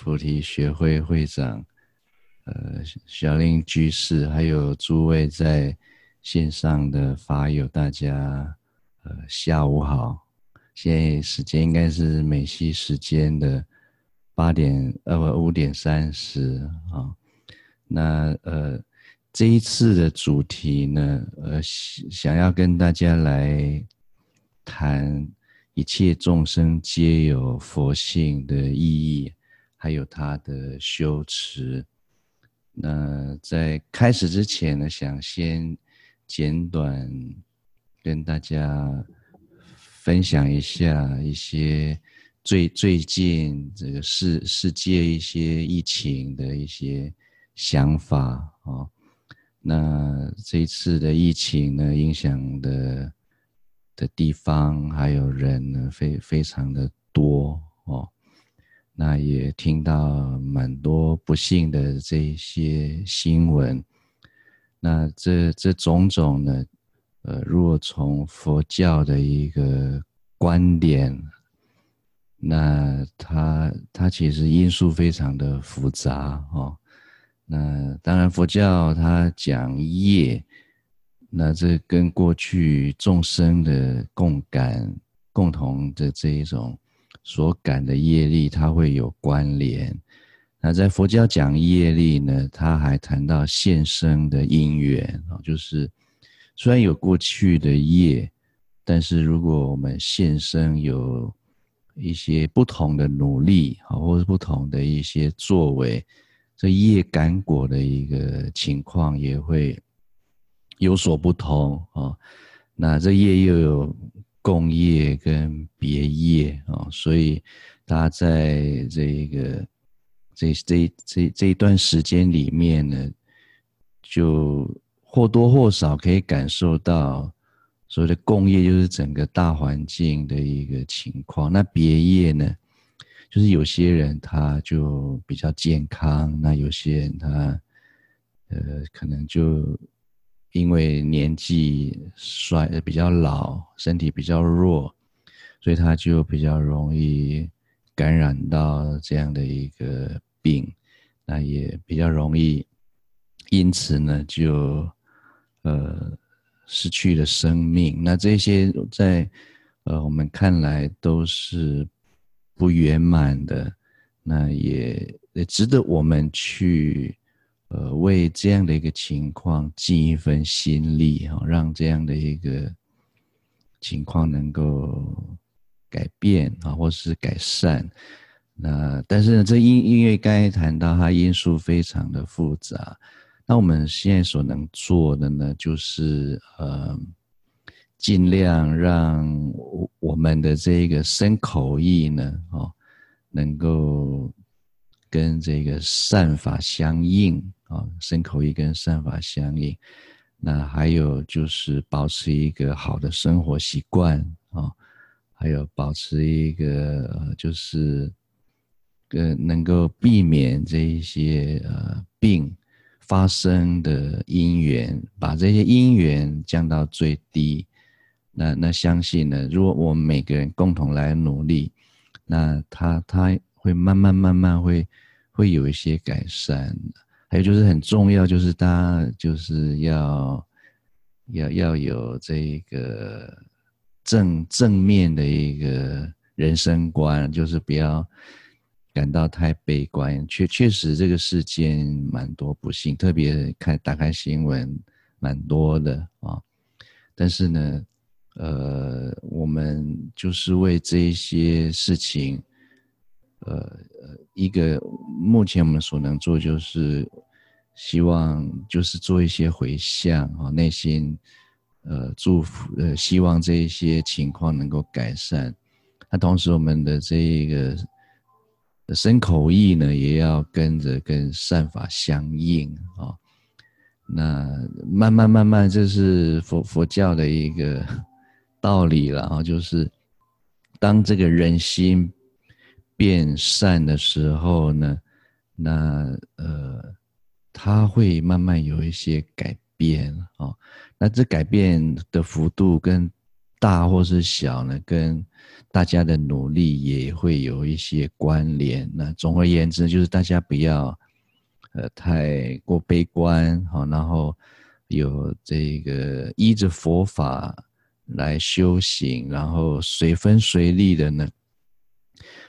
菩提学会会长，呃，小林居士，还有诸位在线上的法友，大家，呃，下午好。现在时间应该是美西时间的八点，呃，不，五点三十啊。那呃，这一次的主题呢，呃，想要跟大家来谈一切众生皆有佛性的意义，还有他的修持。那在开始之前呢，想先简短跟大家分享一下一些最最近这个世世界一些疫情的一些想法、哦。那这一次的疫情呢，影响的的地方还有人呢，非非常的多哦。那也听到蛮多不幸的这一些新闻，那这这种种呢，呃，如果从佛教的一个观点，那它它其实因素非常的复杂哦。那当然佛教它讲业，那这跟过去众生的共感、共同的这一种。所感的业力，它会有关联。那在佛教讲业力呢，他还谈到现生的因缘啊，就是虽然有过去的业，但是如果我们现生有一些不同的努力啊，或者不同的一些作为，这业感果的一个情况也会有所不同啊。那这业又有。共业跟别业啊、哦，所以大家在这个这这这这一段时间里面呢，就或多或少可以感受到所谓的共业，就是整个大环境的一个情况。那别业呢，就是有些人他就比较健康，那有些人他呃可能就。因为年纪衰，比较老，身体比较弱，所以他就比较容易感染到这样的一个病，那也比较容易，因此呢，就呃失去了生命。那这些在呃我们看来都是不圆满的，那也也值得我们去。呃，为这样的一个情况尽一份心力哈，让这样的一个情况能够改变啊，或是改善。那但是呢，这因因为刚才谈到它因素非常的复杂，那我们现在所能做的呢，就是呃，尽量让我们的这个身口意呢，哦，能够跟这个善法相应。啊，身口意跟善法相应，那还有就是保持一个好的生活习惯啊，还有保持一个呃，就是呃能够避免这一些呃病发生的因缘，把这些因缘降到最低。那那相信呢，如果我们每个人共同来努力，那他他会慢慢慢慢会会有一些改善。还有就是很重要，就是大家就是要要要有这个正正面的一个人生观，就是不要感到太悲观。确确实这个世间蛮多不幸，特别看打开新闻蛮多的啊。但是呢，呃，我们就是为这一些事情。呃呃，一个目前我们所能做就是希望就是做一些回向啊，内心呃祝福呃，希望这一些情况能够改善。那同时我们的这个身口意呢，也要跟着跟善法相应啊。那慢慢慢慢，这是佛佛教的一个 道理了啊，就是当这个人心。变善的时候呢，那呃，他会慢慢有一些改变啊、哦。那这改变的幅度跟大或是小呢，跟大家的努力也会有一些关联。那总而言之，就是大家不要呃太过悲观，好，然后有这个依着佛法来修行，然后随分随力的呢，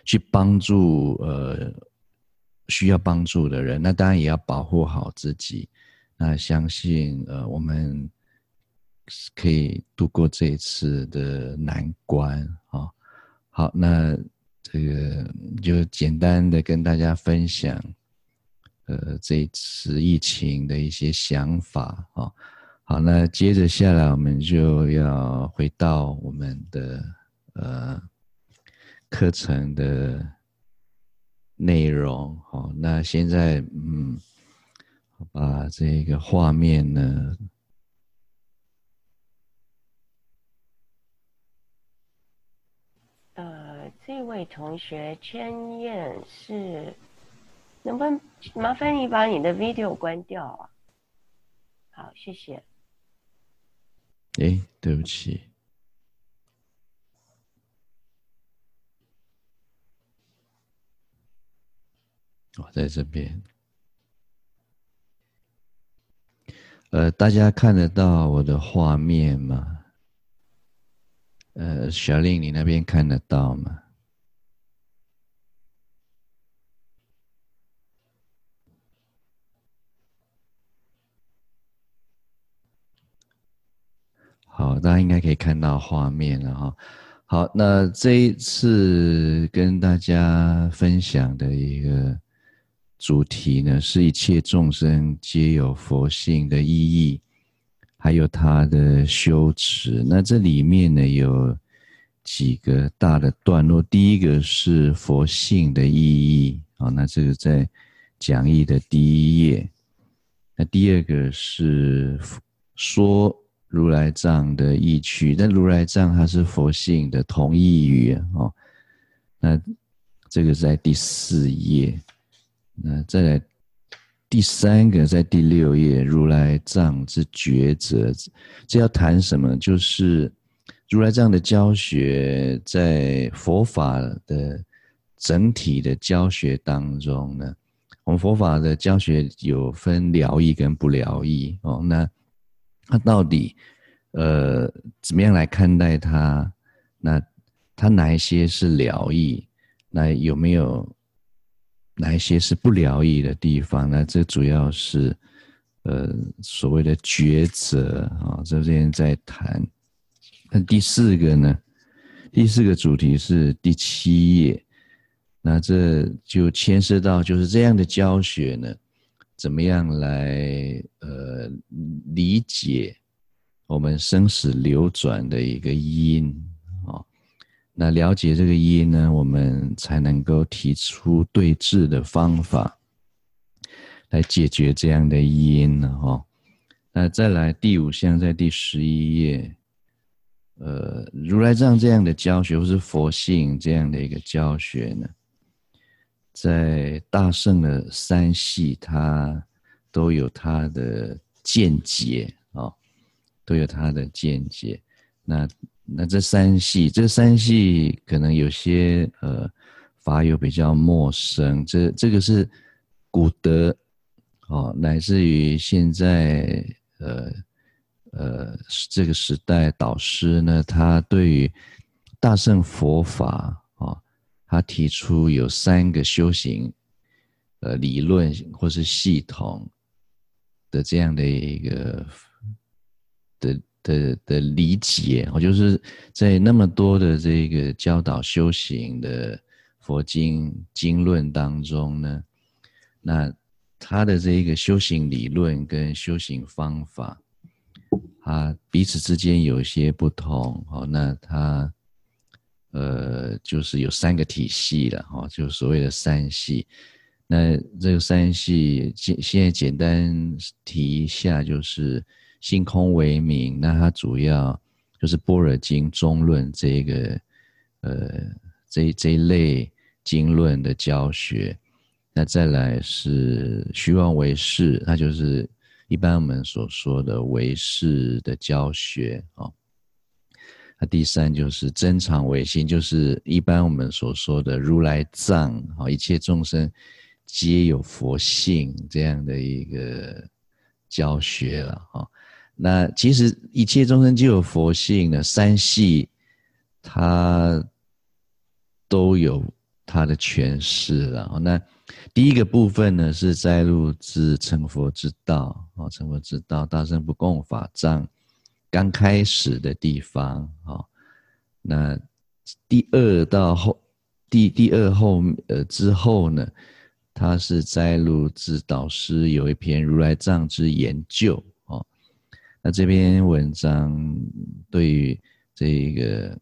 去帮助呃需要帮助的人。那当然也要保护好自己。那相信呃我们。可以度过这一次的难关啊！好，那这个就简单的跟大家分享，呃，这一次疫情的一些想法啊。好，那接着下来我们就要回到我们的呃课程的内容。好，那现在嗯，把这个画面呢。这位同学千燕是，能不能麻烦你把你的 video 关掉啊？好，谢谢。哎，对不起，我在这边。呃，大家看得到我的画面吗？呃，小令，你那边看得到吗？好，大家应该可以看到画面了哈。好，那这一次跟大家分享的一个主题呢，是一切众生皆有佛性的意义，还有它的修持。那这里面呢，有几个大的段落。第一个是佛性的意义啊，那这个在讲义的第一页。那第二个是说。如来藏的义趣，但如来藏它是佛性的同义语哦。那这个在第四页，那再来第三个在第六页，如来藏之抉择，这要谈什么？就是如来藏的教学在佛法的整体的教学当中呢，我们佛法的教学有分疗愈跟不疗愈哦。那它到底，呃，怎么样来看待它？那它哪一些是疗愈？那有没有哪一些是不了义的地方？那这主要是呃所谓的抉择啊，这边在谈。那第四个呢？第四个主题是第七页，那这就牵涉到就是这样的教学呢。怎么样来呃理解我们生死流转的一个因？那了解这个因呢，我们才能够提出对治的方法来解决这样的因呢？哈，那再来第五项，在第十一页，呃，如来藏这样的教学，或是佛性这样的一个教学呢？在大圣的三系，它都有它的见解啊、都有它的见解。那那这三系，这三系可能有些呃法友比较陌生。这这个是古德哦，乃至于现在呃呃这个时代导师呢，他对于大乘佛法啊。他提出有三个修行，呃，理论或是系统的这样的一个的的的理解，我就是在那么多的这个教导修行的佛经经论当中呢，那他的这个修行理论跟修行方法，啊，彼此之间有些不同，哦，那他。呃，就是有三个体系了哈，就所谓的三系。那这个三系，现现在简单提一下，就是性空为名。那它主要就是《般若经》中论这个呃这这一类经论的教学。那再来是虚妄唯识，那就是一般我们所说的唯识的教学啊。那第三就是真常为心，就是一般我们所说的如来藏啊，一切众生皆有佛性这样的一个教学了哈。那其实一切众生皆有佛性呢，三系它都有它的诠释了。那第一个部分呢，是摘录自成佛之道啊，成佛之道大乘不共法藏。刚开始的地方啊，那第二到后第第二后呃之后呢，他是摘录自导师有一篇《如来藏之研究》，那这篇文章对于这个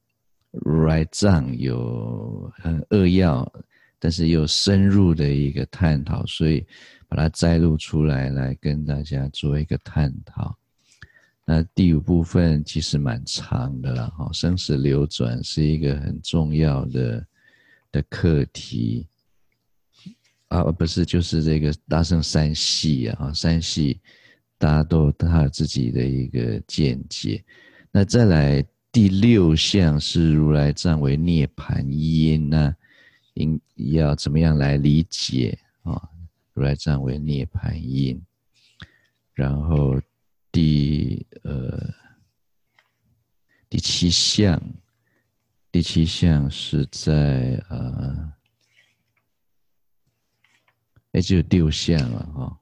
如来藏有很扼要，但是又深入的一个探讨，所以把它摘录出来，来跟大家做一个探讨。那第五部分其实蛮长的了哈，生死流转是一个很重要的的课题啊，不是就是这个大圣三系啊，三系大家都有他自己的一个见解。那再来第六项是如来藏为涅槃因，那应要怎么样来理解啊？如来藏为涅槃因，然后。第呃第七项，第七项是在呃，哎，只有六项了哈。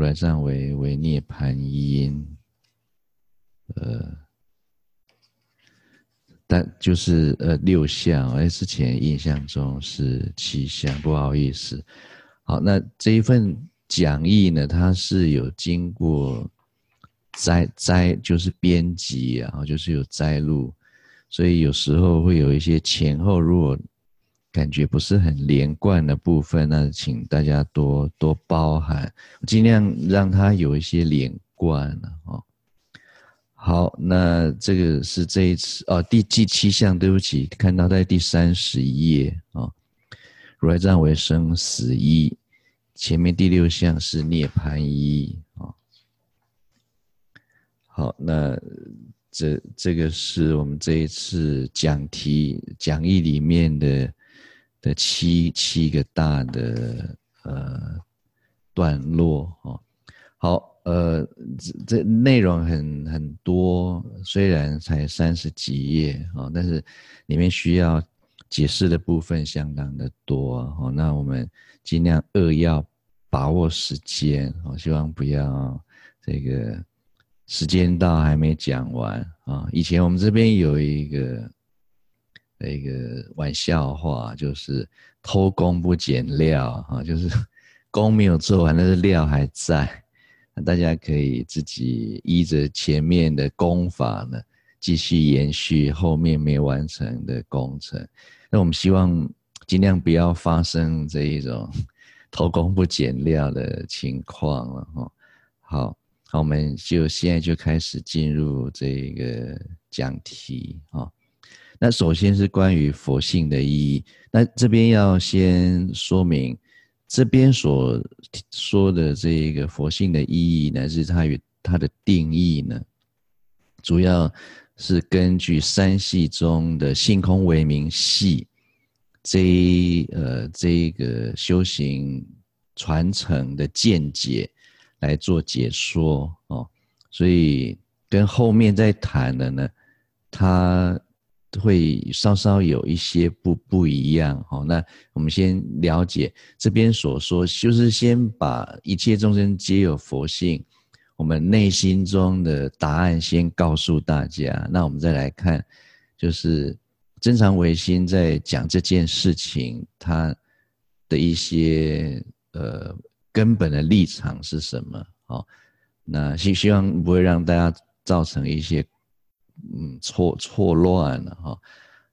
来藏为为涅槃因，呃，但就是呃六项，哎，之前印象中是七项，不好意思。好，那这一份讲义呢，它是有经过。摘摘就是编辑，然后就是有摘录，所以有时候会有一些前后，如果感觉不是很连贯的部分，那请大家多多包涵，尽量让它有一些连贯了哦。好，那这个是这一次哦，第第七项，对不起，看到在第三十一页啊，哦，如来藏为生死一，前面第六项是涅槃一。好，那这这个是我们这一次讲题讲义里面的的七七个大的呃段落哦。好，呃，这这内容很很多，虽然才三十几页哦，但是里面需要解释的部分相当的多哦。那我们尽量扼要把握时间哦，希望不要这个。时间到还没讲完啊！以前我们这边有一个一个玩笑话，就是偷工不减料 啊，就是工没有做完，但是料还在。大家可以自己依着前面的工法呢，继续延续后面没完成的工程。那我们希望尽量不要发生这一种 偷工不减料的情况了哈。好。好，我们就现在就开始进入这个讲题啊。那首先是关于佛性的意义。那这边要先说明，这边所说的这一个佛性的意义呢，是它与它的定义呢，主要是根据三系中的性空唯名系这呃这个修行传承的见解。来做解说哦，所以跟后面在谈的呢，它会稍稍有一些不不一样哦。那我们先了解这边所说，就是先把一切众生皆有佛性，我们内心中的答案先告诉大家。那我们再来看，就是真常唯心在讲这件事情，他的一些呃。根本的立场是什么？好，那希希望不会让大家造成一些嗯错错乱了哈。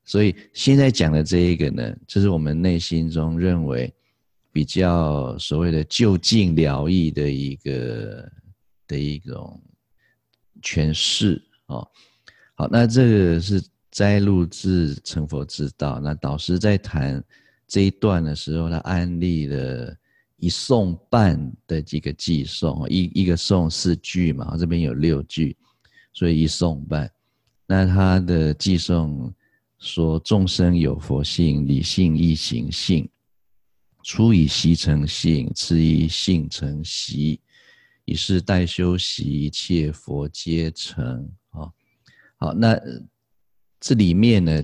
所以现在讲的这一个呢，就是我们内心中认为比较所谓的就近疗愈的一个的一种诠释哦。好，那这个是摘录自成佛之道。那导师在谈这一段的时候，他安利了。一颂半的几个偈颂，一一个颂四句嘛，这边有六句，所以一送半。那他的偈颂说：众生有佛性，理性亦行性。初以习成性，次以性成习，以是待修习，一切佛皆成。啊，好，那这里面呢，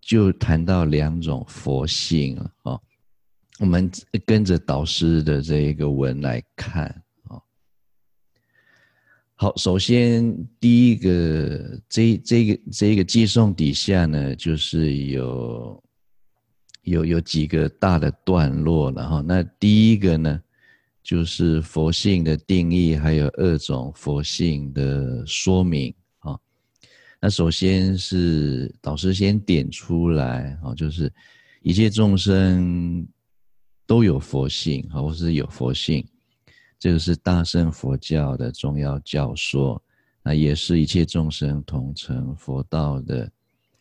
就谈到两种佛性了。啊，我们跟着导师的这一个文来看。好，首先第一个，这这个这个偈颂底下呢，就是有。有有几个大的段落，然后那第一个呢，就是佛性的定义，还有二种佛性的说明啊。那首先是导师先点出来啊，就是一切众生都有佛性啊，或是有佛性，这个是大乘佛教的重要教说，那也是一切众生同成佛道的。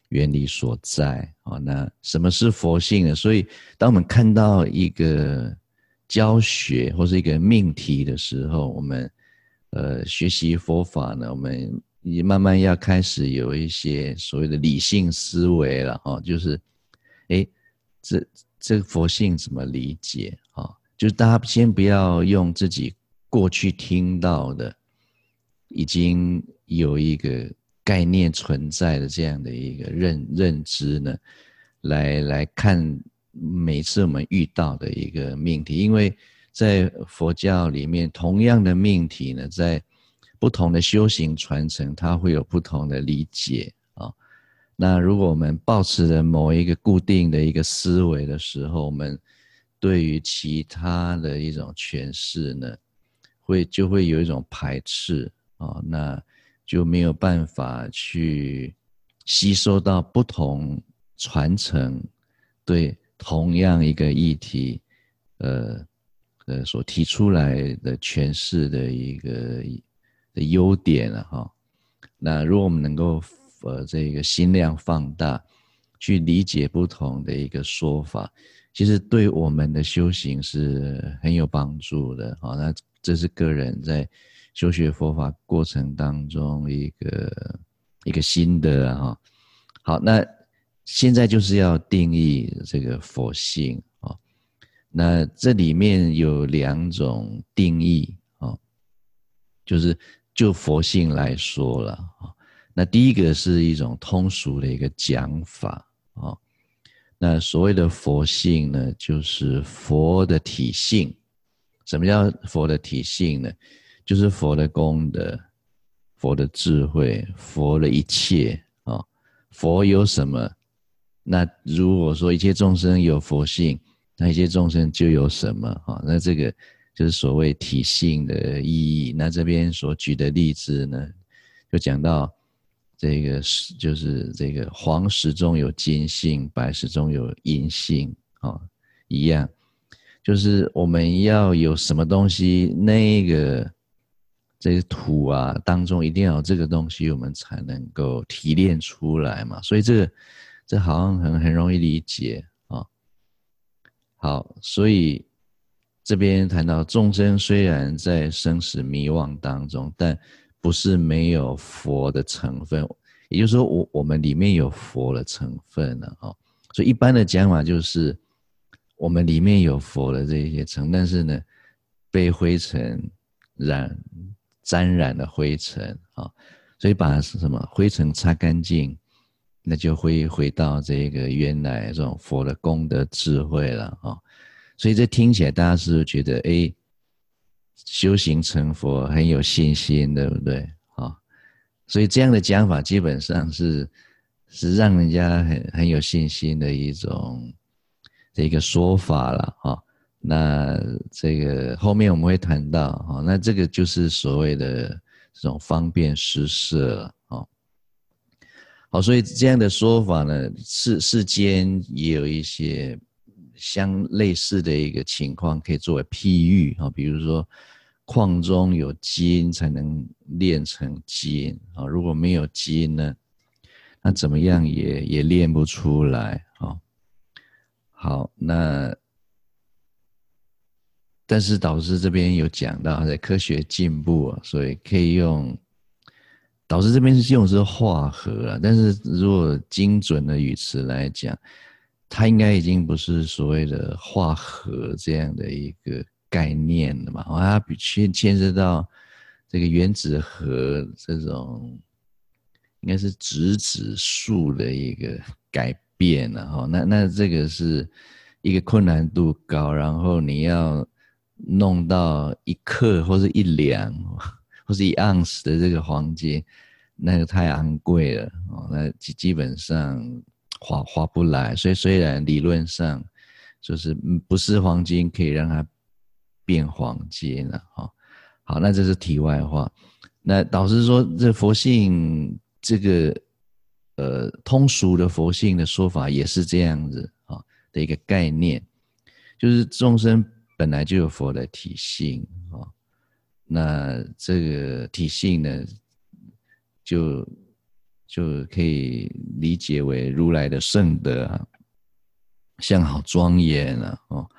原理所在啊，那什么是佛性呢？所以，当我们看到一个教学或是一个命题的时候，我们呃学习佛法呢，我们也慢慢要开始有一些所谓的理性思维了哈，就是，哎，这这个佛性怎么理解啊？就是大家先不要用自己过去听到的，已经有一个。概念存在的这样的一个认认知呢，来来看每次我们遇到的一个命题，因为在佛教里面，同样的命题呢，在不同的修行传承，它会有不同的理解啊。那如果我们抱持着某一个固定的一个思维的时候，我们对于其他的一种诠释呢，会就会有一种排斥啊。那就没有办法去吸收到不同传承对同样一个议题，呃呃所提出来的诠释的一个的优点了哈。那如果我们能够呃这个心量放大，去理解不同的一个说法，其实对我们的修行是很有帮助的。好，那这是个人在。修学佛法过程当中一个一个心得哈，好，那现在就是要定义这个佛性啊，那这里面有两种定义啊，就是就佛性来说了啊，那第一个是一种通俗的一个讲法啊，那所谓的佛性呢，就是佛的体性，什么叫佛的体性呢？就是佛的功德，佛的智慧，佛的一切啊。佛有什么？那如果说一切众生有佛性，那一切众生就有什么啊？那这个就是所谓体性的意义。那这边所举的例子呢，就讲到这个是就是这个黄石中有金性，白石中有银性啊，一样，就是我们要有什么东西，那个。这个土啊当中一定要有这个东西，我们才能够提炼出来嘛。所以这个这好像很很容易理解啊。好，所以这边谈到众生虽然在生死迷惘当中，但不是没有佛的成分。也就是说，我我们里面有佛的成分了啊。所以一般的讲法就是，我们里面有佛的这些成分，但是呢，被灰尘染。沾染了灰尘啊，所以把什么灰尘擦干净，那就会回到这个原来这种佛的功德智慧了啊。所以这听起来大家是不是觉得哎，修行成佛很有信心，对不对啊？所以这样的讲法基本上是是让人家很很有信心的一种这个说法了啊。那这个后面我们会谈到哈，那这个就是所谓的这种方便施设啊。好，所以这样的说法呢，世世间也有一些相类似的一个情况可以作为譬喻啊，比如说矿中有金才能炼成金啊，如果没有金呢，那怎么样也也炼不出来啊。好，那。但是导师这边有讲到，在科学进步啊，所以可以用导师这边是用的是化合了，但是如果精准的语词来讲，它应该已经不是所谓的化合这样的一个概念了嘛？它比牵牵涉到这个原子核这种，应该是质子数的一个改变了哈。那那这个是一个困难度高，然后你要弄到一克或者一两。或是一盎司的这个黄金，那个太昂贵了哦，那基基本上划划不来。所以虽然理论上就是不是黄金可以让它变黄金了哈。好，那这是题外话。那导师说，这佛性这个呃通俗的佛性的说法也是这样子啊的一个概念，就是众生本来就有佛的体性啊。那这个体性呢，就就可以理解为如来的圣德啊，相好庄严啊，哦，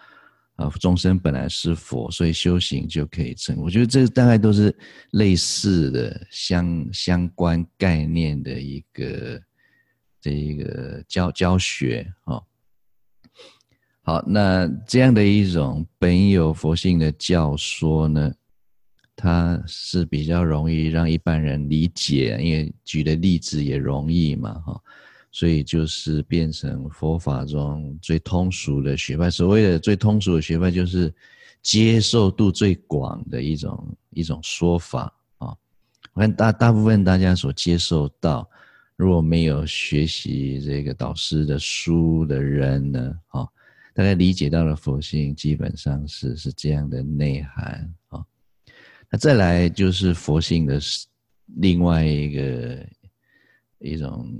啊，众生本来是佛，所以修行就可以成。我觉得这大概都是类似的相相关概念的一个这一个教教学啊。好，那这样的一种本有佛性的教说呢，它是比较容易让一般人理解，因为举的例子也容易嘛，哈，所以就是变成佛法中最通俗的学派。所谓的最通俗的学派，就是接受度最广的一种一种说法啊。我看大大部分大家所接受到，如果没有学习这个导师的书的人呢，啊，大概理解到了佛性，基本上是是这样的内涵。那再来就是佛性的另外一个一种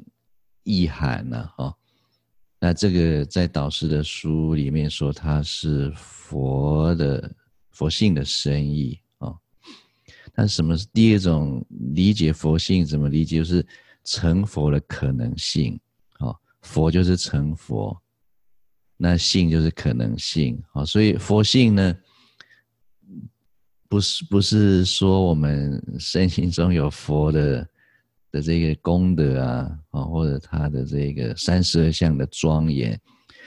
意涵呢，哈。那这个在导师的书里面说，它是佛的佛性的深意啊。那什么是第二种理解佛性？怎么理解？就是成佛的可能性啊。佛就是成佛，那性就是可能性啊。所以佛性呢？不是不是说我们身心中有佛的的这个功德啊，啊，或者他的这个三十二相的庄严，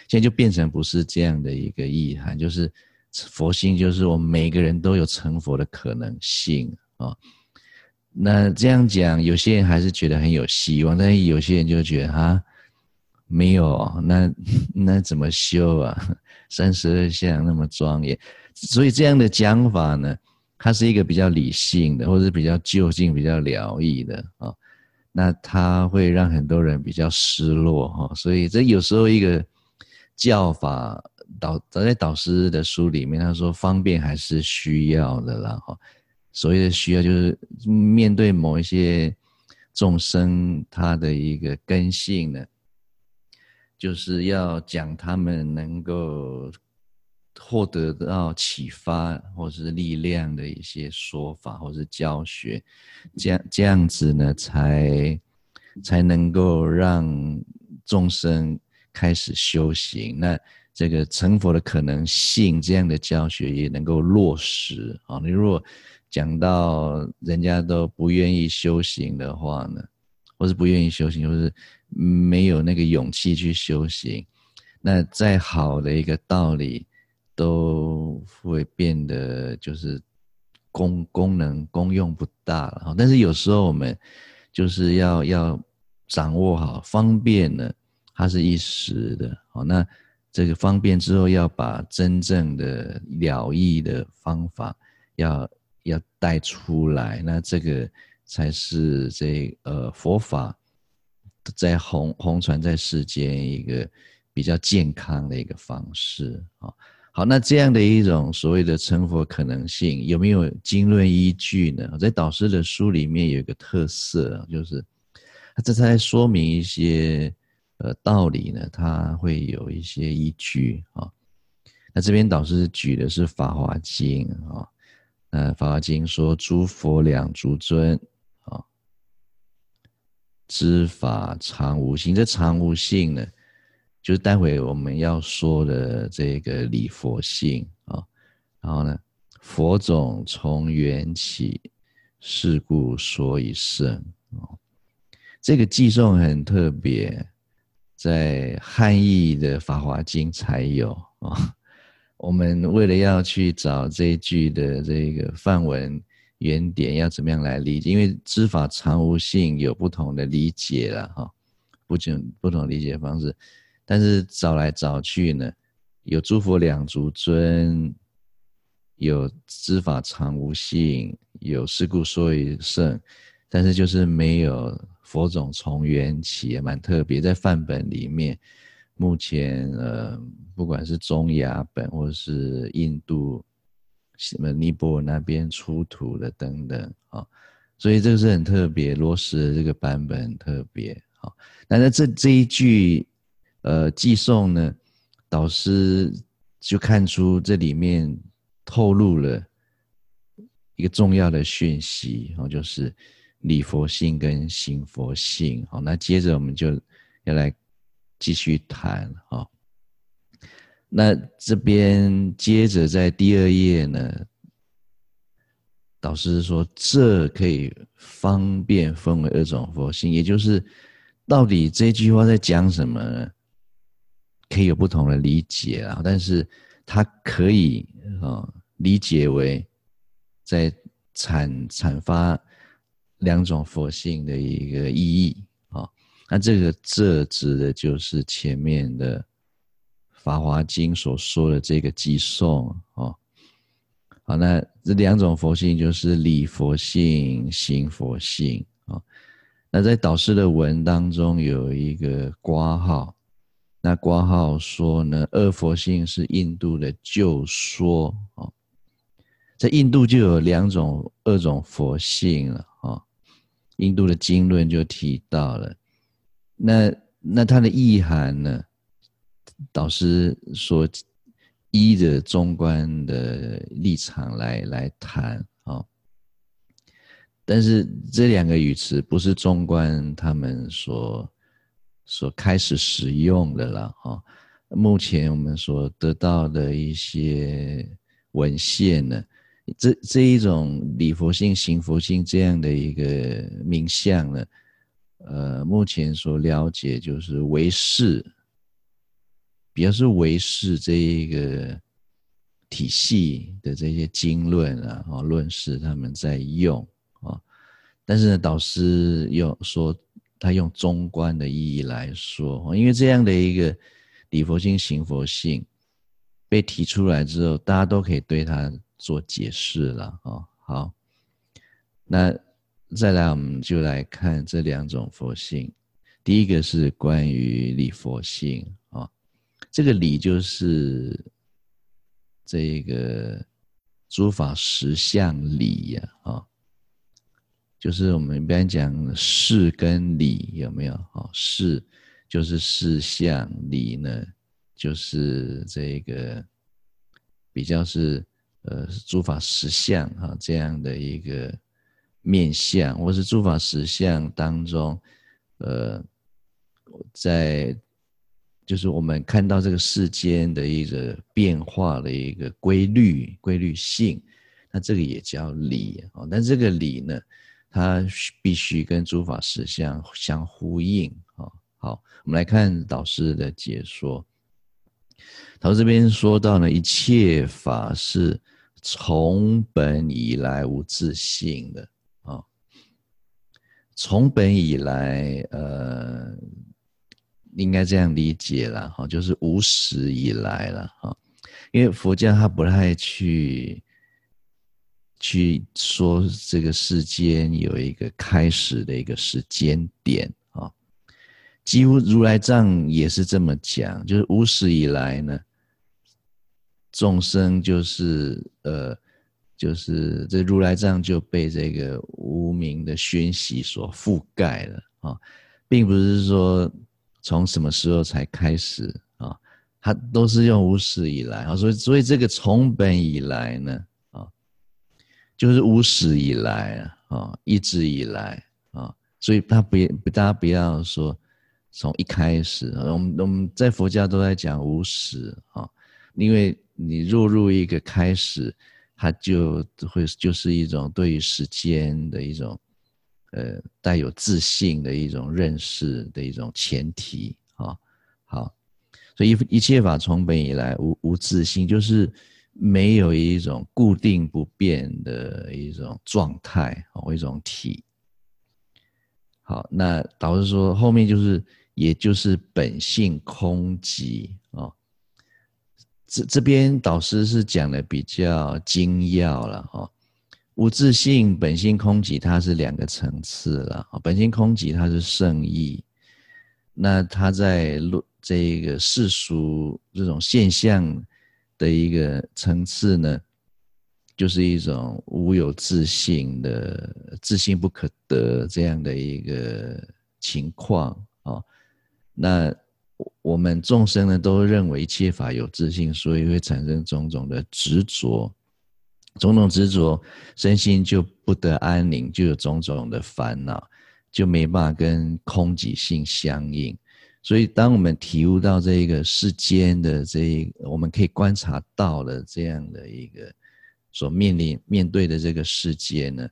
现在就变成不是这样的一个意涵，就是佛性就是我们每个人都有成佛的可能性啊。那这样讲，有些人还是觉得很有希望，但是有些人就觉得啊，没有，那那怎么修啊？三十二相那么庄严，所以这样的讲法呢？它是一个比较理性的，或者是比较就近、比较疗愈的啊，那它会让很多人比较失落哈，所以这有时候一个教法导在导师的书里面，他说方便还是需要的啦哈。所谓的需要，就是面对某一些众生他的一个根性呢，就是要讲他们能够。获得到启发或是力量的一些说法或是教学，这样这样子呢，才才能够让众生开始修行。那这个成佛的可能性，这样的教学也能够落实啊。你如果讲到人家都不愿意修行的话呢，或是不愿意修行，或是没有那个勇气去修行，那再好的一个道理。都会变得就是功功能功用不大了，但是有时候我们就是要要掌握好方便呢，它是一时的，好，那这个方便之后要把真正的了义的方法要要带出来，那这个才是这呃佛法在弘弘传在世间一个比较健康的一个方式。啊。好，那这样的一种所谓的成佛可能性，有没有经论依据呢？在导师的书里面有一个特色，就是他这才说明一些呃道理呢，它会有一些依据啊。那这边导师举的是《法华经》啊，呃，《法华经》说诸佛两足尊啊，知法常无性，这常无性呢？就是待会我们要说的这个理佛性啊，然后呢，佛种从缘起，是故说一圣哦。这个偈颂很特别，在汉译的《法华经》才有啊。我们为了要去找这一句的这个范文原点，要怎么样来理解？因为知法常无性，有不同的理解了哈，不仅不同理解方式。但是找来找去呢，有诸佛两足尊，有知法常无性，有事故说一圣，但是就是没有佛种从缘起，也蛮特别。在范本里面，目前呃。不管是中亚本，或者是印度什么尼泊尔那边出土的等等啊，所以这个是很特别，罗什的这个版本特别啊。那在这这一句呃偈颂呢，导师就看出这里面透露了一个重要的讯息哦，就是理佛性跟行佛性。好，那接着我们就要来继续谈啊。那这边接着在第二页呢，导师说，这可以方便分为二种佛性，也就是到底这句话在讲什么呢？可以有不同的理解啊，但是它可以啊理解为在阐阐发两种佛性的一个意义啊。那这个这指的就是前面的。《法华经》所说的这个偈颂哦，好，那这两种佛性就是理佛性、行佛性啊。那在导师的文当中有一个挂号，那括号说呢，二佛性是印度的旧说啊，在印度就有两种、二种佛性了啊。印度的经论就提到了，那那它的意涵呢？导师说：“依着中观的立场来来谈啊，但是这两个语词不是中观他们所所开始使用的了啊。目前我们所得到的一些文献呢，这这一种理佛性、行佛性这样的一个名相呢，呃，目前所了解就是唯识。”比较是唯识这一个体系的这些经论啊，啊论释他们在用啊，但是呢，导师又说他用中观的意义来说，因为这样的一个理佛性、行佛性被提出来之后，大家都可以对它做解释了啊。好，那再来我们就来看这两种佛性，第一个是关于理佛性啊。这个理就是这个诸法实相理呀，啊，就是我们一般讲事跟理有没有哦？事就是事相，理呢就是这个比较是呃诸法实相哈这样的一个面相，或是诸法实相当中，呃，在。就是我们看到这个世间的一个变化的一个规律、规律性，那这个也叫理啊。但这个理呢，它必须跟诸法实相相呼应啊。好，我们来看导师的解说。导师这边说到呢，一切法是从本以来无自性的啊，从本以来，呃。应该这样理解了哈，就是无始以来了哈，因为佛教它不太去去说这个世间有一个开始的一个时间点啊，几乎如来藏也是这么讲，就是无始以来呢，众生就是呃，就是这如来藏就被这个无明的熏习所覆盖了啊，并不是说。从什么时候才开始啊？它都是用无始以来啊，所以所以这个从本以来呢，就是无始以来啊，一直以来啊，所以他不大家不要说从一开始，我们我们在佛教都在讲无始啊，因为你落入一个开始，它就会就是一种对于时间的一种呃带有自信的一种认识的一种前提啊。好，所以一一切法从本以来无无自信，就是没有一种固定不变的一种状态或一种体。好，那导师说后面就是，也就是本性空寂啊。这这边导师是讲的比较精要了哈。无自性、本性空寂，它是两个层次了。本性空寂，它是圣意。那它在论这个世俗这种现象的一个层次呢？就是一种无有自信的自信不可得这样的一个情况啊。那我们众生呢，都认为一切法有自信，所以会产生种种的执着，种种执着，身心就不得安宁，就有种种的烦恼，就没办法跟空寂性相应。所以，当我们体悟到这个世间的这一，我们可以观察到的这样的一个。所面临面对的这个世界呢，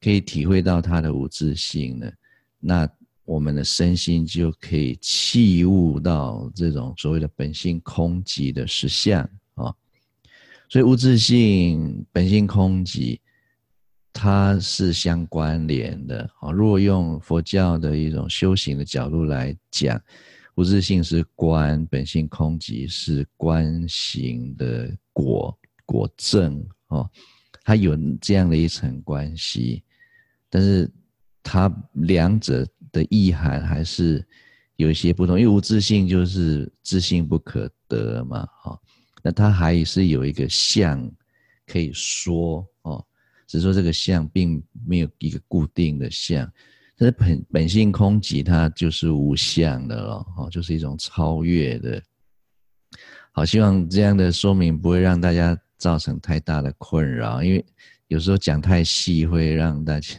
可以体会到它的无自性呢，那我们的身心就可以契悟到这种所谓的本性空寂的实相啊。所以无自性、本性空寂，它是相关联的啊。如果用佛教的一种修行的角度来讲，无自性是观，本性空寂是观行的果果证。哦，它有这样的一层关系，但是它两者的意涵还是有一些不同。因为无自性就是自性不可得嘛，哈，那它还是有一个相可以说，只是说这个相并没有一个固定的相。但是本本性空寂，它就是无相的了，哦，就是一种超越的。好，希望这样的说明不会让大家。造成太大的困扰，因为有时候讲太细会让大家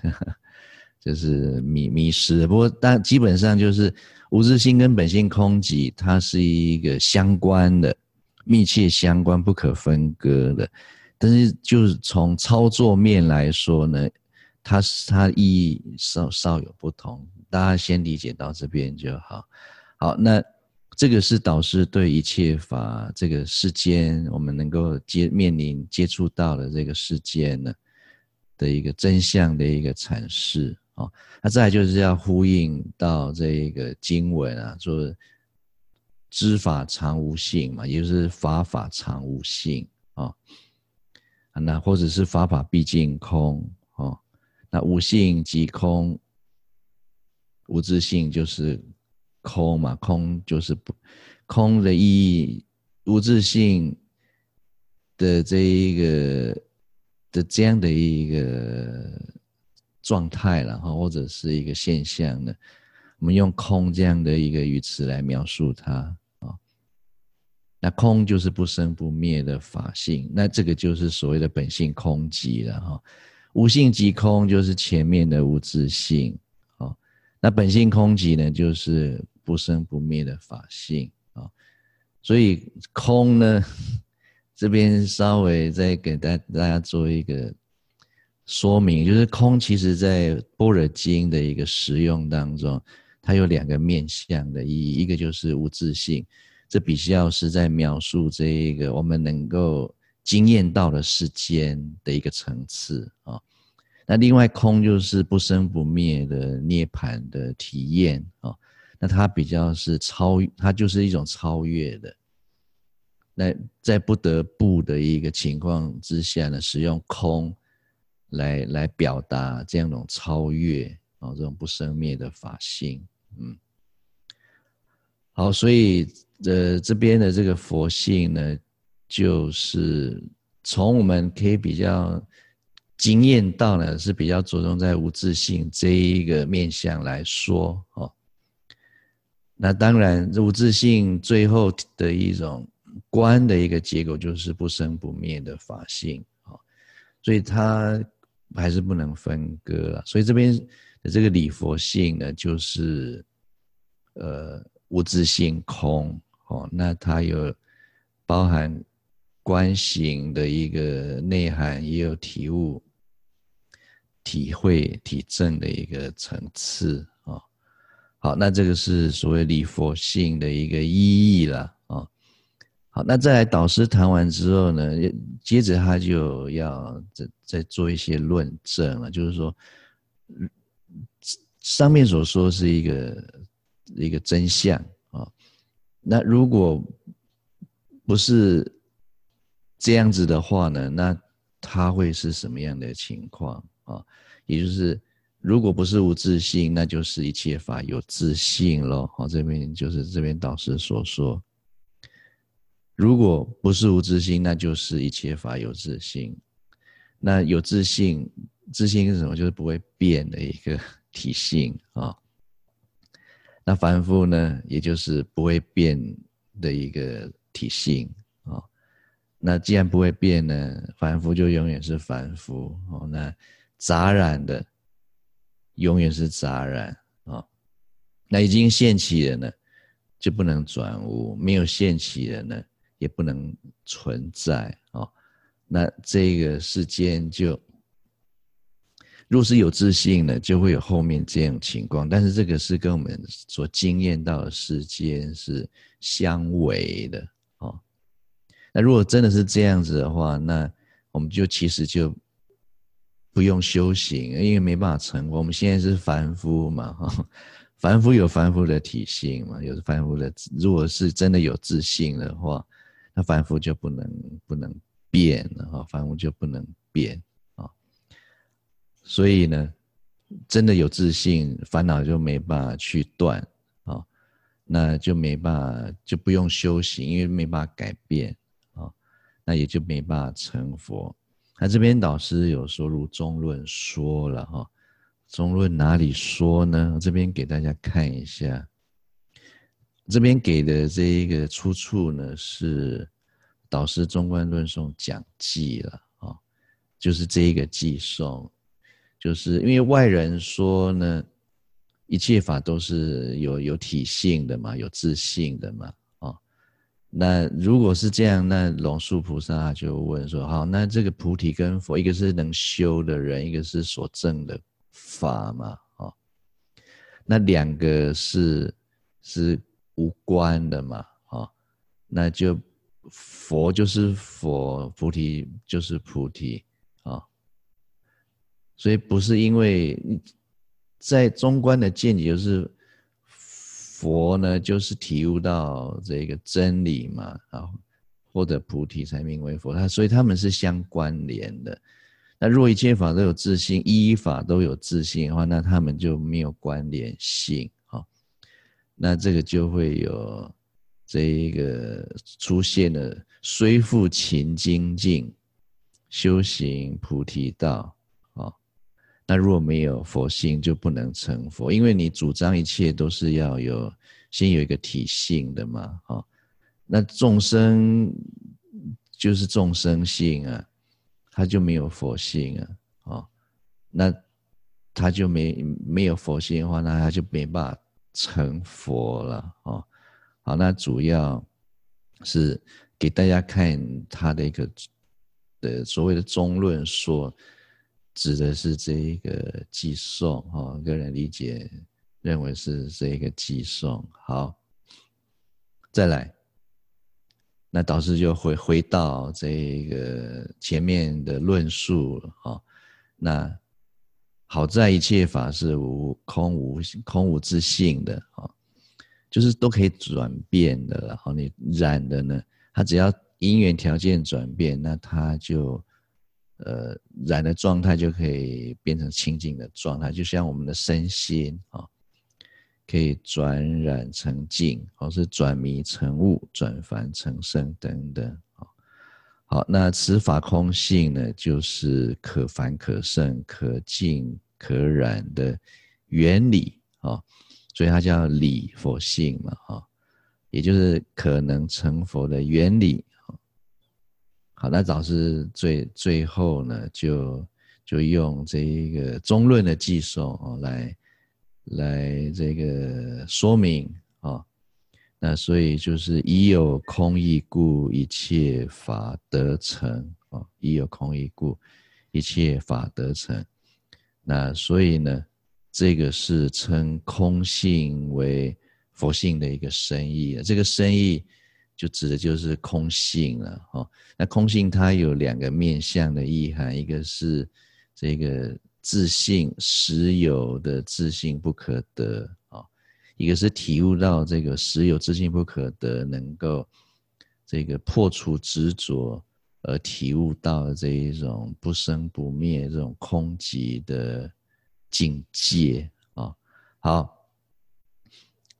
就是迷迷失。不过，但基本上就是无自性跟本性空寂，它是一个相关的、密切相关、不可分割的。但是，就是从操作面来说呢，它它意义稍稍有不同。大家先理解到这边就好。好，那。这个是导师对一切法这个世间，我们能够接面临接触到的这个世间呢的一个真相的一个阐释啊。那再来就是要呼应到这个经文啊，说知法常无性嘛，也就是法法常无性啊。那或者是法法毕竟空哦。那无性即空，无自性就是。空嘛，空就是不空的意义，无自性的这一个的这样的一个状态了哈，或者是一个现象呢，我们用空这样的一个语词来描述它。那空就是不生不灭的法性，那这个就是所谓的本性空寂了哈。无性即空，就是前面的无自性。那本性空寂呢，就是不生不灭的法性啊，所以空呢，这边稍微再给大大家做一个说明，就是空其实在般若经的一个实用当中，它有两个面向的意义，一个就是无自性，这比较是在描述这一个我们能够经验到的世间的一个层次啊。那另外空就是不生不灭的涅槃的体验啊，那它比较是超，它就是一种超越的。那在不得不的一个情况之下呢，使用空来来表达这样一种超越啊，这种不生灭的法性。嗯，好，所以呃这边的这个佛性呢，就是从我们可以比较。经验到呢，是比较着重在无自性这一个面向来说哦。那当然，无自性最后的一种观的一个结果就是不生不灭的法性哦，所以它还是不能分割。所以这边的这个理佛性呢，就是呃无自性空哦，那它有包含观行的一个内涵，也有体悟。体会体证的一个层次啊。好，那这个是所谓礼佛性的一个意义了啊。好，那再来导师谈完之后呢，接着他就要再再做一些论证了，就是说，上面所说是一个一个真相。那如果不是这样子的话呢，那他会是什么样的情况啊？也就是，如果不是无自信，那就是一切法有自信喽。好，这边就是这边导师所说，如果不是无自信，那就是一切法有自信。那有自信，自信是什么？就是不会变的一个 体性啊。那凡夫呢，也就是不会变的一个体性啊。那既然不会变呢，凡夫就永远是凡夫哦。那杂染的，永远是杂染啊。那已经现起了呢，就不能转无；没有现起的呢，也不能存在啊。那这个世间就，若是有自信呢，就会有后面这样情况。但是这个是跟我们所经验到的世间是相违的啊。那如果真的是这样子的话，那我们就其实就。不用修行，因为没办法成佛。我们现在是凡夫嘛，哈，凡夫有凡夫的体性嘛，有凡夫的。如果是真的有自信的话，那凡夫就不能不能变了哈，凡夫就不能变。所以呢，真的有自信，烦恼就没办法去断啊，那就没办法，就不用修行，因为没办法改变啊，那也就没办法成佛。那这边导师有说，如中论说了哈，中论哪里说呢？这边给大家看一下，这边给的这一个出处呢是导师中观论颂讲记了啊，就是这一个记颂，就是因为外人说呢，一切法都是有有体性的嘛，有自性的嘛。那如果是这样，那龙树菩萨就问说：好，那这个菩提跟佛，一个是能修的人，一个是所证的法嘛？啊，那两个是是无关的嘛？啊，那就佛就是佛，菩提就是菩提，所以不是因为在中观的见解就是。佛呢，就是体悟到这个真理嘛，啊，或者菩提才名为佛。他所以他们是相关联的。那若一切法都有自性，一法都有自性的话，那他们就没有关联性啊。那这个就会有这一个出现了，虽复勤精进，修行菩提道。那如果没有佛性，就不能成佛，因为你主张一切都是要有先有一个体性的嘛，哈。那众生就是众生性啊，他就没有佛性啊，啊，那他就没没有佛性的话，那他就没办法成佛了，哦。好，那主要是给大家看他的一个的所谓的中论说。指的是这一个寄送哈，个人理解认为是这一个寄送。好，再来，那导师就回回到这个前面的论述了哈。那好在一切法是无空无空无自性的哈，就是都可以转变的。然后你染的呢，它只要因缘条件转变，那它就。呃，染的状态就可以变成清净的状态，就像我们的身心啊，可以转染成净，或是转迷成悟，转凡成圣等等啊。好，那此法空性呢，就是可凡可圣、可净可染的原理啊，所以它叫理佛性嘛，哈，也就是可能成佛的原理。好，那导师最最后呢，就就用这一个中论的偈颂哦，来来这个说明啊。那所以就是以有空义故，一切法得成啊。以有空义故，一切法得成。那所以呢，这个是称空性为佛性的一个深义。这个深意就指的就是空性了。哦，那空性它有两个面向的意涵，一个是这个自信实有的自信不可得啊，一个是体悟到这个实有自信不可得，能够这个破除执着。而体悟到这一种不生不灭、这种空寂的境界啊，好，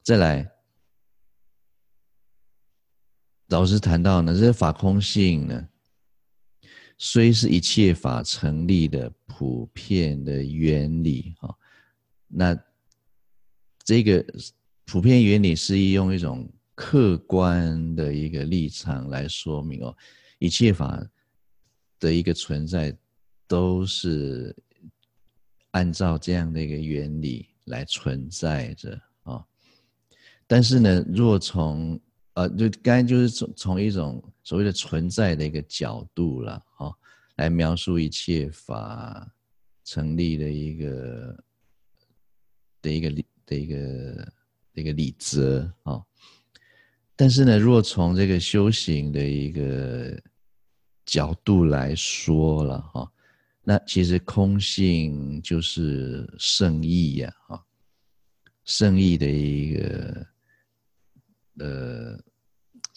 再来，老师谈到呢，这个法空性呢，虽是一切法成立的普遍的原理啊，那这个普遍原理是用一种客观的一个立场来说明哦。一切法的一个存在，都是按照这样的一个原理来存在着啊。但是呢，若从呃，就刚才就是从从一种所谓的存在的一个角度了啊，来描述一切法成立的一个的一个理的一个的一个理则啊。但是呢，若从这个修行的一个角度来说了哈，那其实空性就是圣意呀，哈，圣意的一个，呃，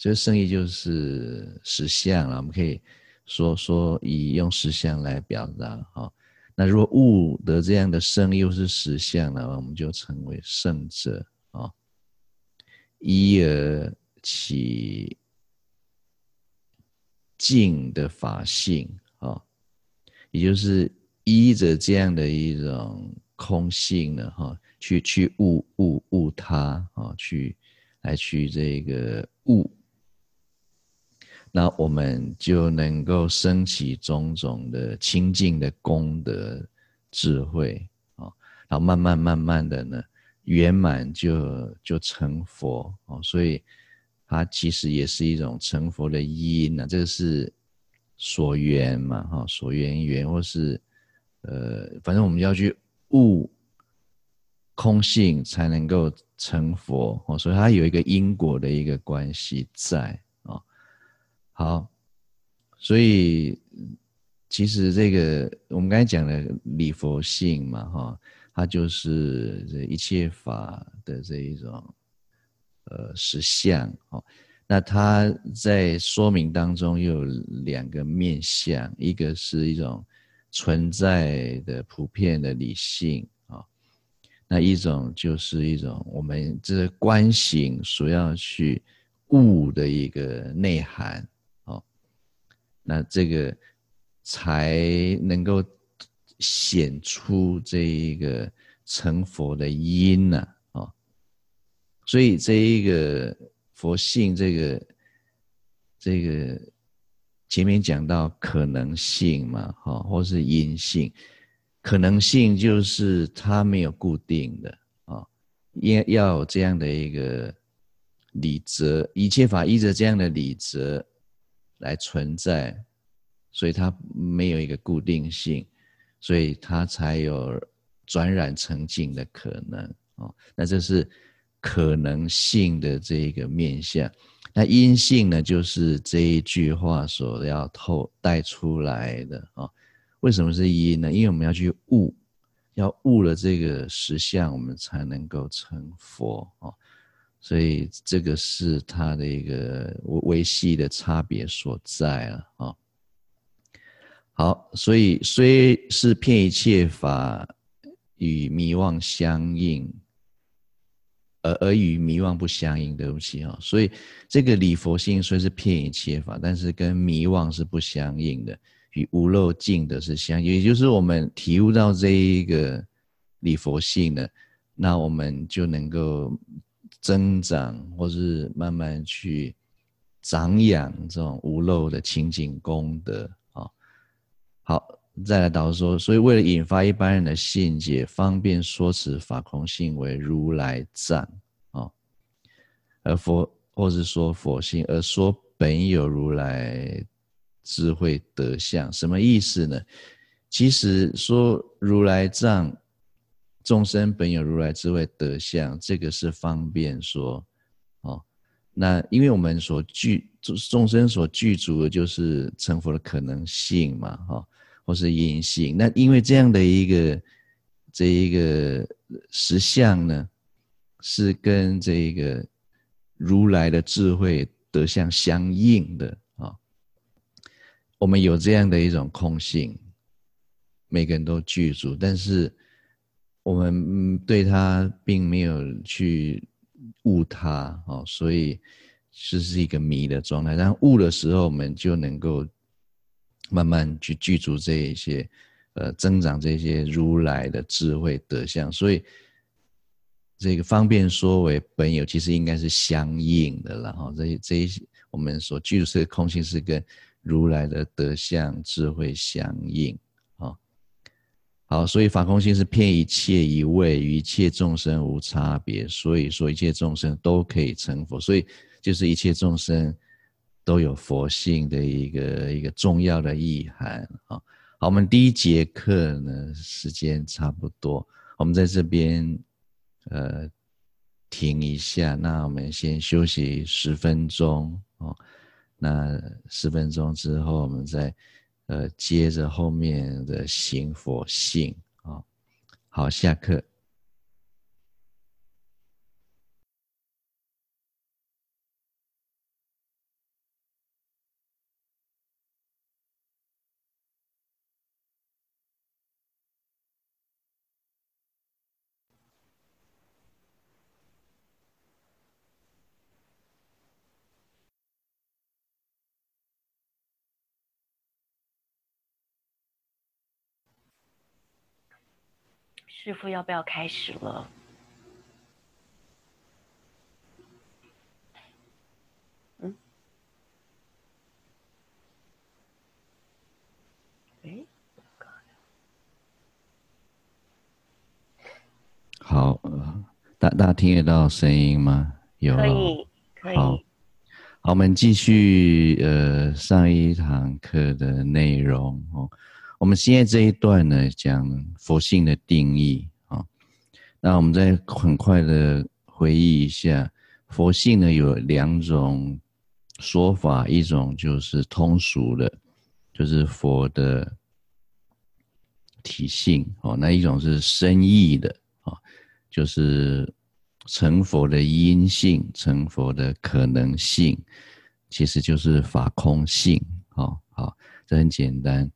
所以圣意就是实相了。我们可以说说以用实相来表达哈。那如果悟得这样的圣义又是实相了，我们就称为圣者啊，依而起。净的法性啊，也就是依着这样的一种空性呢，哈，去去悟悟悟它啊，去来去这个悟，那我们就能够升起种种的清净的功德智慧啊，然后慢慢慢慢的呢，圆满就就成佛哦，所以。它其实也是一种成佛的因呐，这个是所缘嘛，哈，所缘缘，或是呃，反正我们要去悟空性，才能够成佛哦，所以它有一个因果的一个关系在。好，所以其实这个我们刚才讲的理佛性嘛，哈，它就是这一切法的这一种。呃，实相哦，那它在说明当中又有两个面相，一个是一种存在的普遍的理性啊，那一种就是一种我们这观行所要去悟的一个内涵，那这个才能够显出这一个成佛的因呢。所以这一个佛性，这个这个前面讲到可能性嘛，哈，或是因性，可能性就是它没有固定的啊，要要有这样的一个理则，一切法依着这样的理则来存在，所以它没有一个固定性，所以它才有转染成净的可能啊，那这是。可能性的这一个面向，那阴性呢，就是这一句话所要透带出来的啊。为什么是阴呢？因为我们要去悟，要悟了这个实相，我们才能够成佛啊。所以这个是它的一个微细的差别所在了啊。好，所以虽是遍一切法与迷妄相应。而而与迷妄不相应，对不起哈，所以这个理佛性虽是遍一切法，但是跟迷妄是不相应的，与无漏净的是相。也就是我们体悟到这一个理佛性呢，那我们就能够增长，或是慢慢去长养这种无漏的清净功德啊。好。再来导说，所以为了引发一般人的信解，方便说此法空性为如来藏啊，而佛或是说佛性，而说本有如来智慧德相，什么意思呢？其实说如来藏，众生本有如来智慧德相，这个是方便说，哦，那因为我们所具众生所具足的就是成佛的可能性嘛，哈、哦，或是因性。那因为这样的一个这一个实相呢，是跟这个如来的智慧德相相应的啊、哦，我们有这样的一种空性。每个人都具足，但是我们对他并没有去悟他哦，所以这是一个迷的状态。但悟的时候，我们就能够慢慢去具足这一些，呃，增长这些如来的智慧德相。所以这个方便说为本有，其实应该是相应的了哈。这这一些我们所具足的空性是跟如来的德相智慧相应。好，所以法空性是遍一切一位，与一切众生无差别，所以说一切众生都可以成佛，所以就是一切众生都有佛性的一个一个重要的意涵啊。好，我们第一节课呢，时间差不多，我们在这边呃停一下，那我们先休息十分钟哦。那十分钟之后，我们再。呃，接着后面的行佛性啊，好，下课。师父要不要开始了？嗯？哎？好，呃，大大家听得到声音吗？有。可以，可以。好，好，我们继续呃上一堂课的内容哦。我们现在这一段呢，讲佛性的定义啊。那我们再很快的回忆一下，佛性呢有两种说法，一种就是通俗的，就是佛的体性哦；那一种是深意的啊，就是成佛的因性、成佛的可能性，其实就是法空性。好，好，这很简单。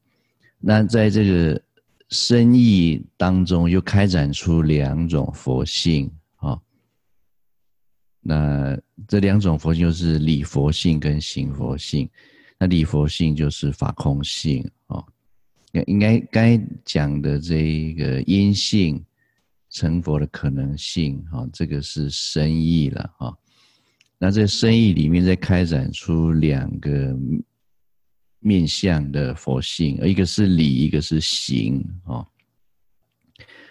那在这个深意当中，又开展出两种佛性啊。那这两种佛性就是理佛性跟行佛性。那理佛性就是法空性啊。应该该讲的这一个因性成佛的可能性啊，这个是深意了啊。那这深意里面再开展出两个。面向的佛性，一个是理，一个是行哦。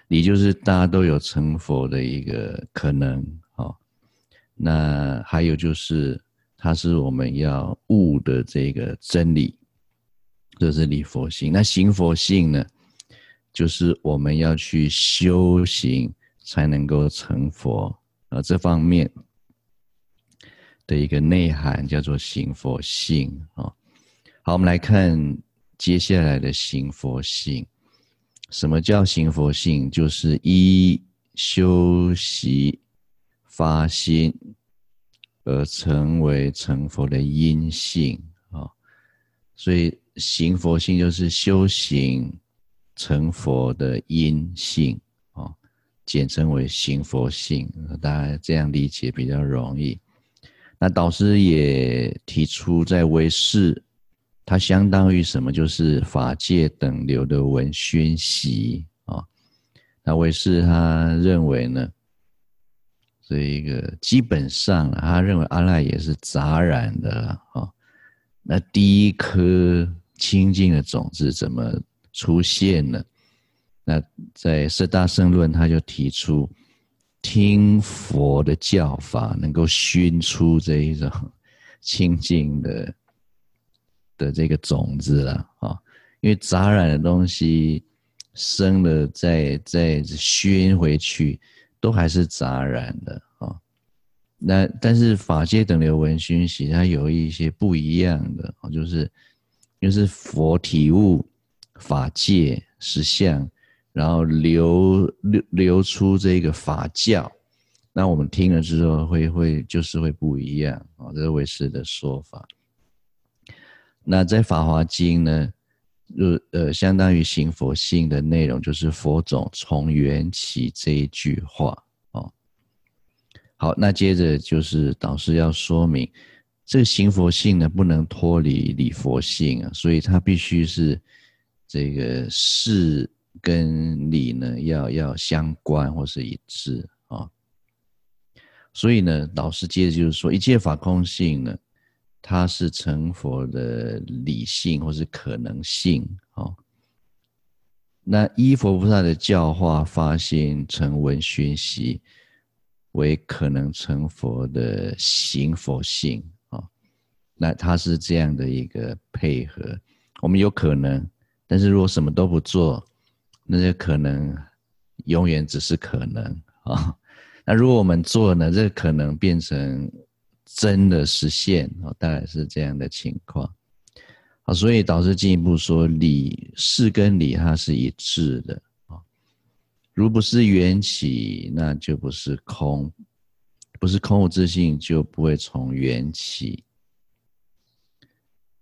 理就是大家都有成佛的一个可能哦。那还有就是，它是我们要悟的这个真理，这是理佛性。那行佛性呢，就是我们要去修行才能够成佛啊。这方面的一个内涵叫做行佛性啊。好，我们来看接下来的行佛性。什么叫行佛性？就是依修习发心而成为成佛的因性啊。所以行佛性就是修行成佛的因性啊，简称为行佛性。大家这样理解比较容易。那导师也提出，在唯识。它相当于什么？就是法界等流的闻熏习啊。那唯识他认为呢，这一个基本上他认为阿赖耶是杂染的啊。那第一颗清净的种子怎么出现呢？那在《四大圣论》他就提出，听佛的教法能够熏出这一种清净的。的这个种子了啊，因为杂染的东西生了再再熏回去，都还是杂染的啊。那但是法界等流闻熏习，它有一些不一样的啊，就是就是佛体悟法界实相，然后流流流出这个法教。那我们听了之后会会就是会不一样啊，这是唯识的说法。那在《法华经》呢，就呃相当于行佛性的内容，就是佛种从缘起这一句话哦。好，那接着就是导师要说明，这个行佛性呢不能脱离理佛性啊，所以它必须是这个事跟理呢要要相关或是一致啊。所以呢，导师接着就是说，一切法空性呢，它是成佛的理性或是可能性哦。那依佛菩萨的教化发心成闻熏习，为可能成佛的行佛性啊。那它是这样的一个配合。我们有可能，但是如果什么都不做，那些可能永远只是可能啊。那如果我们做呢，这可能变成真的实现哦，大概是这样的情况。好，所以导师进一步说，理事跟理它是一致的啊。如不是缘起，那就不是空；不是空无自性，就不会从缘起。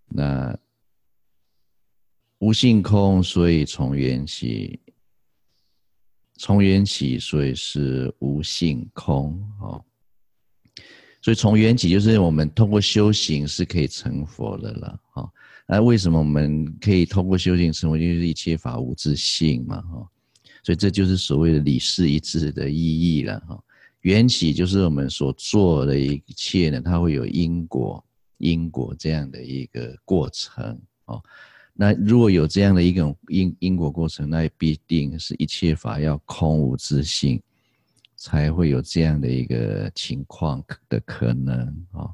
那无性空，所以从缘起。从缘起，所以是无性空哦。所以从缘起，就是我们通过修行是可以成佛的了哈。那为什么我们可以通过修行成佛？就是一切法无自性嘛哈。所以这就是所谓的理事一致的意义了哈。缘起就是我们所做的一切呢，它会有因果，因果这样的一个过程哦。那如果有这样的一种因因果过程，那必定是一切法要空无自性，才会有这样的一个情况的可能啊。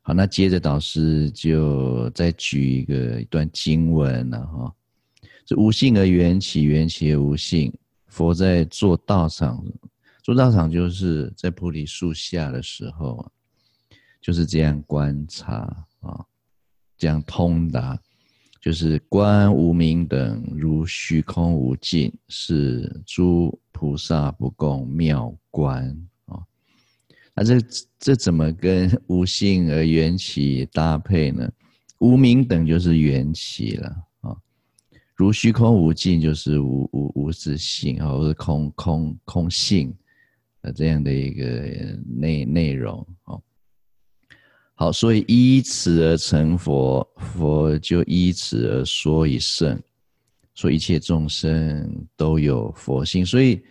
好，那接着导师就再举一个一段经文了哈。这无性而缘起，缘起而无性。佛在做道场，做道场就是在菩提树下的时候，就是这样观察啊，这样通达。就是观无明等如虚空无尽，是诸菩萨不共妙观啊。那这这怎么跟无性而缘起搭配呢？无明等就是缘起了啊，如虚空无尽就是无无无自性啊，或是空空空性的这样的一个内内容啊。好，所以依此而成佛，佛就依此而说一圣，说一切众生都有佛性。所以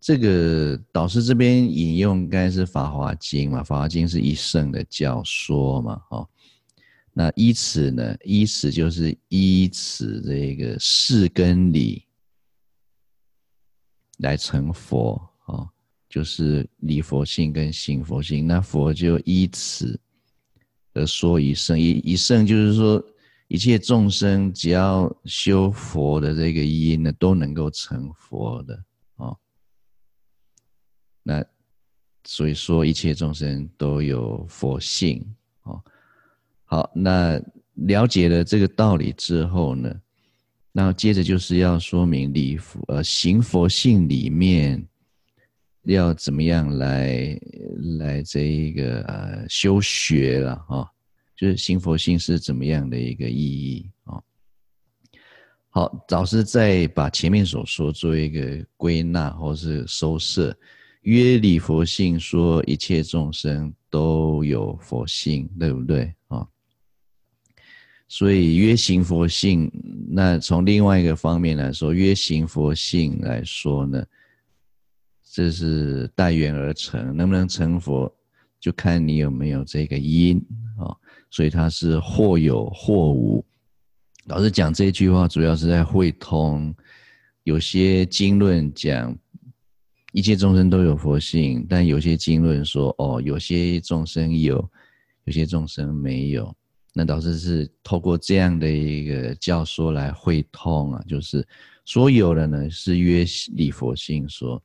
这个导师这边引用应该是《法华经》嘛，《法华经》是一圣的教说嘛，哦，那依此呢？依此就是依此这个事跟理来成佛。就是理佛性跟行佛性，那佛就依此而说一圣，一一圣就是说，一切众生只要修佛的这个因呢，都能够成佛的哦。那所以说，一切众生都有佛性哦。好，那了解了这个道理之后呢，那接着就是要说明理佛呃行佛性里面。要怎么样来来这一个呃修学了哈？就是行佛性是怎么样的一个意义啊？好，老师再把前面所说做一个归纳或是收摄，约理佛性说一切众生都有佛性，对不对啊？所以约行佛性，那从另外一个方面来说，约行佛性来说呢？这是待缘而成，能不能成佛，就看你有没有这个因啊。所以它是或有或无。老师讲这句话，主要是在会通。有些经论讲一切众生都有佛性，但有些经论说哦，有些众生有，有些众生没有。那导师是透过这样的一个教说来会通啊，就是说有的呢是约理佛性说，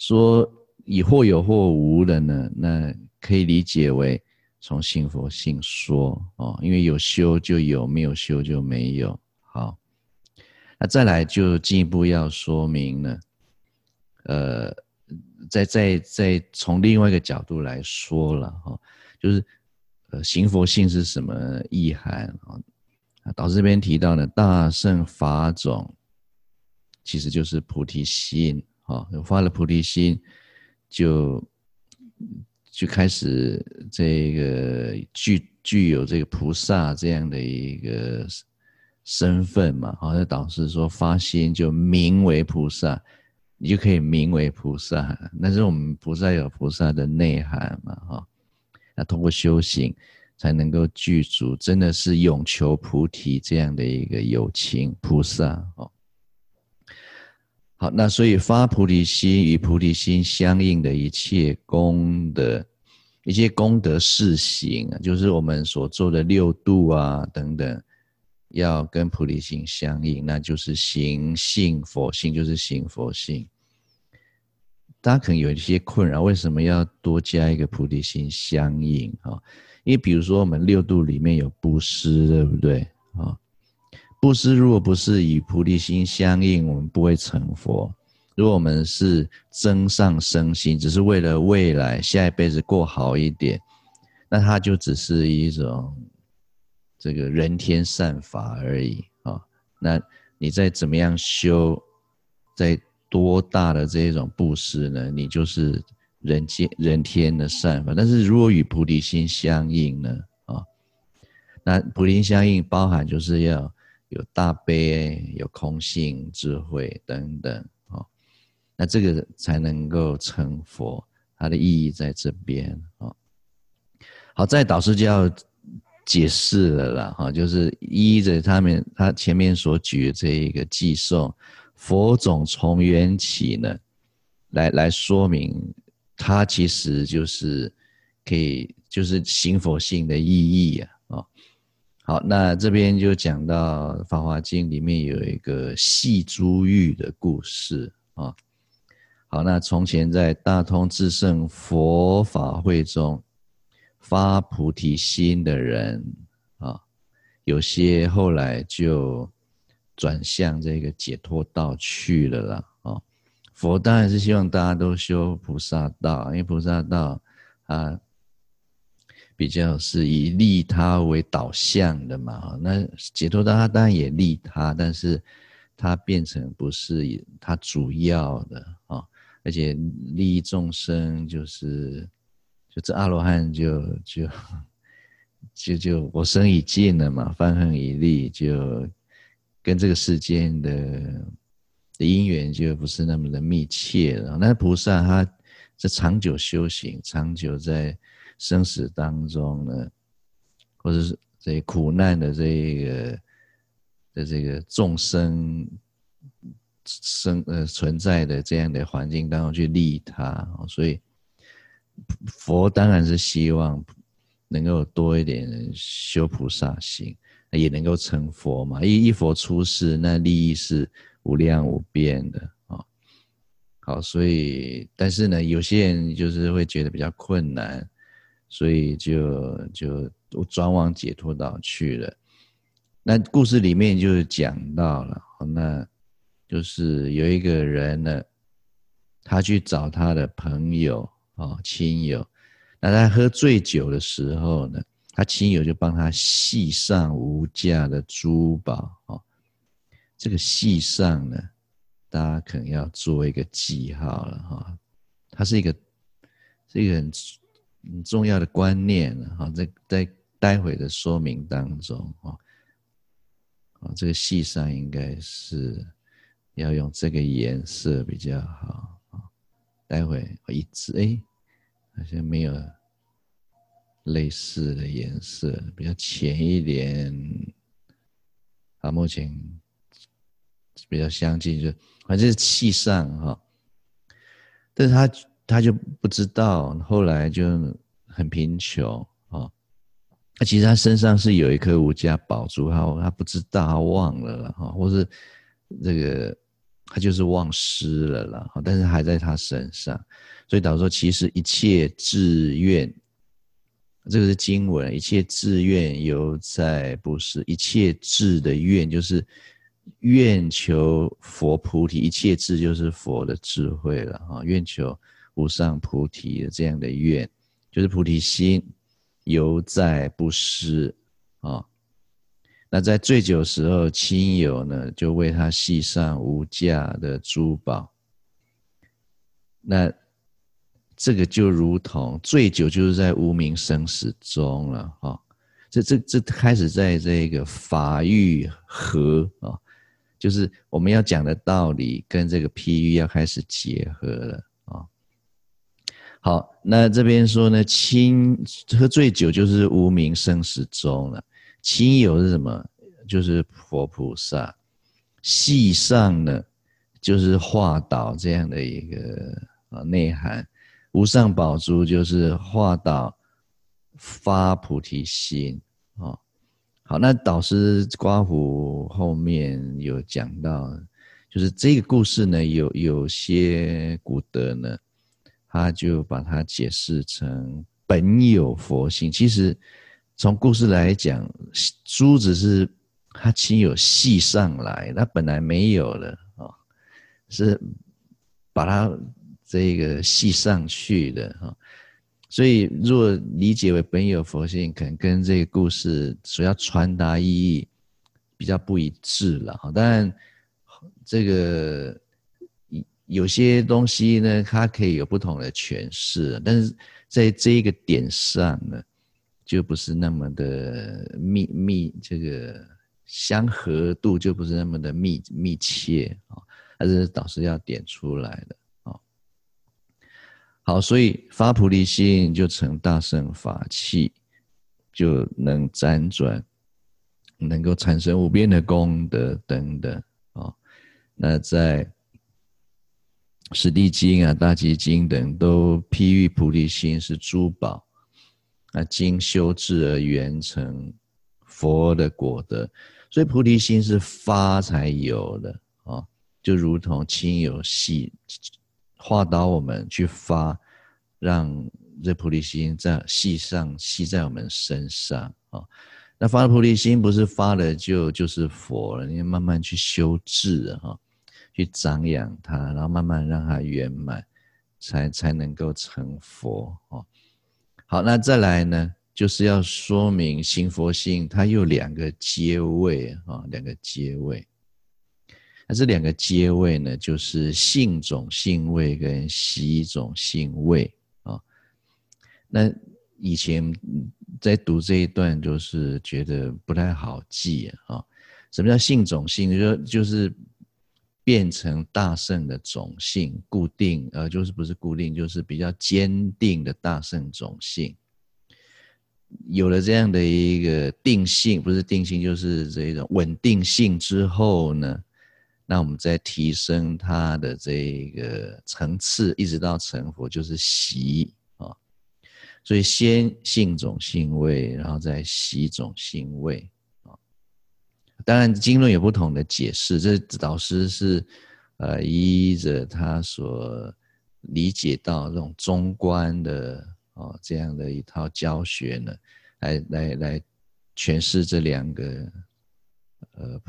说以或有或无的呢，那可以理解为从信佛性说哦，因为有修就有，没有修就没有。好，那再来就进一步要说明呢，呃，再再再从另外一个角度来说了哈，就是。呃，行佛性是什么意涵啊？导师这边提到呢，大圣法种其实就是菩提心啊。有发了菩提心，就就开始这个具具有这个菩萨这样的一个身份嘛。好，那导师说发心就名为菩萨，你就可以名为菩萨。那是我们菩萨有菩萨的内涵嘛，哈。那通过修行，才能够具足，真的是永求菩提这样的一个有情菩萨哦。好，那所以发菩提心与菩提心相应的一切功德，一些功德事行啊，就是我们所做的六度啊等等，要跟菩提心相应，那就是行性佛性，就是行佛性。大家可能有一些困扰，为什么要多加一个菩提心相应啊？因为比如说我们六度里面有布施，对不对啊？布施如果不是与菩提心相应，我们不会成佛。如果我们是增上生心，只是为了未来下一辈子过好一点，那它就只是一种这个人天善法而已啊。那你再怎么样修，在多大的这种布施呢？你就是人间人天的善法。但是如果与菩提心相应呢？啊，那菩提心相应包含就是要有大悲、有空性、智慧等等啊。那这个才能够成佛，它的意义在这边啊。好，在导师就要解释了啦，哈，就是依着他们他前面所举的这一个偈颂。佛种从缘起呢，来来说明，它其实就是可以就是行佛性的意义啊。好，那这边就讲到《法华经》里面有一个系珠玉的故事啊。好，那从前在大通智胜佛法会中发菩提心的人啊，有些后来就。转向这个解脱道去了啦，哦，佛当然是希望大家都修菩萨道，因为菩萨道啊比较是以利他为导向的嘛，那解脱道他当然也利他，但是他变成不是以它主要的啊，而且利益众生就是就这阿罗汉就就 就就我生已尽了嘛，梵行已立就。跟这个世间的的因缘就不是那么的密切了。那菩萨他是长久修行，长久在生死当中呢，或者是这苦难的这个的这个众生生呃存在的这样的环境当中去利他，所以佛当然是希望能够多一点修菩萨行。也能够成佛嘛？一一佛出世，那利益是无量无边的啊、好，所以但是呢，有些人就是会觉得比较困难，所以就就转往解脱岛去了。那故事里面就讲到了，那就是有一个人呢，他去找他的朋友啊、哦、亲友，那他喝醉酒的时候呢，他亲友就帮他系上无价的珠宝哦，这个系上呢，大家可能要做一个记号了哈。它是一个是一个很重要的观念哈，在在待会的说明当中啊，啊，这个系上应该是要用这个颜色比较好啊。待会我一直哎，好像没有。类似的颜色比较浅一点，啊，目前比较相近，就反正是系上哈。但是他他就不知道，后来就很贫穷啊，那其实他身上是有一颗无价宝珠，他他不知道，他忘了了哈，或是这个他就是忘失了了，但是还在他身上，所以导致说，其实一切志愿，这个是经文，一切志愿犹在不是，一切志的愿就是愿求佛菩提，一切志就是佛的智慧了哈，愿求无上菩提的这样的愿，就是菩提心。犹在不失啊，那在醉酒时候，亲友呢就为他系上无价的珠宝。那这个就如同醉酒，就是在无明生死中了啊。这这这开始在这个法欲合啊，就是我们要讲的道理跟这个譬喻要开始结合了。好，那这边说呢，亲喝醉酒就是无明生死中了。亲友是什么？就是佛菩萨。系上呢，就是化导这样的一个啊内涵。无上宝珠就是化导发菩提心啊。好，那导师刮胡后面有讲到，就是这个故事呢，有有些古德呢。他就把它解释成本有佛性。其实从故事来讲，珠子是他亲友系上来，他本来没有的啊，是把它这个系上去的啊。所以，若理解为本有佛性，可能跟这个故事所要传达意义比较不一致了哈。当然，这个。有些东西呢，它可以有不同的诠释，但是在这一个点上呢，就不是那么的密密，这个相合度就不是那么的密密切啊，还是导师要点出来的啊。好，所以发菩提心就成大乘法器，就能辗转，能够产生无边的功德等等啊。那在《十地经》啊，《大集经》等都譬喻菩提心是珠宝，啊，经修治而圆成佛的果德，所以菩提心是发才有的啊，就如同亲友系化导我们去发，让这菩提心在系上系在我们身上啊。那发了菩提心不是发了就就是佛了，你要慢慢去修治哈。去长养它，然后慢慢让它圆满，才才能够成佛哦。好，那再来呢，就是要说明行佛性，它有两个阶位啊，两个阶位。那这两个阶位呢，就是性种性位跟习种性位啊。那以前在读这一段，就是觉得不太好记啊。什么叫性种性？就就是。变成大圣的种性，固定，呃，就是不是固定，就是比较坚定的大圣种性。有了这样的一个定性，不是定性，就是这一种稳定性之后呢，那我们再提升它的这个层次，一直到成佛，就是习啊。所以先性种性位，然后再习种性位。当然，经论有不同的解释。这导师是，呃，依着他所理解到这种中观的哦这样的一套教学呢，来来来诠释这两个呃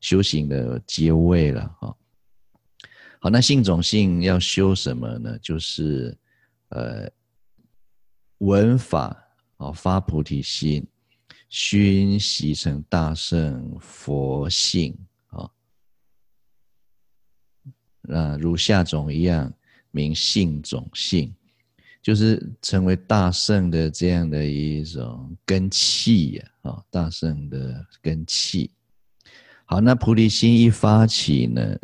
修行的阶位了哈。好，那性种性要修什么呢？就是呃闻法哦，发菩提心。熏习成大圣佛性啊，那如下种一样，名性种性，就是成为大圣的这样的一种根器呀啊，大圣的根器。好，那菩提心一发起呢，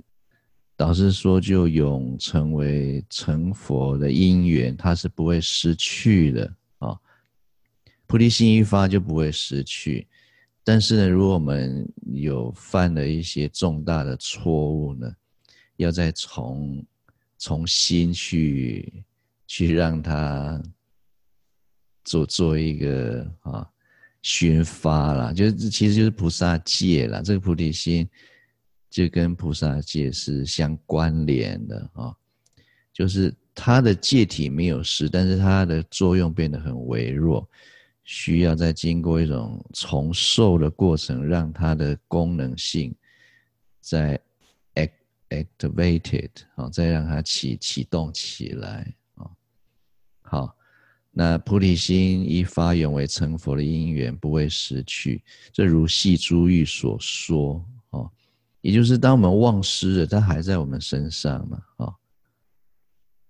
导师说就永成为成佛的因缘，它是不会失去的。菩提心一发就不会失去，但是呢，如果我们有犯了一些重大的错误呢，要再重重新去去让它做做一个啊熏发啦，就是其实就是菩萨戒啦。这个菩提心就跟菩萨戒是相关联的啊、就是它的戒体没有失，但是它的作用变得很微弱，需要再经过一种重受的过程，让它的功能性再 activated、哦，再让它启启动起来啊、哦，好。那菩提心一发，愿为成佛的因缘不会失去。这如系珠玉所说哦，也就是当我们忘失了，它还在我们身上嘛，哦。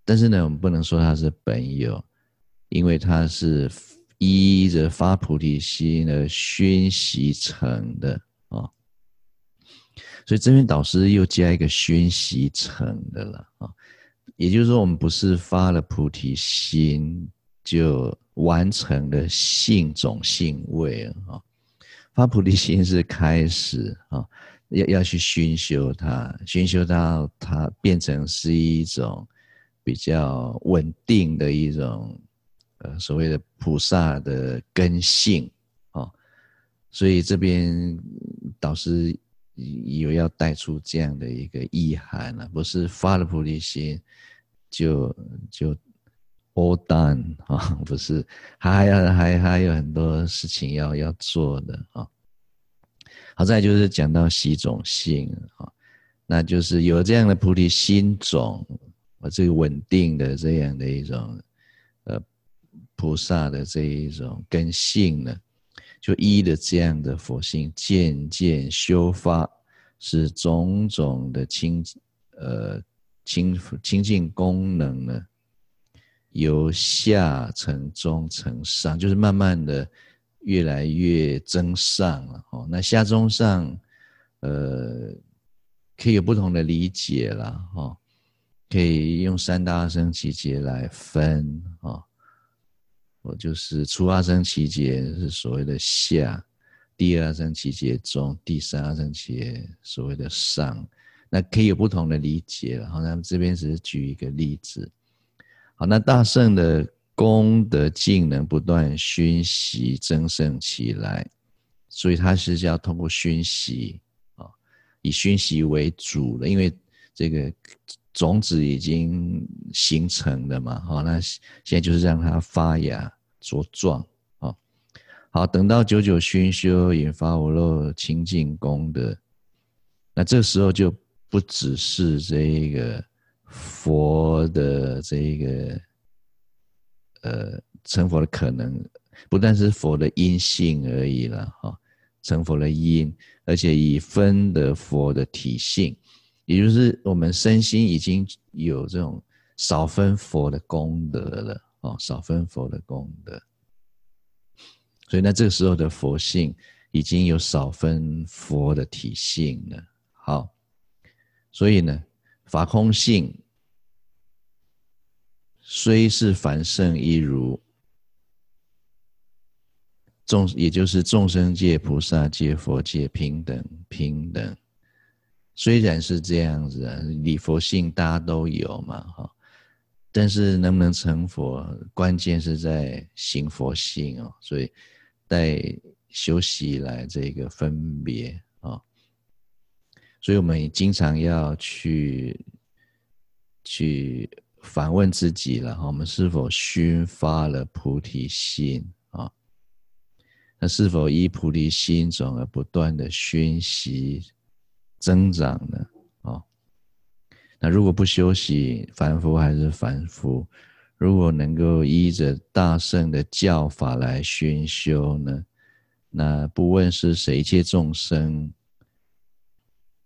但是呢，我们不能说它是本有，因为它是依着发菩提心而熏习成的啊。所以这边导师又加一个熏习成的了啊，也就是说，我们不是发了菩提心。就完成了性种性位啊，发菩提心是开始啊，要要去熏修它，熏修到它变成是一种比较稳定的一种所谓的菩萨的根性啊，所以这边导师有要带出这样的一个意涵了，不是发了菩提心就就。all done 啊，不是，还要还还有很多事情要要做的啊。好在就是讲到习种性啊，那就是有这样的菩提心种，啊，这个稳定的这样的一种菩萨的这一种根性呢，就依的这样的佛性渐渐修发，使种种的清呃清清净功能呢。由下乘中乘上，就是慢慢的越来越增上了哦。那下中上，呃，可以有不同的理解了哈。可以用三大阿僧只劫来分啊。我就是初阿僧只劫是所谓的下，第二阿僧只劫中，第三阿僧只劫所谓的上。那可以有不同的理解了。好，那这边只是举一个例子。好，那大圣的功德净能不断熏习增盛起来，所以它是要通过熏习啊，以熏习为主的，因为这个种子已经形成了嘛，好，那现在就是让它发芽茁壮啊。好，等到久久熏修，引发我漏清净功德，那这时候就不只是这一个。佛的这一个呃成佛的可能，不但是佛的因性而已了哈，成佛的因，而且已分得佛的体性，也就是我们身心已经有这种少分佛的功德了哦，少分佛的功德，所以呢，这个时候的佛性已经有少分佛的体性了。好，所以呢。法空性虽是凡圣一如，众也就是众生界、菩萨界、佛界平等平等。虽然是这样子啊，理佛性大家都有嘛，哈。但是能不能成佛，关键是在行佛性哦。所以带修习来这个分别啊。所以，我们也经常要去去反问自己了哈，我们是否熏发了菩提心啊？那是否依菩提心种而不断的熏习增长呢？那如果不修习，凡夫还是凡夫；如果能够依着大圣的教法来熏修呢？那不问是谁，一切众生。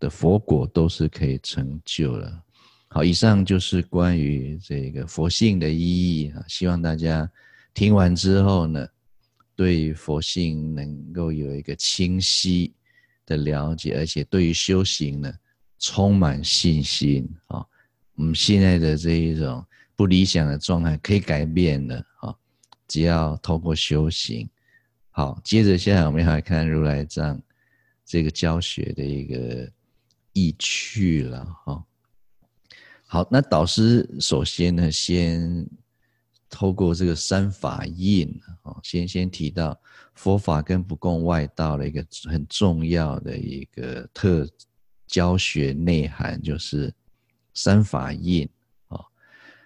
的佛果都是可以成就了。好，以上就是关于这个佛性的意义啊。希望大家听完之后呢，对佛性能够有一个清晰的了解，而且对于修行呢，充满信心啊。我们现在的这一种不理想的状态可以改变的啊，只要透过修行。好，接着现在我们要来看如来藏这个教学的一个。意趣了哈，好，那导师首先呢，先透过这个三法印啊，先先提到佛法跟不共外道的一个很重要的一个特教学内涵，就是三法印啊。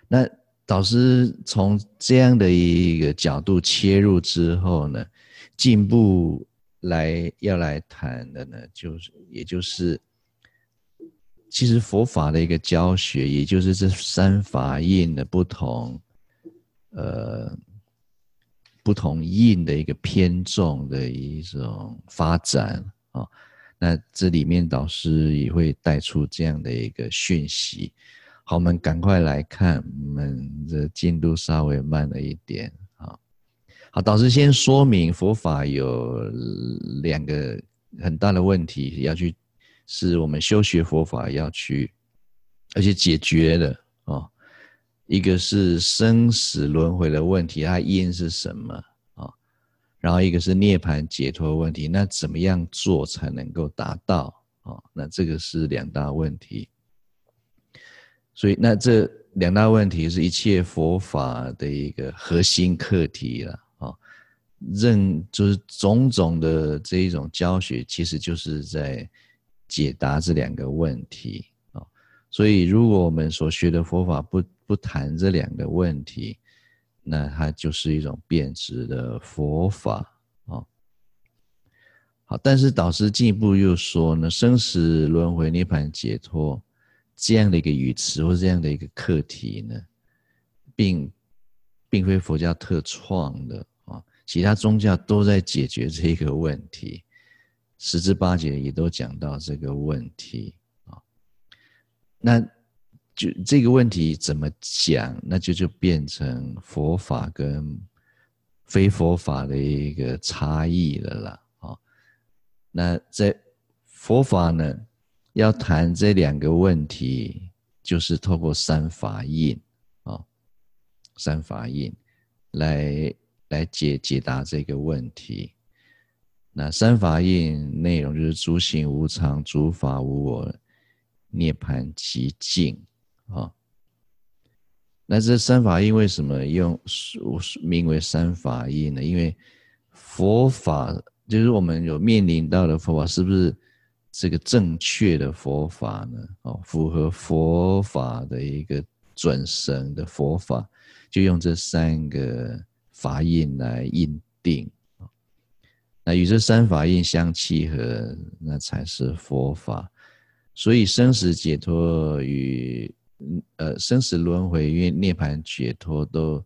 那导师从这样的一个角度切入之后呢，进一步来要来谈的呢，就是也就是。其实佛法的一个教学，也就是这三法印的不同，呃，不同印的一个偏重的一种发展啊、哦。那这里面导师也会带出这样的一个讯息。好，我们赶快来看，我们的进度稍微慢了一点啊、好，导师先说明佛法有两个很大的问题要去。是我们修学佛法要去，而且解决的啊，一个是生死轮回的问题，它因是什么？然后一个是涅槃解脱问题，那怎么样做才能够达到啊？那这个是两大问题。所以，那这两大问题是一切佛法的一个核心课题了啊。任就是种种的这一种教学，其实就是在。解答这两个问题啊，所以如果我们所学的佛法不不谈这两个问题，那它就是一种变质的佛法啊。好，但是导师进一步又说呢，生死轮回、涅槃解脱这样的一个语词或这样的一个课题呢，并并非佛教特创的啊，其他宗教都在解决这个问题。十之八九也都讲到这个问题啊，那就这个问题怎么讲？那就就变成佛法跟非佛法的一个差异了啦啊。那在佛法呢，要谈这两个问题，就是透过三法印啊，三法印来来解解答这个问题。那三法印内容就是诸行无常、诸法无我、涅槃寂静啊。那这三法印为什么用名为三法印呢？因为佛法就是我们有面临到的佛法，是不是这个正确的佛法呢？哦，符合佛法的一个准绳的佛法，就用这三个法印来印定。那与这三法印相契合，那才是佛法。所以生死解脱与嗯呃生死轮回因为涅槃解脱都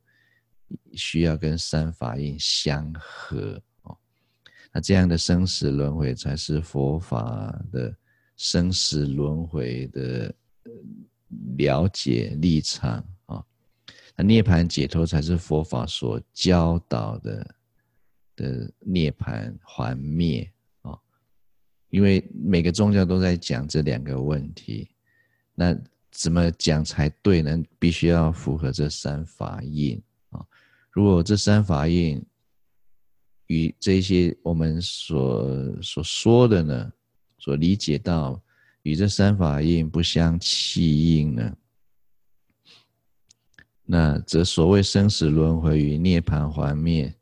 需要跟三法印相合哦。那这样的生死轮回才是佛法的生死轮回的了解立场啊。那涅槃解脱才是佛法所教导的。的涅槃还灭啊，因为每个宗教都在讲这两个问题，那怎么讲才对呢？必须要符合这三法印啊。如果这三法印与这些我们所所说的呢，所理解到与这三法印不相契应呢，那则所谓生死轮回与涅槃还灭。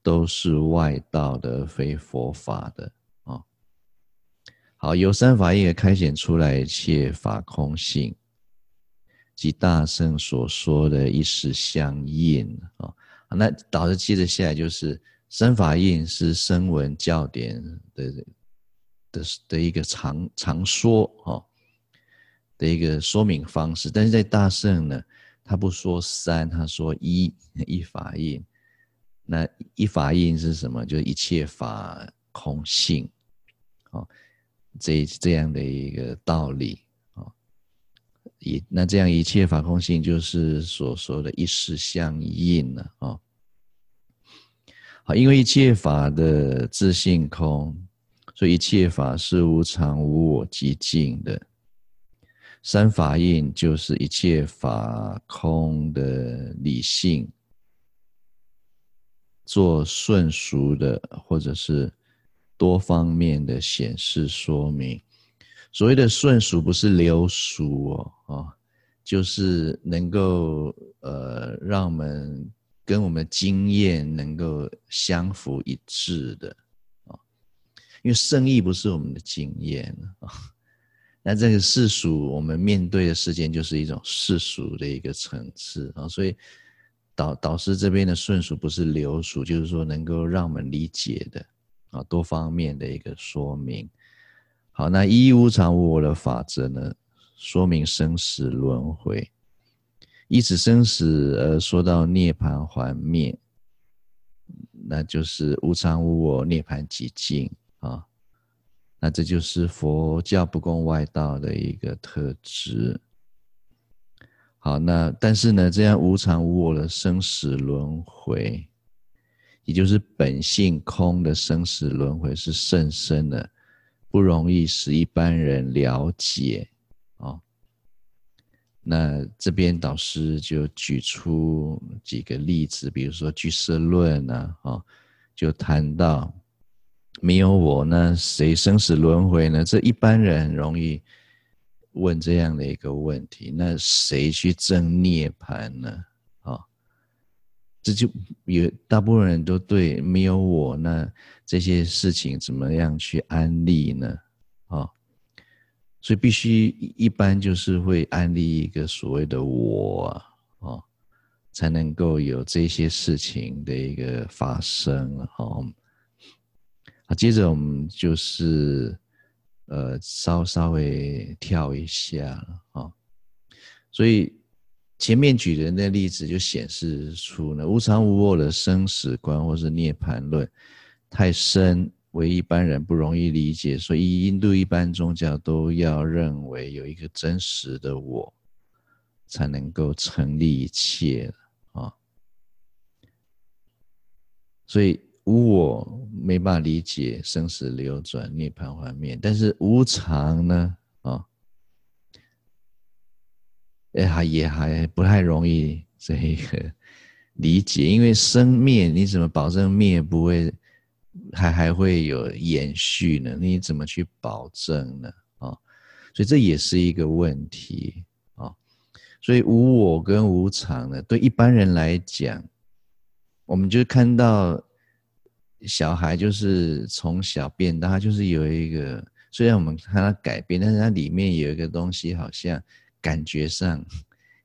都是外道的，非佛法的啊。好，由三法印开显出来一切法空性，即大圣所说的一实相应啊。那导致接着下来就是三法印是声闻教典的的的一个常常说啊的一个说明方式，但是在大圣呢，他不说三，他说一一法印。那一法印是什么？就是一切法空性，哦，这这样的一个道理，一那这样一切法空性就是所说的一实相应了，哦，好，因为一切法的自性空，所以一切法是无常、无我、寂静的。三法印就是一切法空的理性。做顺俗的，或者是多方面的显示说明。所谓的顺俗，不是流俗哦，哦，就是能够呃，让我们跟我们的经验能够相符一致的啊，因为圣意不是我们的经验啊，那这个世俗我们面对的事件就是一种世俗的一个层次啊，所以导导师这边的顺俗不是流俗，就是说能够让我们理解的啊，多方面的一个说明。好，那一无常无我的法则呢，说明生死轮回。依此生死而说到涅槃还灭，那就是无常无我，涅槃寂静啊。那这就是佛教不共外道的一个特质。好，那但是呢，这样无常无我的生死轮回，也就是本性空的生死轮回，是甚深的，不容易使一般人了解。哦那这边导师就举出几个例子，比如说俱舍论啊，哦，就谈到没有我，那谁生死轮回呢？这一般人很容易问这样的一个问题。那谁去证涅槃呢？这就有大部分人都对没有我，那这些事情怎么样去安利呢？啊，所以必须一般就是会安利一个所谓的我啊，哦，才能够有这些事情的一个发生哦。好，接着我们就是呃稍稍微跳一下啊，所以前面举的那例子就显示出呢，无常无我的生死观或是涅槃论太深。为一般人不容易理解，所以印度一般宗教都要认为有一个真实的我，才能够成立一切啊。所以无我没办法理解生死流转、涅槃幻灭，但是无常呢？啊，哎，还也还不太容易这个理解，因为生灭，你怎么保证灭不会？还还会有延续呢？你怎么去保证呢？啊，所以这也是一个问题啊。所以无我跟无常呢，对一般人来讲，我们就看到小孩就是从小变大，就是有一个，虽然我们看他改变，但是他里面有一个东西，好像感觉上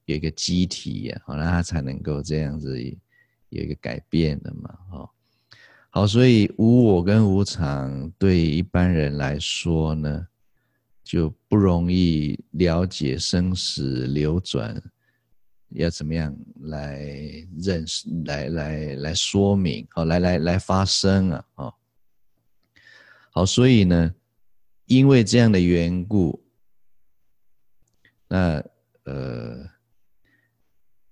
有一个机体呀，好，那他才能够这样子有一个改变的嘛，哈。好，所以无我跟无常对一般人来说呢，就不容易了解生死流转，要怎么样来认识、来来来说明，好，来来来发生啊，哦，好，所以呢，因为这样的缘故，那呃。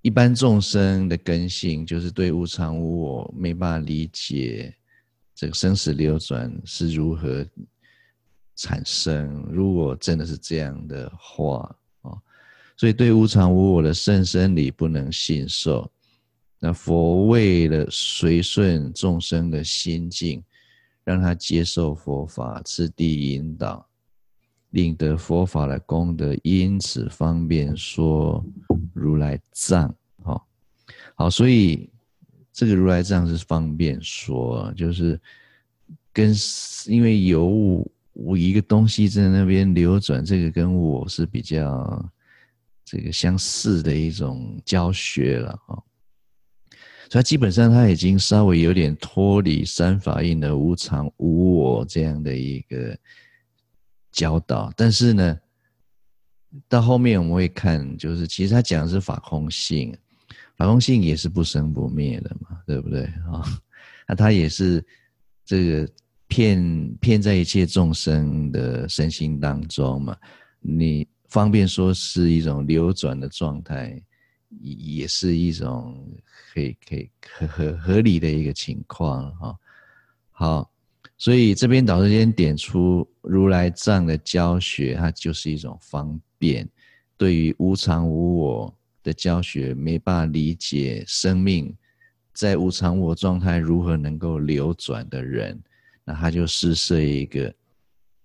一般众生的根性就是对无常无我没办法理解，这个生死流转是如何产生。如果真的是这样的话，啊，所以对无常无我的甚深理不能信受。那佛为了随顺众生的心境，让他接受佛法，次第引导，令得佛法的功德，因此方便说。如来藏，好，好，所以这个如来藏是方便说，就是跟因为有我一个东西在那边流转，这个跟我是比较这个相似的一种教学了啊，所以基本上他已经稍微有点脱离三法印的无常无我这样的一个教导，但是呢。到后面我们会看，就是其实他讲的是法空性，法空性也是不生不灭的嘛，对不对啊？那他也是这个骗骗在一切众生的身心当中嘛，你方便说是一种流转的状态，也是一种可以可以合合合理的一个情况哈。好。所以这边导师先点出如来藏的教学，它就是一种方便。对于无常无我的教学，没办法理解生命在无常无我状态如何能够流转的人，那他就施设一个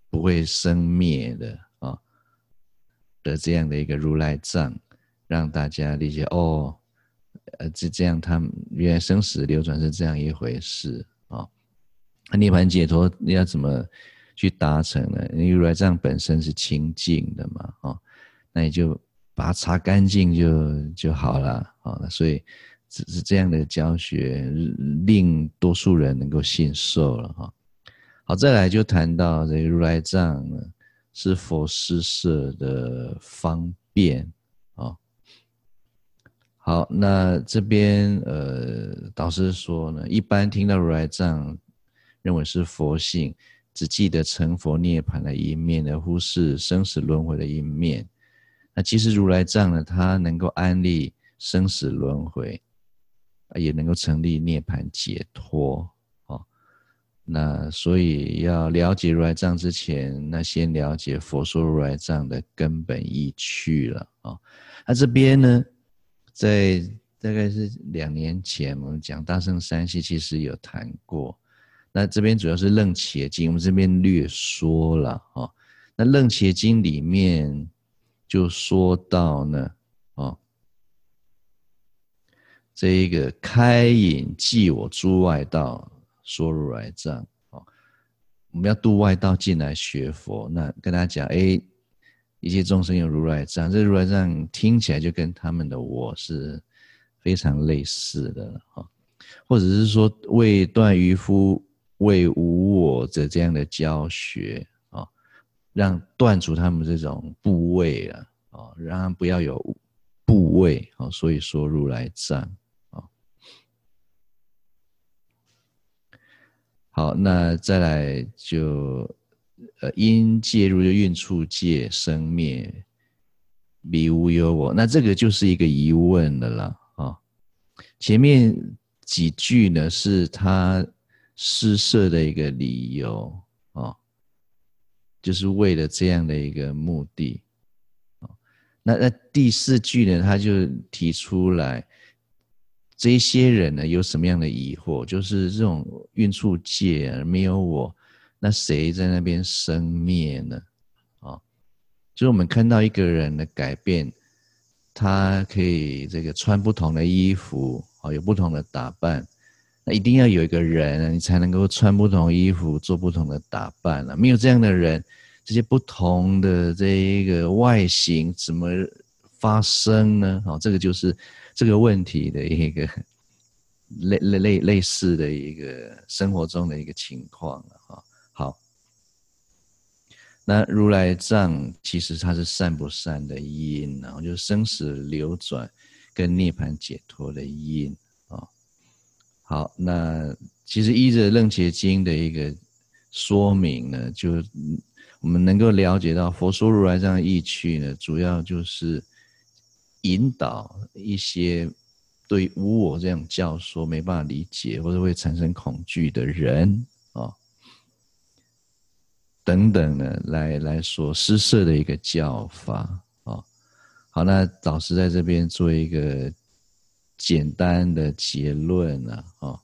不会生灭的啊的这样的一个如来藏，让大家理解哦。呃，这这样，他们原来生死流转是这样一回事啊。涅槃解脱你要怎么去达成呢？因为如来藏本身是清净的嘛，啊，那你就把它擦干净就就好了啊。所以只是这样的教学，令多数人能够信受了哈。好，再来就谈到这个如来藏呢，是佛施设的方便。好，那这边呃，导师说呢，一般听到如来藏，认为是佛性，只记得成佛涅槃的一面，而忽视生死轮回的一面。那其实如来藏呢，它能够安立生死轮回，也能够成立涅槃解脱。哦，那所以要了解如来藏之前，那先了解佛说如来藏的根本意趣了啊。那这边呢？在大概是两年前，我们讲大乘三系其实有谈过。那这边主要是楞伽经，我们这边略说了哦。那楞伽经里面就说到呢，哦，这一个开引即我诸外道说如来藏哦，我们要度外道进来学佛，那跟大家讲，哎。一切众生有如来藏，这如来藏听起来就跟他们的我是非常类似的哈，或者是说为断渔夫为无我的这样的教学啊，让断除他们这种部位啊，啊，让他不要有部位啊，所以说如来藏啊。好，那再来就。呃，因介入就蕴处界生灭，彼无有我。那这个就是一个疑问的了啊。前面几句呢，是他施舍的一个理由啊，就是为了这样的一个目的哦。那那第四句呢，他就提出来，这些人呢有什么样的疑惑？就是这种运处界没有我。那谁在那边生灭呢？啊，就是我们看到一个人的改变，他可以这个穿不同的衣服，啊，有不同的打扮，那一定要有一个人，你才能够穿不同衣服，做不同的打扮了。没有这样的人，这些不同的这一个外形怎么发生呢？啊，这个就是这个问题的一个类类类类似的一个生活中的一个情况了。哈好，那如来藏其实它是善不善的因，然后就是生死流转跟涅槃解脱的因。好，那其实依着楞伽经的一个说明呢，就我们能够了解到佛说如来这样意趣呢，主要就是引导一些对无我这样教说没办法理解或者会产生恐惧的人啊。等等的来来说施设的一个教法啊，好，那导师在这边做一个简单的结论啊，哦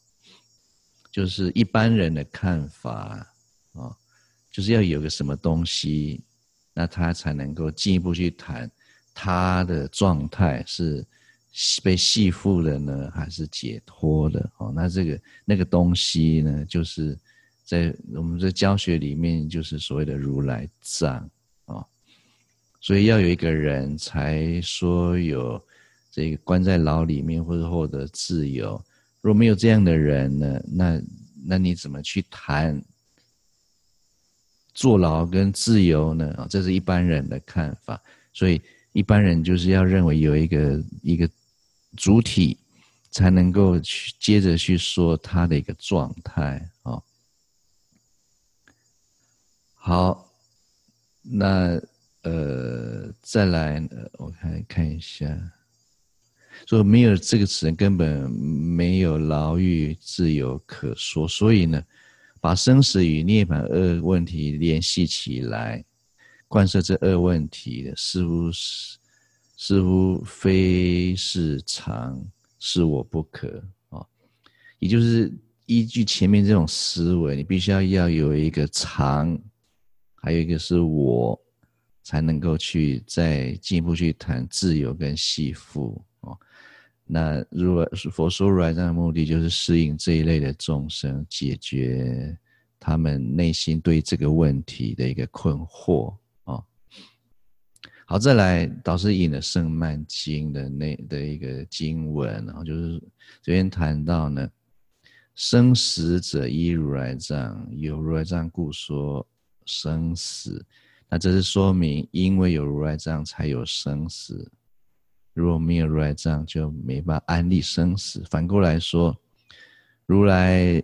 就是一般人的看法啊，就是要有个什么东西，那他才能够进一步去谈他的状态是被系缚的呢，还是解脱的？哦，那这个那个东西呢，就是。在我们的教学里面，就是所谓的如来藏啊，所以要有一个人才说有这个关在牢里面或者获得自由。如果没有这样的人呢，那那你怎么去谈坐牢跟自由呢？啊，这是一般人的看法。所以一般人就是要认为有一个一个主体，才能够去接着去说他的一个状态啊。好，那呃，再来，我看看一下，说没有这个词，根本没有牢狱自由可说。所以呢，把生死与涅槃二问题联系起来，贯彻这二问题的，似乎是似乎非是常，是我不可啊、哦。也就是依据前面这种思维，你必须要要有一个常。还有一个是我，才能够去再进一步去谈自由跟系缚。那如果佛说如来藏的目的，就是适应这一类的众生，解决他们内心对这个问题的一个困惑啊。好，再来导师引了《胜曼经》的那的一个经文，然后就是这边谈到呢，生死者依如来藏，有如来藏故说生死。那这是说明，因为有如来藏，才有生死。如果没有如来藏，就没办法安立生死。反过来说，如来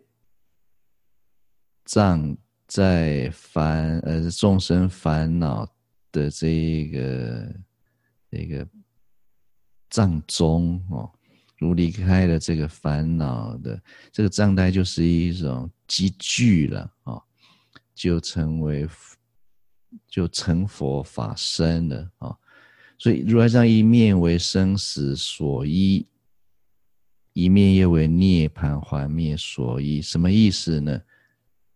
藏在烦呃众生烦恼的这一个这个藏中哦，如离开了这个烦恼的这个藏带，就是一种积聚了哦，就成为就成佛法身了哦。所以如来藏一面为生死所依，一面又为涅槃幻灭所依。什么意思呢？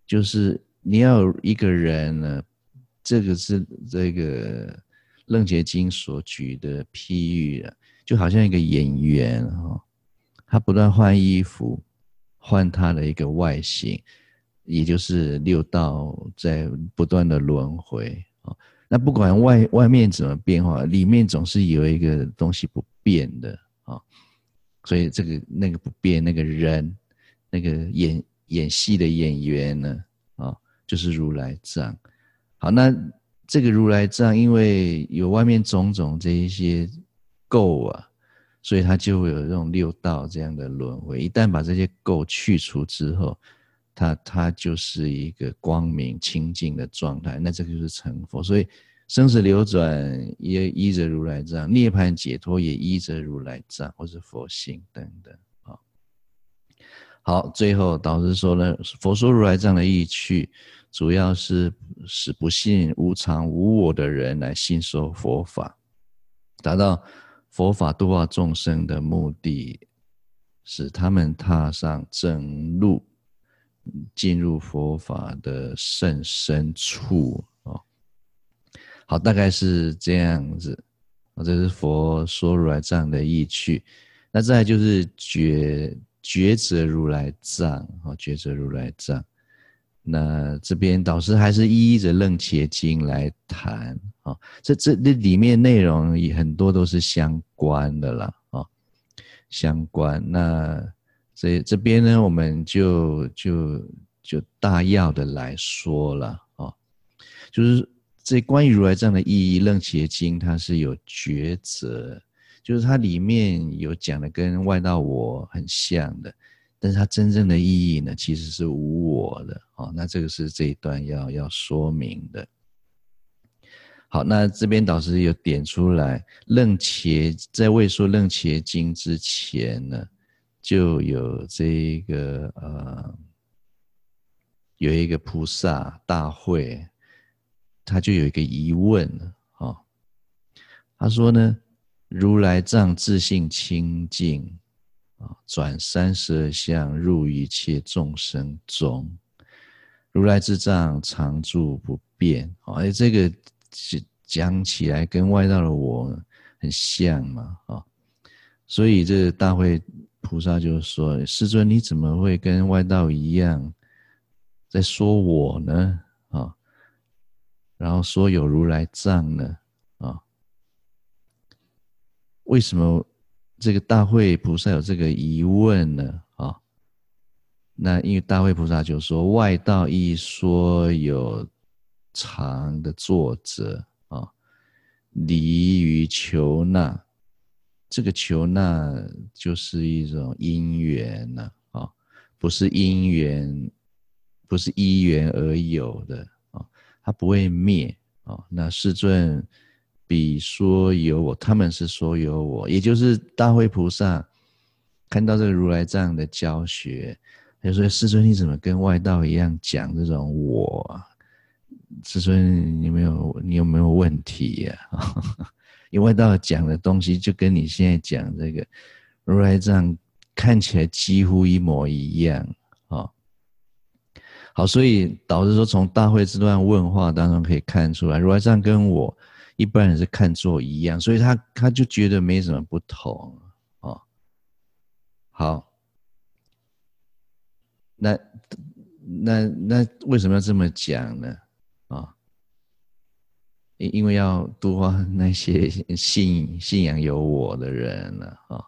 就是你要一个人呢，这个是这个《楞伽经》所举的譬喻啊，就好像一个演员哈，他不断换衣服，换他的一个外形，也就是六道在不断的轮回啊。那不管外外面怎么变化，里面总是有一个东西不变的啊，所以这个那个不变，那个人，那个演演戏的演员呢，啊，就是如来藏。好，那这个如来藏，因为有外面种种这一些垢啊，所以它就会有这种六道这样的轮回。一旦把这些垢去除之后，它它就是一个光明清净的状态，那这个就是成佛。所以生死流转也依着如来藏，涅槃解脱也依着如来藏，或是佛性等等。啊，好，最后导师说呢，佛说如来藏的意趣，主要是使不信无常无我的人来信受佛法，达到佛法度化众生的目的，使他们踏上正路。进入佛法的甚深处哦，好，大概是这样子。这是佛说如来藏的意趣。那再来就是觉觉者如来藏啊，觉者如来藏。那这边导师还是依着楞伽经来谈啊，这这这里面内容也很多都是相关的啦啊，相关那。所以这边呢，我们就就就大要的来说了啊，就是这关于如来藏的意义，《楞伽经》它是有抉择，就是它里面有讲的跟外道我很像的，但是它真正的意义呢，其实是无我的啊。那这个是这一段要要说明的。好，那这边导师有点出来，楞伽在未说《楞伽经》之前呢。就有这个呃，有一个菩萨大会，他就有一个疑问啊、哦，他说呢，如来藏自性清净啊，转三十二相入一切众生中，如来之藏常住不变啊，哎，这个讲起来跟外道的我很像嘛啊、所以这个大会。菩萨就说：“世尊，你怎么会跟外道一样，在说我呢？啊，然后说有如来藏呢？啊，为什么这个大会菩萨有这个疑问呢？啊，那因为大会菩萨就说，外道一说有常的作者啊，离于求那。”这个求那就是一种因缘呐，啊，不是因缘，不是因缘而有的啊，它不会灭啊。那世尊彼说有我，他们是说有我，也就是大会菩萨看到这个如来这样的教学，他就说：“世尊，你怎么跟外道一样讲这种我？世尊，你有没有你有没有问题呀？”因 为外道讲的东西就跟你现在讲这个如来藏看起来几乎一模一样啊。好，所以导致说从大会这段问话当中可以看出来，如来藏跟我一般人是看作一样，所以他他就觉得没什么不同啊。好，那那那为什么要这么讲呢？因因为要多 那些信信仰有我的人了啊，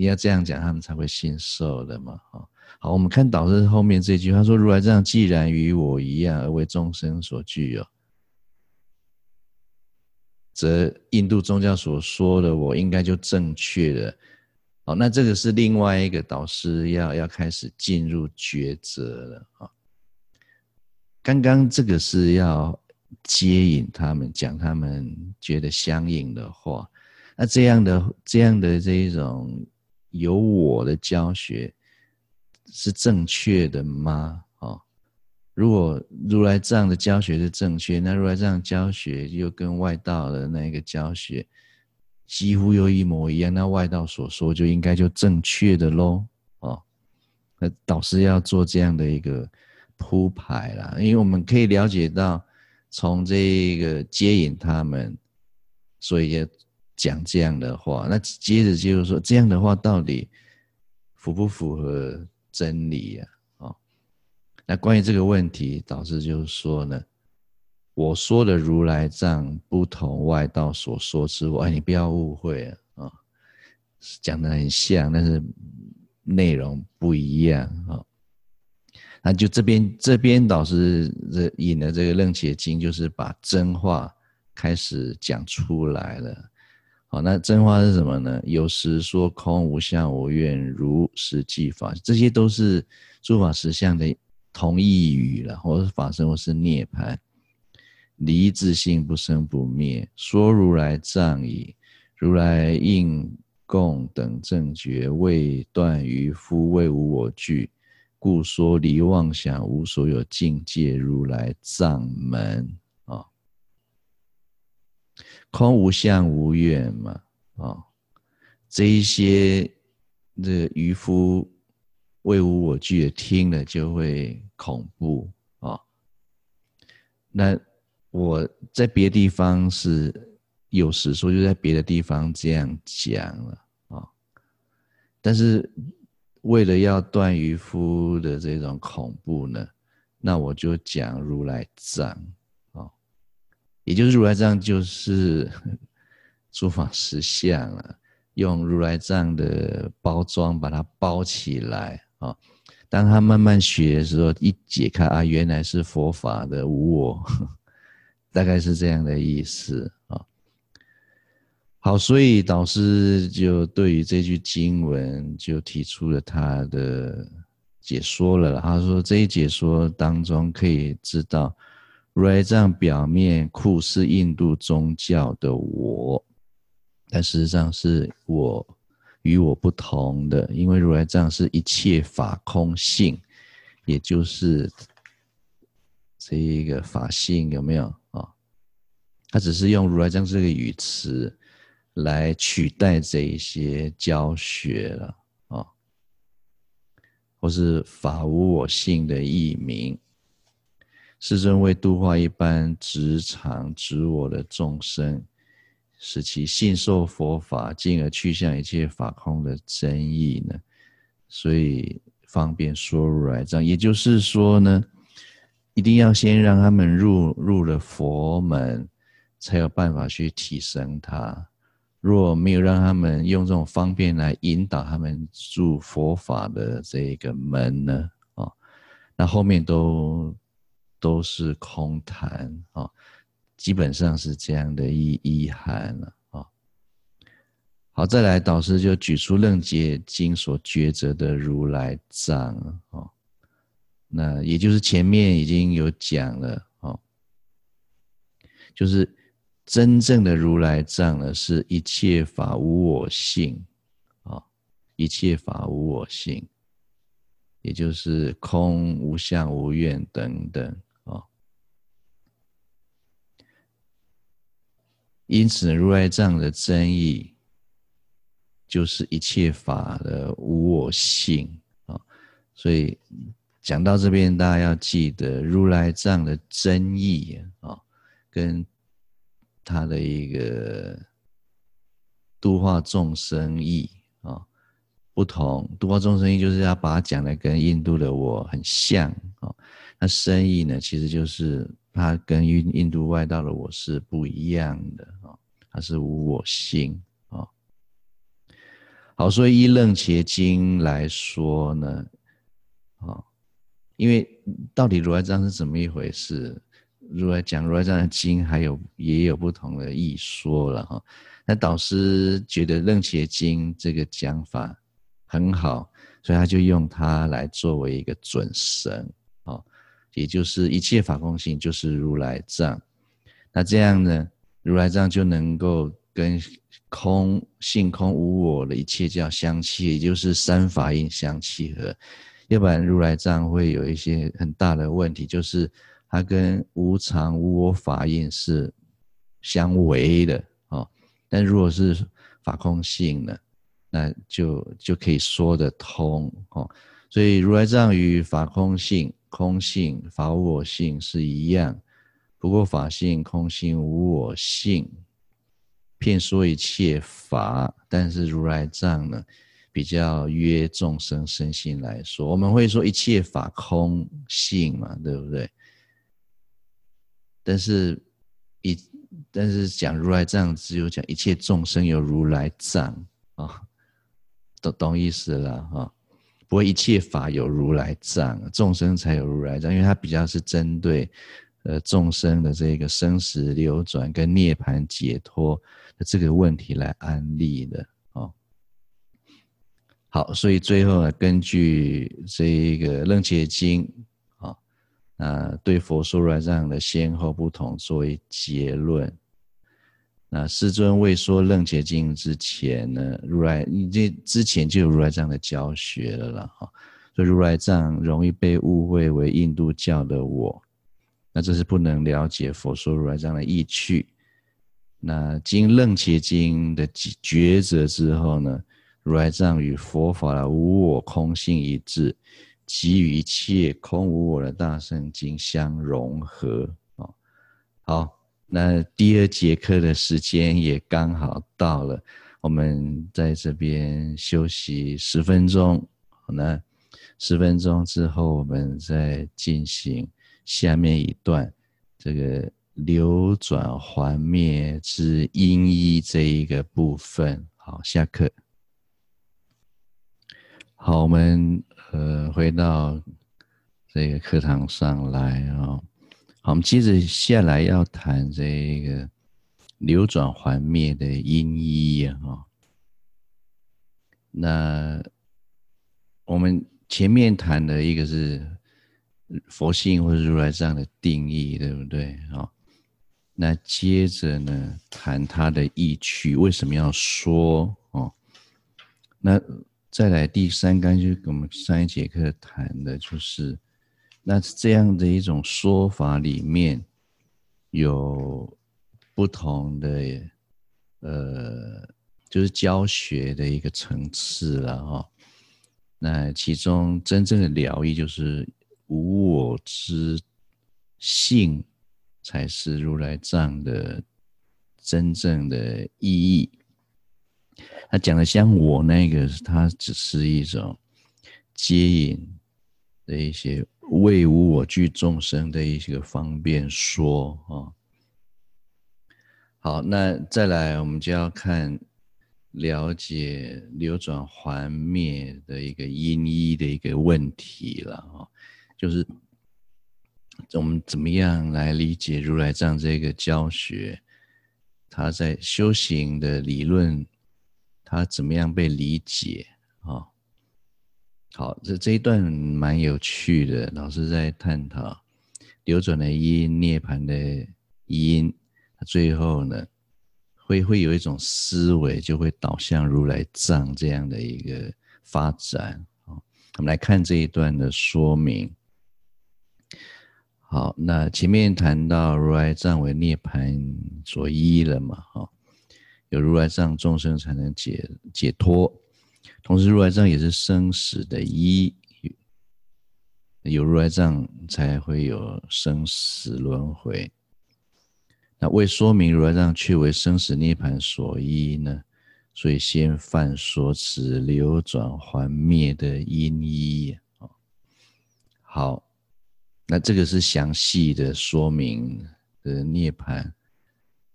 要这样讲，他们才会信受的嘛。啊，好，我们看导师后面这句，他说：“如来这样既然与我一样，而为众生所具有。”则印度宗教所说的我应该就正确了，好，那这个是另外一个导师要要开始进入抉择了啊。刚刚这个是要接引他们讲他们觉得相应的话，那这样的这样的这一种有我的教学是正确的吗？哦如果如来藏的教学是正确，那如来藏教学又跟外道的那个教学几乎又一模一样，那外道所说就应该就正确的喽，哦，那导师要做这样的一个铺排啦，因为我们可以了解到，从这个接引他们，所以要讲这样的话，那接着就是说，这样的话到底符不符合真理呀？那关于这个问题，导师就是说呢，我说的如来藏不同外道所说之外，你不要误会啊，哦，讲的很像，但是内容不一样啊，哦。那就这边这边导师这引的这个楞伽经，就是把真话开始讲出来了。好，那真话是什么呢？有时说空无相无愿如实际法，这些都是诸法实相的。同义语了，或是法身，或是涅槃，离自性不生不灭。说如来藏矣，如来应供等正觉，未断愚夫谓无我具，故说离妄想无所有境界如来藏门啊。空无相无愿嘛啊，这一些这渔夫。谓无我具，听了就会恐怖啊、哦。那我在别的地方是有实说，就在别的地方这样讲了啊、哦。但是为了要断渔夫的这种恐怖呢，那我就讲如来藏啊、哦，也就是如来藏就是 诸法实相了，用如来藏的包装把它包起来。啊，当他慢慢学的时候，一解开啊，原来是佛法的无我，大概是这样的意思啊。好，所以导师就对于这句经文就提出了他的解说了。他说这一解说当中可以知道，如来藏表面酷似印度宗教的我，但实际上是我。与我不同的，因为如来藏是一切法空性，也就是这一个法性有没有啊？他只是用如来藏这个语词来取代这一些教学了啊，或是法无我性的译名。世尊为度化一般执常执我的众生。使其信受佛法，进而去向一切法空的真义呢？所以方便说如来藏，也就是说呢，一定要先让他们入入了佛门，才有办法去提升他。若没有让他们用这种方便来引导他们入佛法的这个门呢？啊，那后面都都是空谈啊。基本上是这样的意意涵了啊。好，再来导师就举出楞伽经所抉择的如来藏啊，那也就是前面已经有讲了啊，就是真正的如来藏呢，是一切法无我性啊，一切法无我性，也就是空无相无愿等等啊。因此，如来藏的真义就是一切法的无我性啊。所以讲到这边，大家要记得如来藏的真义啊，跟他的一个度化众生意啊，不同，度化众生意就是要把它讲的跟印度的我很像啊。那生意呢，其实就是它跟印印度外道的我是不一样的啊，它是无我性啊。好，所以依楞伽经来说呢，啊，因为到底如来藏是怎么一回事？如来讲如来藏的经，还有也有不同的义说了哈。那导师觉得楞伽经这个讲法很好，所以他就用它来作为一个准绳，哦，也就是一切法空性就是如来藏。那这样呢，如来藏就能够跟空性空无我的一切教相契，也就是三法印相契合。要不然如来藏会有一些很大的问题，就是。它跟无常无我法印是相违的哦，但如果是法空性呢，那就就可以说得通哦。所以如来藏与法空性、空性、法无我性是一样，不过法性、空性、无我性，骗说一切法，但是如来藏呢，比较约众生身心来说，我们会说一切法空性嘛，对不对？但是，一但是讲如来藏，只有讲一切众生有如来藏啊、懂懂意思了哈、不会一切法有如来藏，众生才有如来藏，因为它比较是针对呃众生的这个生死流转跟涅槃解脱的这个问题来安立的哦。好，所以最后呢，根据这一个楞伽经。那对佛说如来藏的先后不同作为结论。那世尊未说楞伽经之前呢，如来你这之前就有如来藏的教学了啦。哈。所以如来藏容易被误会为印度教的我，那这是不能了解佛说如来藏的意趣。那经楞伽经的抉择之后呢，如来藏与佛法的无我空性一致。即与一切空无我的大圣经相融合啊！好，那第二节课的时间也刚好到了，我们在这边休息十分钟。好那十分钟之后，我们再进行下面一段这个流转环灭之因依这一个部分。好，下课。好，我们。呃，回到这个课堂上来啊、好，我们接着下来要谈这个流转还灭的因依啊、那我们前面谈的一个是佛性或者如来藏的定义，对不对？好，那接着呢，谈它的意趣，为什么要说哦？那。再来第三纲，就是我们上一节课谈的，就是那这样的一种说法里面有不同的呃，就是教学的一个层次了哈。那其中真正的疗愈就是无我之性，才是如来藏的真正的意义。他讲的像我那个，他只是一种接引的一些为无我具众生的一些方便说啊。好，那再来我们就要看了解流转还灭的一个因依的一个问题了啊，就是我们怎么样来理解如来藏这个教学，他在修行的理论。他怎么样被理解啊？好，这这一段蛮有趣的，老师在探讨流转的因、涅槃的因，最后呢，会会有一种思维，就会导向如来藏这样的一个发展。好，我们来看这一段的说明。好，那前面谈到如来藏为涅槃所依了嘛？哈。有如来藏，众生才能解解脱；同时，如来藏也是生死的依，有如来藏才会有生死轮回。那为说明如来藏却为生死涅槃所依呢？所以先犯所持流转还灭的因依啊。好，那这个是详细的说明的涅槃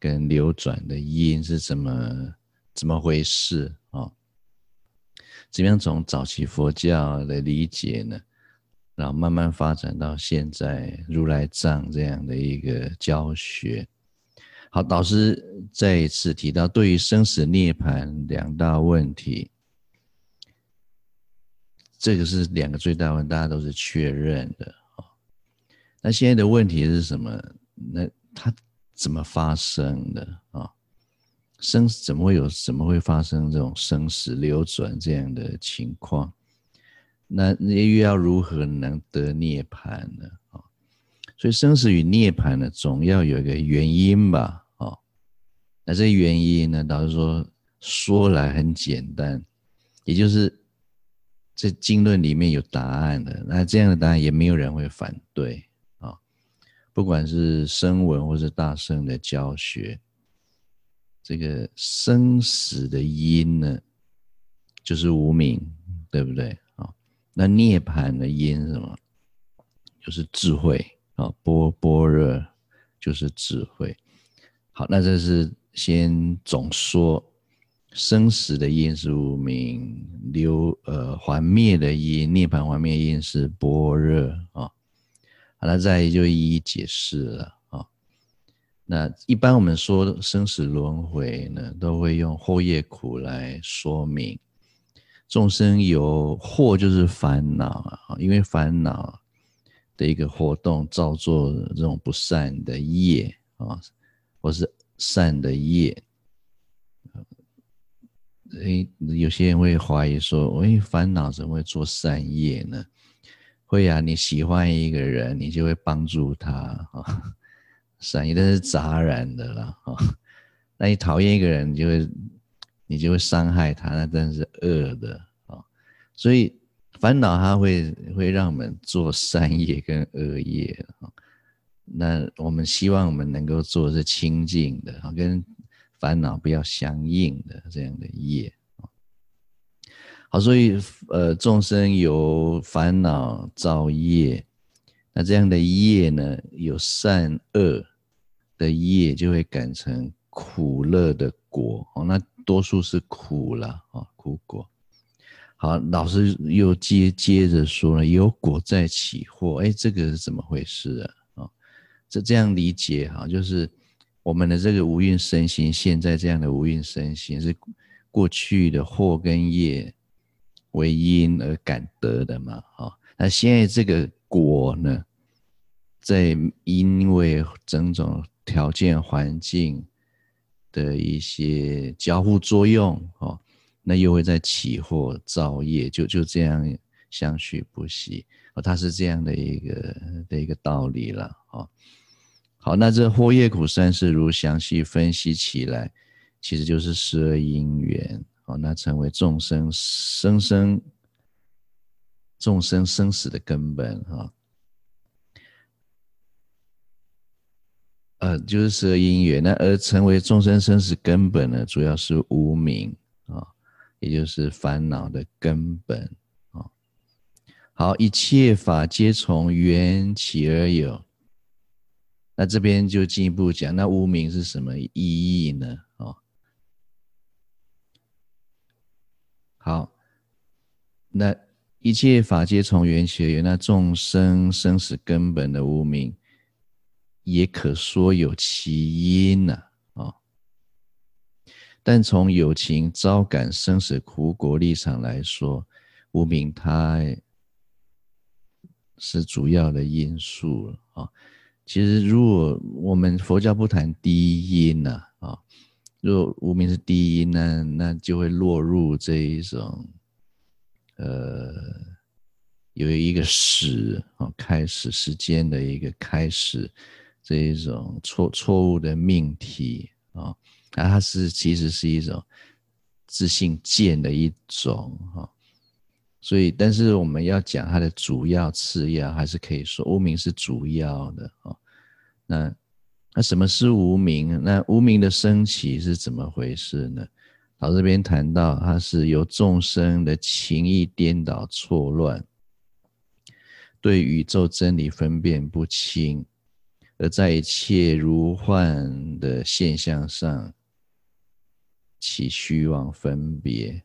跟流转的因是怎么怎么回事啊？怎么样从早期佛教的理解呢？然后慢慢发展到现在如来藏这样的一个教学。好，导师再一次提到，对于生死涅槃两大问题，这个是两个最大问，大家都是确认的啊。那现在的问题是什么？那他怎么发生的啊？生死怎么会有？怎么会发生这种生死流转这样的情况？那又要如何能得涅槃呢？啊，所以生死与涅槃呢，总要有一个原因吧。啊那这原因呢？老师说，说来很简单，也就是这经论里面有答案的。那这样的答案也没有人会反对。不管是声闻或是大圣的教学，这个生死的因呢，就是无明，对不对啊？那涅槃的因是什么？就是智慧啊，波波热就是智慧。好，那这是。先总说生死的因是无明，流呃还灭的因，涅槃还灭因是波热啊。那再就一一解释了啊。那一般我们说生死轮回呢，都会用惑业苦来说明。众生有惑就是烦恼啊，因为烦恼的一个活动，造作这种不善的业啊，或是。善的业，诶，有些人会怀疑说：“诶，烦恼怎么会做善业呢？”会啊，你喜欢一个人，你就会帮助他啊，善业都是杂然的啦啊。那你讨厌一个人，你就会你就会伤害他，那真是恶的啊。所以烦恼它会会让我们做善业跟恶业啊。那我们希望我们能够做是清净的啊，跟烦恼不要相应的这样的业。好，所以呃，众生有烦恼造业，那这样的业呢，有善恶的业，就会感成苦乐的果。哦，那多数是苦了啊，苦果。好，老师又接接着说了，有果在起惑，哎，这个是怎么回事啊？哦这这样理解哈，就是我们的这个无蕴身心，现在这样的无蕴身心是过去的祸跟业为因而感得的嘛？哈，那现在这个果呢，在因为种种条件环境的一些交互作用，哦，那又会在起惑造业，就就这样相续不息，哦，它是这样的一个的一个道理了，哦。好，那这惑业苦三世如详细分析起来，其实就是十二因缘。好，那成为众生生生众生生死的根本哈。呃，就是十二因缘，那而成为众生生死根本呢，主要是无明啊，也就是烦恼的根本啊。好，一切法皆从缘起而有。那这边就进一步讲，那无明是什么意义呢？哦，好，那一切法皆从缘起而有，那众生生死根本的无明，也可说有其因呐，啊，但从有情招感生死苦果立场来说，无明它是主要的因素了啊。其实，如果我们佛教不谈第一因呢，啊，若无明是第一因呢，那就会落入这一种，呃，有一个始啊，开始时间的一个开始，这一种错错误的命题啊，那它是其实是一种自信见的一种哈。所以，但是我们要讲它的主要次要，还是可以说无名是主要的啊。那那什么是无名？那无名的升起是怎么回事呢？好这边谈到，它是由众生的情意颠倒错乱，对宇宙真理分辨不清，而在一切如幻的现象上起虚妄分别，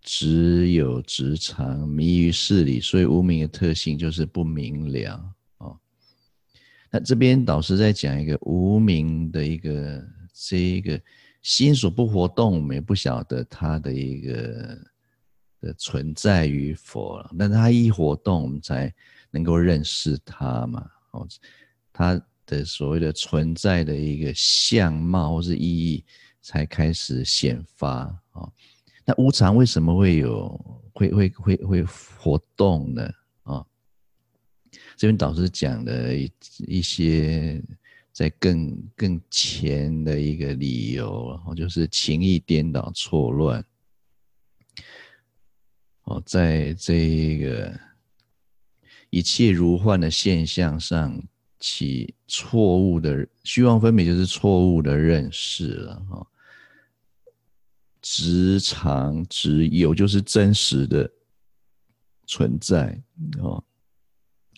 只有执常，迷于事理，所以无名的特性就是不明了。哦那这边导师在讲一个无名的一个这一个心所不活动，我们也不晓得它的一个的存在与否了。但它一活动，我们才能够认识它嘛。哦，它的所谓的存在的一个相貌或是意义，才开始显发。哦，那无常为什么会有会会会会活动呢？啊这边导师讲的一一些在更更前的一个理由，然后就是情意颠倒错乱。哦，在这个一切如幻的现象上起错误的虚妄分别，就是错误的认识了。哈，执常执有就是真实的存在。哦。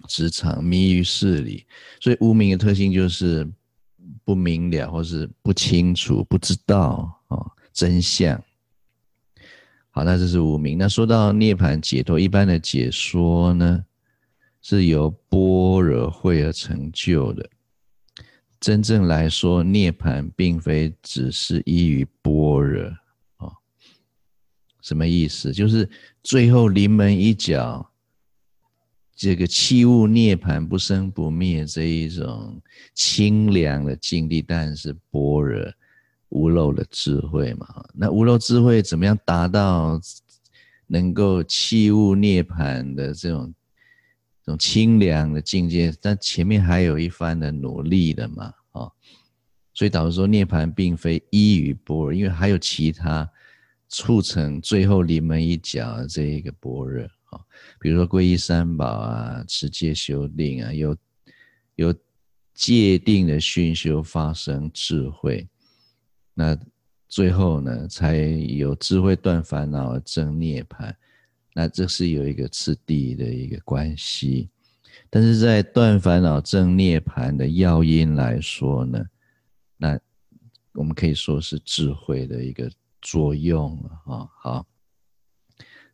执常迷于事理，所以无明的特性就是不明了，或是不清楚、不知道哦真相。好，那这是无明。那说到涅槃解脱，一般的解说呢，是由般若慧而成就的。真正来说，涅槃并非只是依于般若哦。什么意思？就是最后临门一脚。这个器物涅槃不生不灭这一种清凉的境地，当然是般若无漏的智慧嘛。那无漏智慧怎么样达到能够器物涅槃的这种这种清凉的境界？但前面还有一番的努力的嘛，啊，所以导致说涅槃并非一于般若，因为还有其他促成最后临门一脚的这一个般若。比如说皈依三宝啊，持戒修定啊，有有戒定的熏修发生智慧，那最后呢，才有智慧断烦恼而证涅槃，那这是有一个次第的一个关系。但是在断烦恼证涅槃的要因来说呢，那我们可以说是智慧的一个作用了啊，好。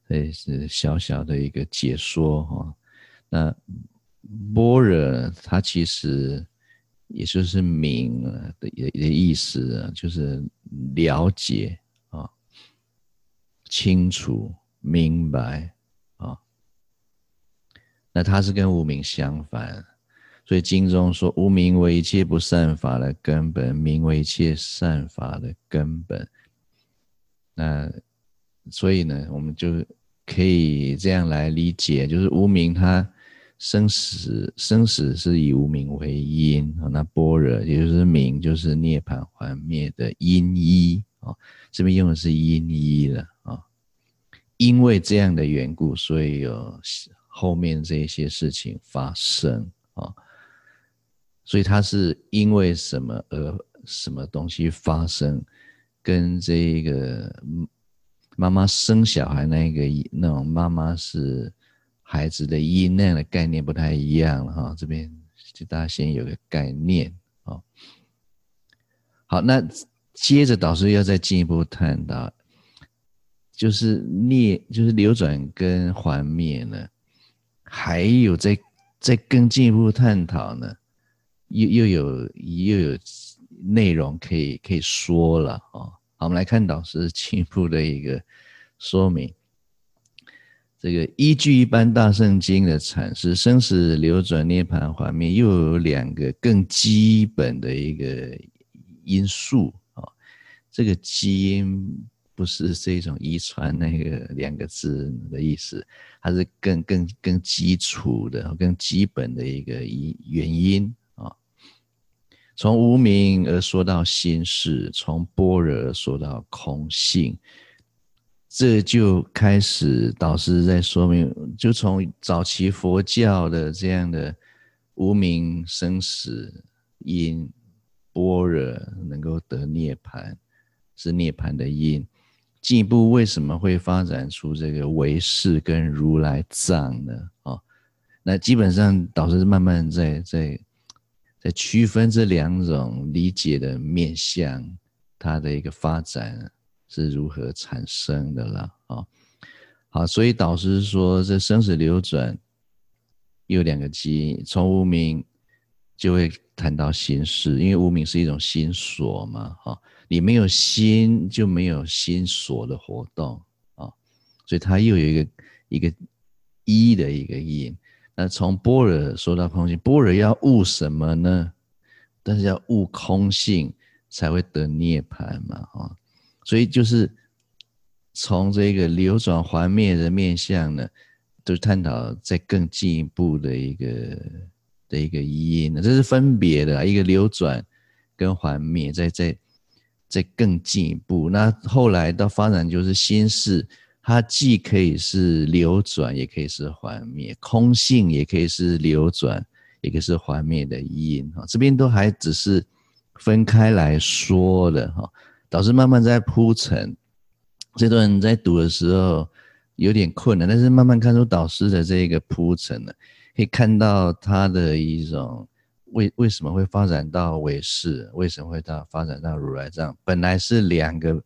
这是小小的一个解说哈，那般若它其实也就是明的的的意思啊，就是了解啊、清楚、明白啊。那它是跟无明相反，所以经中说无名为一切不善法的根本，名为一切善法的根本。那所以呢，我们就。可以这样来理解，就是无明它生死，生死是以无明为因啊。那般若也就是明，就是涅槃还灭的因依啊。这边用的是因依了啊。因为这样的缘故，所以有后面这些事情发生啊。所以它是因为什么而什么东西发生，跟这个嗯。妈妈生小孩那个那种妈妈是孩子的因那样的概念不太一样了哈，这边就大家先有个概念啊。好，那接着导师要再进一步探讨，就是灭就是流转跟还灭呢，还有再再更进一步探讨呢，又又有又有内容可以可以说了啊。好，我们来看导师进一步的一个说明。这个依据一般大圣经的阐释，生死流转、涅槃画面，又有两个更基本的一个因素啊。这个基因不是这种遗传那个两个字的意思，它是更更更基础的、更基本的一个原因。从无名而说到心事，从般若而说到空性，这就开始导师在说明，就从早期佛教的这样的无名生死因般若能够得涅槃，是涅槃的因。进一步为什么会发展出这个唯识跟如来藏呢？啊，那基本上导师慢慢在在在区分这两种理解的面向，它的一个发展是如何产生的了啊。好，所以导师说这生死流转有两个基因，从无明就会谈到心识，因为无明是一种心所嘛，哈。你没有心，就没有心所的活动啊，所以它又有一个一个一的一个因。那从般若说到空性，般若要悟什么呢？但是要悟空性才会得涅槃嘛，啊，所以就是从这个流转还灭的面向呢，就探讨再更进一步的一个的一个因，这是分别的一个流转跟还灭，在在。再更进一步，那后来到发展就是心识，它既可以是流转，也可以是幻灭；空性也可以是流转，也可以是幻灭的因。哈，这边都还只是分开来说的哈。导师慢慢在铺陈，这段在读的时候有点困难，但是慢慢看出导师的这个铺陈呢，可以看到他的一种。为为什么会发展到唯识？为什么会到发展到如来藏？本来是两个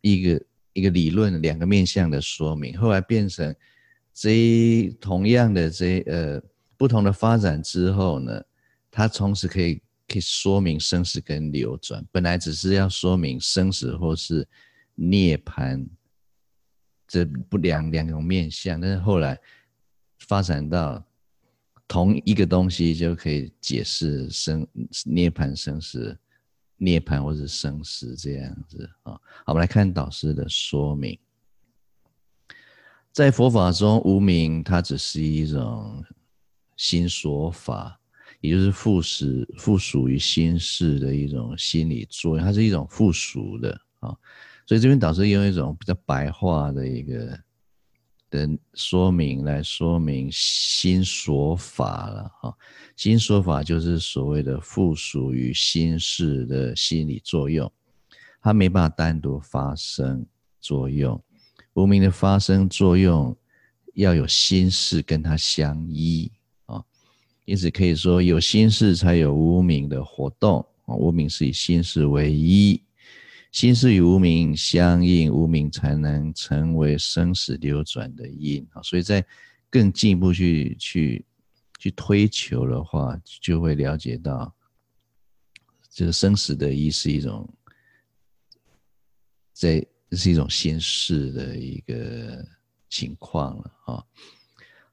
一个一个理论，两个面向的说明，后来变成这一同样的这呃不同的发展之后呢，它同时可以可以说明生死跟流转。本来只是要说明生死或是涅槃这不两两种面向，但是后来发展到。同一个东西就可以解释生涅槃生死，涅槃或者生死这样子啊。好，我们来看导师的说明。在佛法中，无名它只是一种心说法，也就是附属附属于心事的一种心理作用，它是一种附属的啊。所以这边导师用一种比较白话的一个。的说明来说明心所法了哈，心所法就是所谓的附属于心识的心理作用，它没办法单独发生作用，无明的发生作用要有心识跟它相依啊，因此可以说有心识才有无明的活动啊，无明是以心识为依。心事与无明相应，无明才能成为生死流转的因啊！所以在更进一步去去去推求的话，就会了解到，这个生死的意是一种，这是一种心事的一个情况了啊！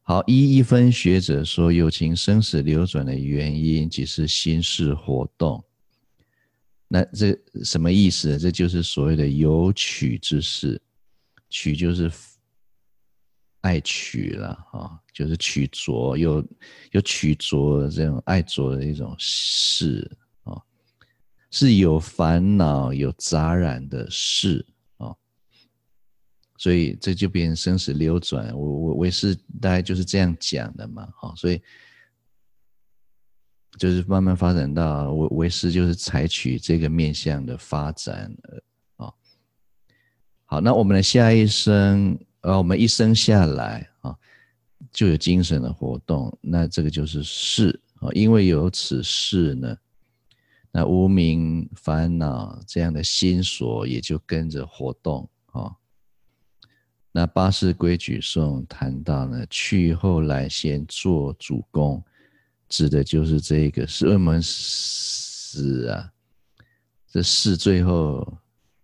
好，一一分学者说，有情生死流转的原因，即是心事活动。那这什么意思？这就是所谓的有取之事，取就是爱取了啊，就是取着，有有取着这种爱着的一种事啊，是有烦恼、有杂染的事啊，所以这就变成生死流转。我我我也是大概就是这样讲的嘛，哈，所以。就是慢慢发展到为为师，就是采取这个面向的发展啊。好，那我们的下一生，呃，我们一生下来啊，就有精神的活动，那这个就是事啊。因为有此事呢，那无明烦恼这样的心所也就跟着活动啊。那八识规矩颂谈到呢，去后来先做主公。指的就是这个是我们死啊，这是最后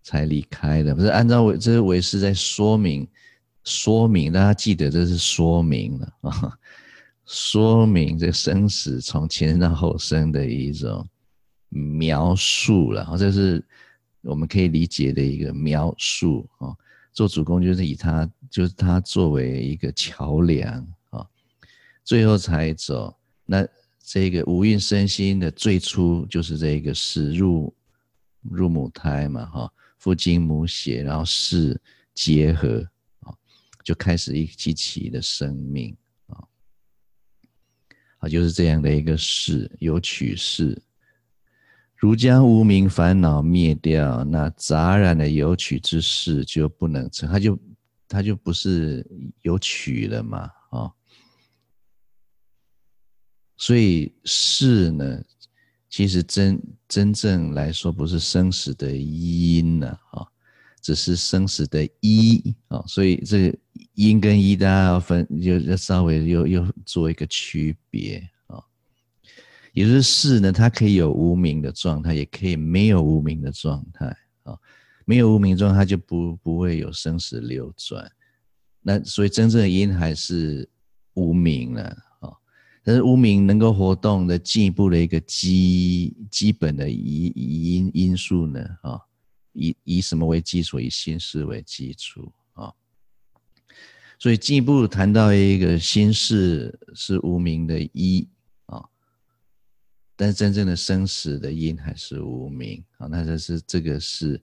才离开的，不是按照唯这是为师在说明说明，大家记得这是说明了啊，说明这生死从前生到后生的一种描述了，这是我们可以理解的一个描述啊。做主公就是以他就是他作为一个桥梁啊，最后才走那。这个五蕴身心的最初就是这个始入入母胎嘛，哈，父精母血，然后是结合啊，就开始一起起的生命啊，啊，就是这样的一个事，有取事。如将无明烦恼灭掉，那杂染的有取之事就不能成，它就它就不是有取了嘛，啊。所以事呢，其实真真正来说，不是生死的因呢，啊，只是生死的依啊。所以这个因跟依，大家要分，就要稍微又又做一个区别啊。也就是事呢，它可以有无名的状态，也可以没有无名的状态啊。没有无名状态，就不不会有生死流转。那所以真正的因还是无名了。但是无名能够活动的进一步的一个基基本的因因因素呢？啊，以以什么为基础？以心识为基础啊。所以进一步谈到一个心识是无名的一啊，但是真正的生死的因还是无名啊。那这是这个是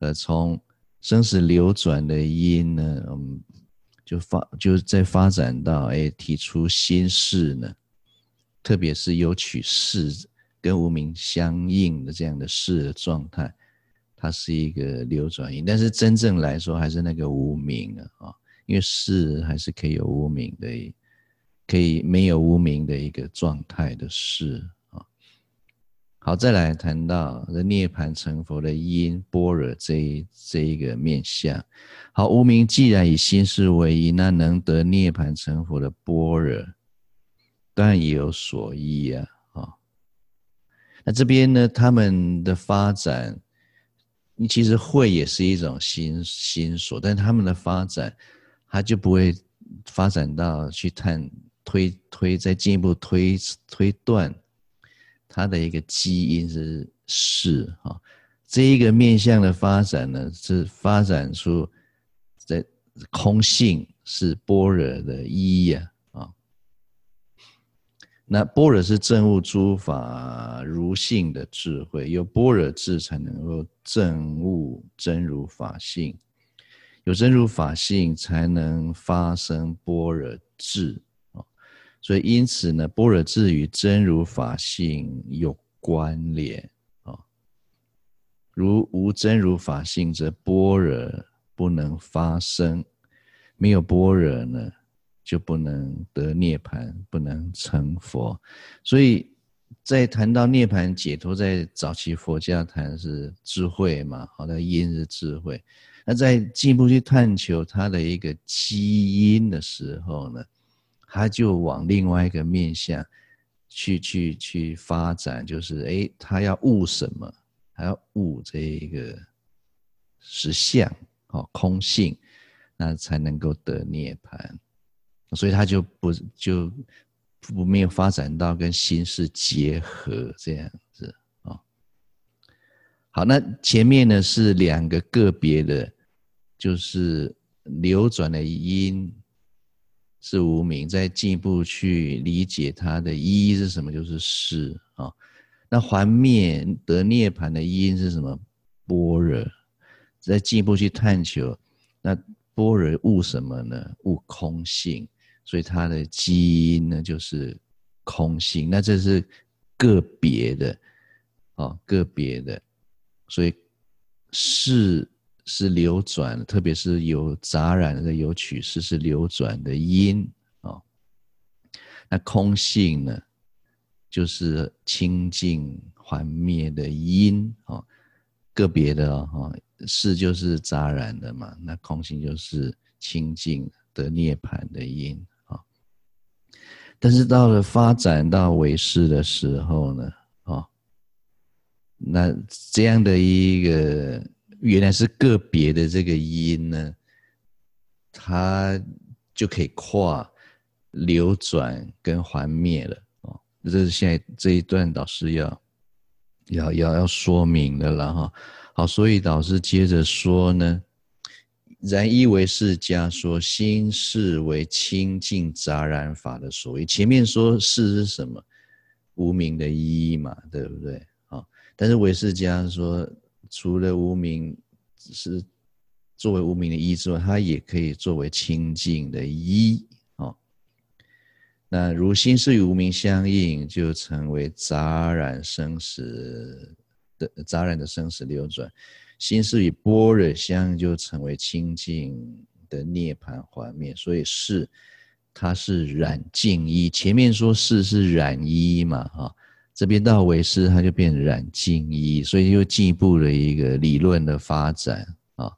呃，从生死流转的因呢，嗯。就发就在发展到哎，提出心事呢，特别是有取事跟无明相应的这样的事的状态，它是一个流转因。但是真正来说，还是那个无明啊，因为事还是可以有无明的，可以没有无明的一个状态的事。好，再来谈到这涅槃成佛的因般若这一这一个面相。好，无明既然以心事为因，那能得涅槃成佛的般若，当然也有所依啊。啊，那这边呢，他们的发展，你其实会也是一种心心所，但他们的发展，他就不会发展到去探推推再进一步推推断。它的一个基因是是哈，这一个面向的发展呢，是发展出在空性是般若的一呀啊。那般若是证悟诸法如性的智慧，有般若智才能够证悟真如法性，有真如法性才能发生般若智。所以，因此呢，般若智与真如法性有关联啊。如无真如法性，则般若不能发生；没有般若呢，就不能得涅槃，不能成佛。所以在谈到涅槃解脱，在早期佛教谈是智慧嘛，好的因是智慧。那在进一步去探求它的一个基因的时候呢，他就往另外一个面向去去去发展，就是哎，他要悟什么？他要悟这一个实相，哦，空性，那才能够得涅槃。所以他就不就不没有发展到跟心识结合这样子啊。好，那前面呢是两个个别的，就是流转的因。是无明，再进一步去理解它的依是什么，就是识啊。那还灭得涅槃的因是什么？般若。再进一步去探求，那般若悟什么呢？悟空性，所以它的基因呢就是空性。那这是个别的，哦，个别的，所以是。是流转，特别是有杂染的有取识是流转的因啊。那空性呢，就是清净幻灭的因啊。个别的哦，是就是杂染的嘛，那空性就是清净的涅槃的因啊。但是到了发展到唯识的时候呢，啊，那这样的一个。原来是个别的这个因呢，它就可以跨流转跟还灭了哦。这是现在这一段导师要要要要说明的了哈。好，所以导师接着说呢，然依唯识家说，心是为清净杂染法的所依。前面说是是什么？无名的依嘛，对不对？好，但是唯识家说。除了无明是作为无明的依之外，它也可以作为清净的依啊。那如心识与无明相应，就成为杂染生死的杂染的生死流转，心识与般若相就成为清净的涅槃幻灭，所以是它是染净一。前面说是是染一嘛，哈，这边到唯识它就变染净一，所以又进一步的一个理论的发展啊。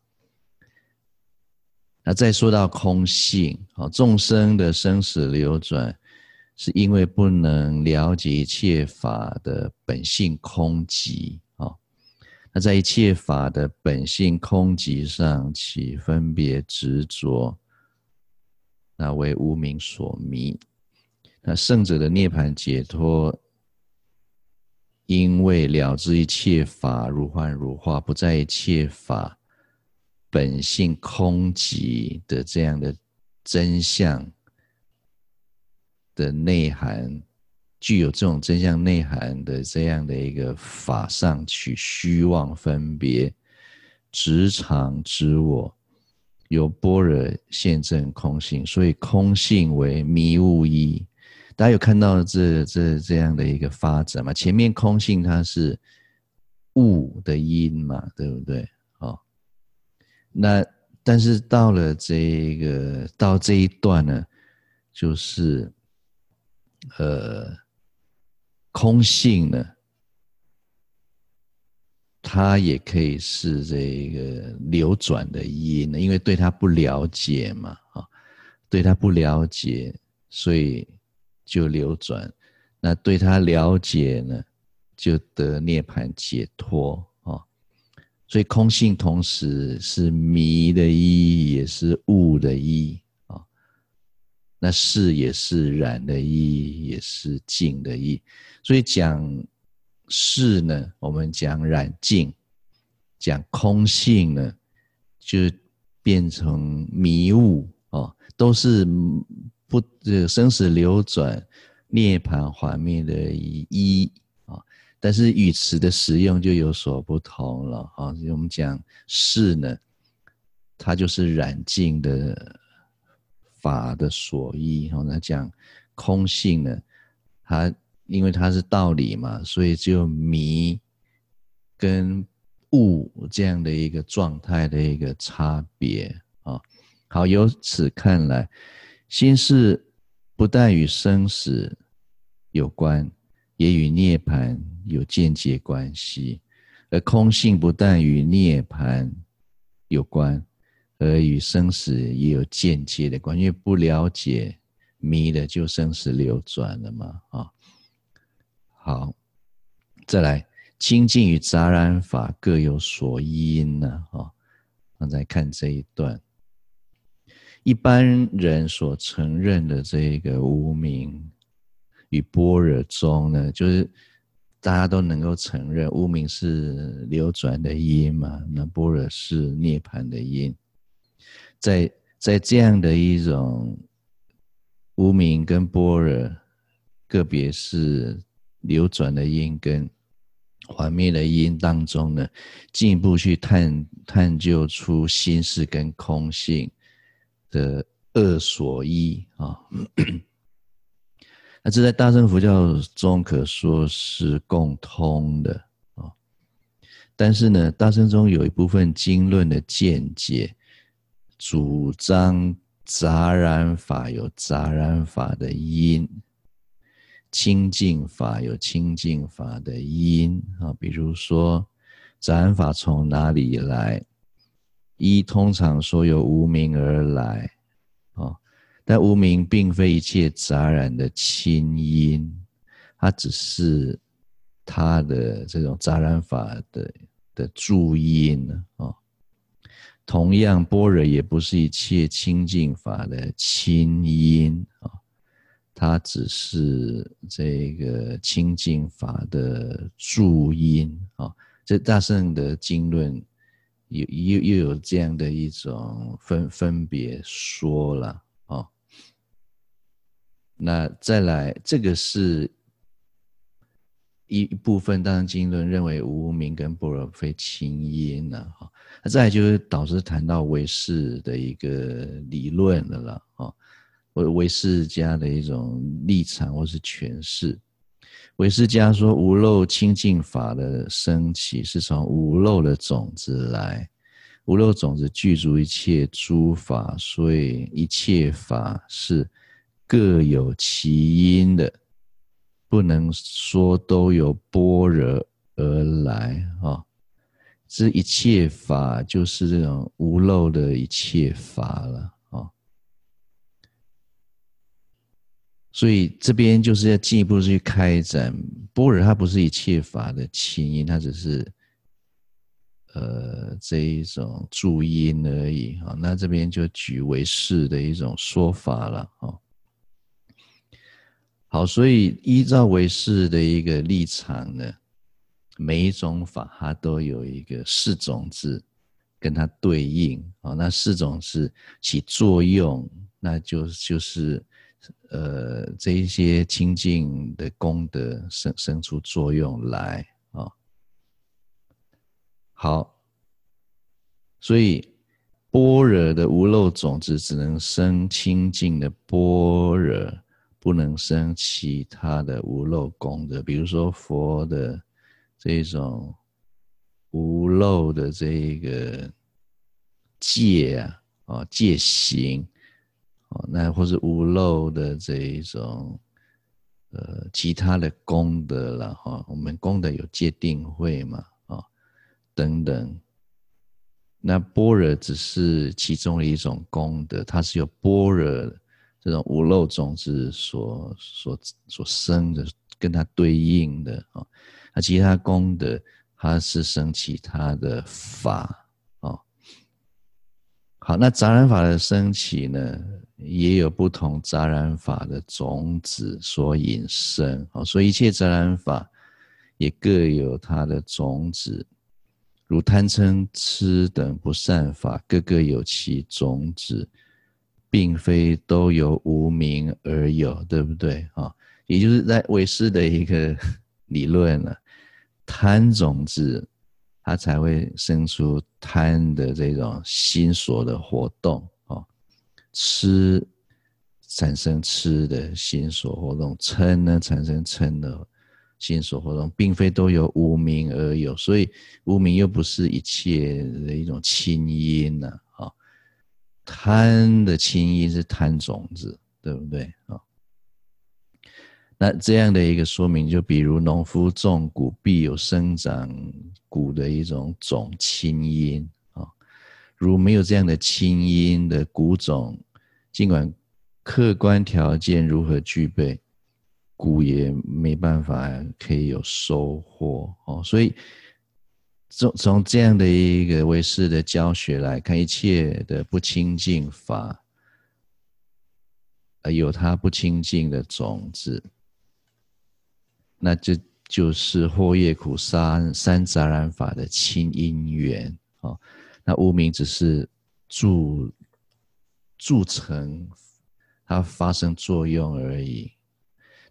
那再说到空性啊，众生的生死流转，是因为不能了解一切法的本性空寂啊。那在一切法的本性空寂上起分别执着，那为无明所迷。那圣者的涅槃解脱，因为了知一切法如幻如化，不在一切法本性空寂的这样的真相的内涵。具有这种真相内涵的这样的一个法上取虚妄分别，执常知我，由般若现证空性，所以空性为迷悟一。大家有看到这这这样的一个发展吗？前面空性它是物的因嘛，对不对？哦，那但是到了这个到这一段呢，就是呃。空性呢，它也可以是这个流转的因呢，因为对它不了解嘛，啊，对它不了解，所以就流转。那对它了解呢，就得涅槃解脱啊。所以空性同时是迷的一，也是悟的因。那是也是染的一，也是净的一，所以讲是呢，我们讲染净；讲空性呢，就变成迷悟哦，都是不这生死流转、涅槃幻灭的一啊。但是语词的使用就有所不同了啊。我们讲是呢，它就是染净的。法的所依，然后呢讲空性呢，它因为它是道理嘛，所以只有迷跟悟这样的一个状态的一个差别啊。好，由此看来，心事不但与生死有关，也与涅槃有间接关系；而空性不但与涅槃有关。而与生死也有间接的关，因为不了解迷的，就生死流转了嘛。啊，好，再来清净与杂染法各有所因呢。啊，我们再看这一段，一般人所承认的这个无明与般若中呢，就是大家都能够承认无明是流转的因嘛，那般若是涅槃的因。在在这样的一种无明跟般若，个别是流转的因跟幻灭的因当中呢，进一步去探探究出心事跟空性的二所依啊。那这在大乘佛教中可说是共通的啊，但是呢，大乘中有一部分经论的见解。主张杂染法有杂染法的因，清净法有清净法的因啊。比如说，杂染法从哪里来？一通常说由无名而来啊，但无名并非一切杂染的亲因，它只是它的这种杂染法的的助因啊。同样，般若也不是一切清净法的亲因啊，它只是这个清净法的助因啊。这大圣的经论又又又有这样的一种分分别说了啊。那再来，这个是。一部分当然经论认为无明跟般若非亲因呢，哈，那再来就是导师谈到唯识的一个理论的了，哈，唯唯识家的一种立场或是诠释，唯识家说无漏清净法的升起是从无漏的种子来，无漏种子具足一切诸法，所以一切法是各有其因的，不能说都由般若而来啊。这一切法就是这种无漏的一切法了。所以这边就是要进一步去开展波尔，它不是一切法的清因，它只是呃这一种助因而已啊。那这边就举唯识的一种说法了啊。好，所以依照唯识的一个立场呢，每一种法它都有一个四种字跟它对应啊。那四种字起作用，那就就是。呃，这一些清净的功德生生出作用来啊、好，所以般若的无漏种子只能生清净的般若，不能生其他的无漏功德。比如说佛的这种无漏的这一个戒啊，啊戒行。哦，那或是无漏的这一种，呃，其他的功德了哈。我们功德有界定会嘛，啊，等等。那般若只是其中的一种功德，它是由般若这种无漏种子所所所生的，跟它对应的啊。那其他功德，它是生其他的法啊。好，那杂染法的升起呢？也有不同杂染法的种子所引生，所以一切杂染法也各有它的种子，如贪嗔痴等不善法，各个有其种子，并非都由无明而有，对不对啊？也就是在唯识的一个理论了，贪种子，它才会生出贪的这种心所的活动。吃产生吃的心所活动，嗔呢产生嗔的心所活动，并非都有无明而有，所以无明又不是一切的一种清因呢。啊，贪的清因是贪种子，对不对啊？那这样的一个说明，就比如农夫种谷，必有生长谷的一种种清因。如没有这样的清因的谷种。尽管客观条件如何具备，谷也没办法可以有收获哦。所以从从这样的一个唯识的教学来看，一切的不清净法，呃，有它不清净的种子，那这就是惑业苦三三杂染法的清因缘哦。那无明只是助。铸成它发生作用而已。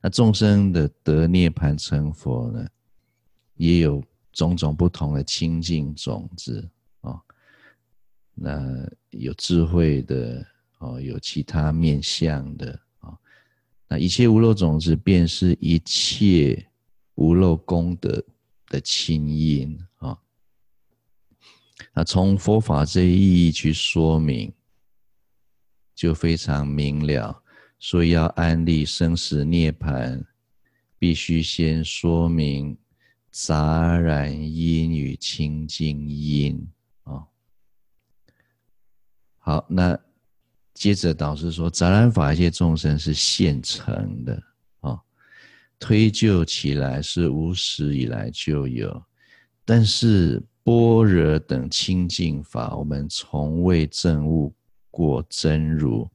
那众生的得涅槃成佛呢，也有种种不同的清净种子啊。那有智慧的哦，有其他面相的啊。那一切无漏种子，便是一切无漏功德的清因啊。那从佛法这意义去说明。就非常明了，所以要安立生死涅槃，必须先说明杂染因与清净因啊。好，那接着导师说，杂染法一切众生是现成的啊，推究起来是无始以来就有，但是般若等清净法，我们从未证悟。过真如，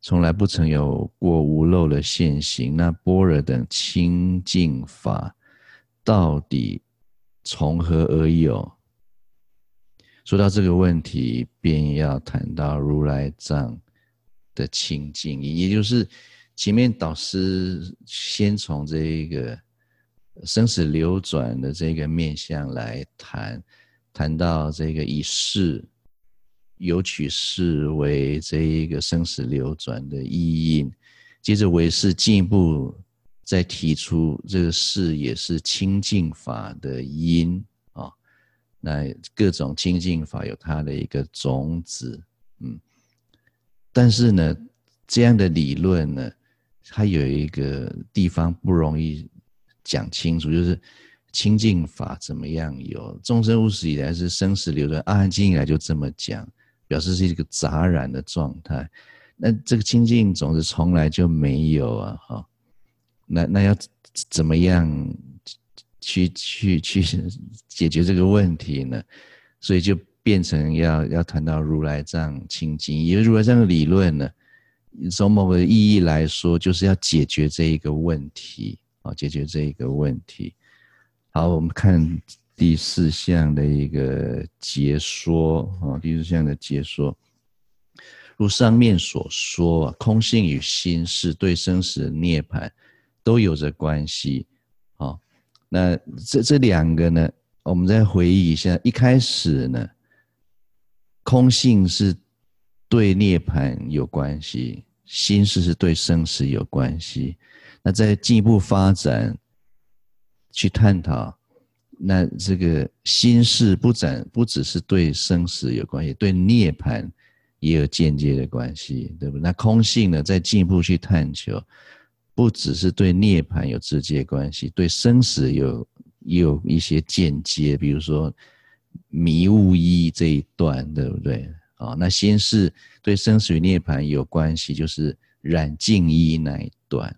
从来不曾有过无漏的现行。那般若等清净法，到底从何而有？说到这个问题，便要谈到如来藏的清净，也就是前面导师先从这一个生死流转的这个面向来谈，谈到这个以世。有取识为这一个生死流转的意因，接着唯识进一步再提出这个事也是清净法的因啊。那各种清净法有它的一个种子，嗯。但是呢，这样的理论呢，它有一个地方不容易讲清楚，就是清净法怎么样有众生无始以来是生死流转，阿含经以来就这么讲，表示是一个杂染的状态。那这个清净种子从来就没有啊，哈。那那要怎么样去去去解决这个问题呢？所以就。变成要要谈到如来藏清净，因为如来藏的理论呢，从某个意义来说，就是要解决这一个问题啊，解决这一个问题。好，我们看第四项的一个解说啊，第四项的解说，如上面所说，空性与心事对生死涅槃都有着关系。好，那这这两个呢，我们再回忆一下，一开始呢。空性是对涅槃有关系，心事是对生死有关系。那再进一步发展去探讨，那这个心事不展不只是对生死有关系，对涅槃也有间接的关系，对不对？那空性呢，再进一步去探求，不只是对涅槃有直接关系，对生死有也有一些间接，比如说。迷雾依这一段，对不对？啊，那心事对生死与涅槃有关系，就是染净衣那一段。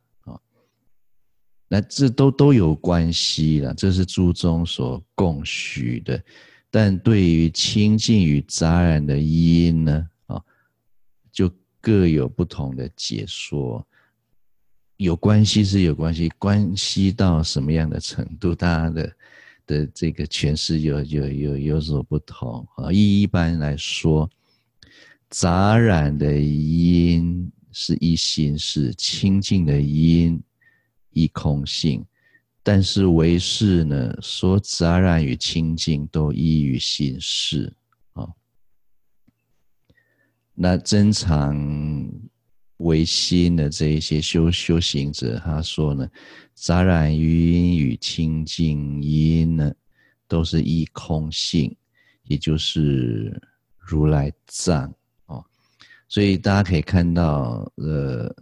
那这都都有关系了，这是诸宗所共许的。但对于清净与杂染的因呢，啊，就各有不同的解说。有关系是有关系，关系到什么样的程度，大家的。的这个诠释有有有有所不同啊。一一般来说，杂染的因是一心是，清净的因一空性。但是唯是呢，说杂染与清净都依于心事啊。那真常唯心的这一些修修行者，他说呢。杂染因与清净因呢，都是依空性，也就是如来藏哦。所以大家可以看到，呃，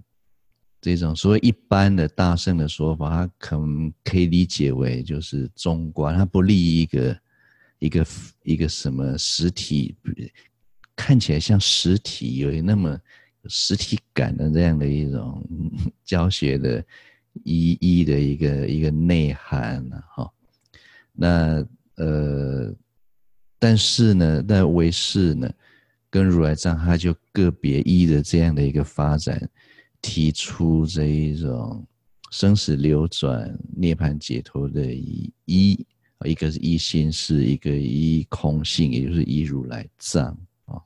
这种所谓一般的大圣的说法，它可能可以理解为就是中观，它不立一个一个一个什么实体，看起来像实体，有那么实体感的这样的一种 教学的。一一的一个一个内涵，哈，那呃，但是呢，那唯识呢，跟如来藏，他就个别依的这样的一个发展，提出这一种生死流转、涅槃解脱的一，一个是一心是，一个一空性，也就是一如来藏啊。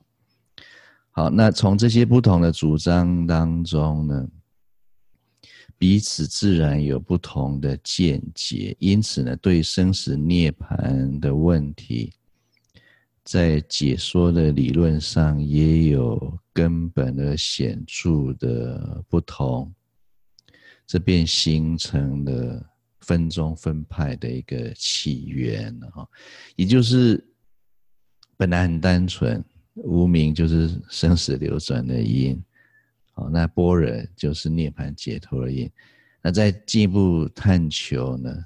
好，那从这些不同的主张当中呢，彼此自然有不同的见解，因此呢，对生死涅槃的问题，在解说的理论上也有根本的显著的不同，这便形成了分宗分派的一个起源啊，也就是本来很单纯，无明就是生死流转的因。好，那般若就是涅槃解脱的因。那再进一步探求呢？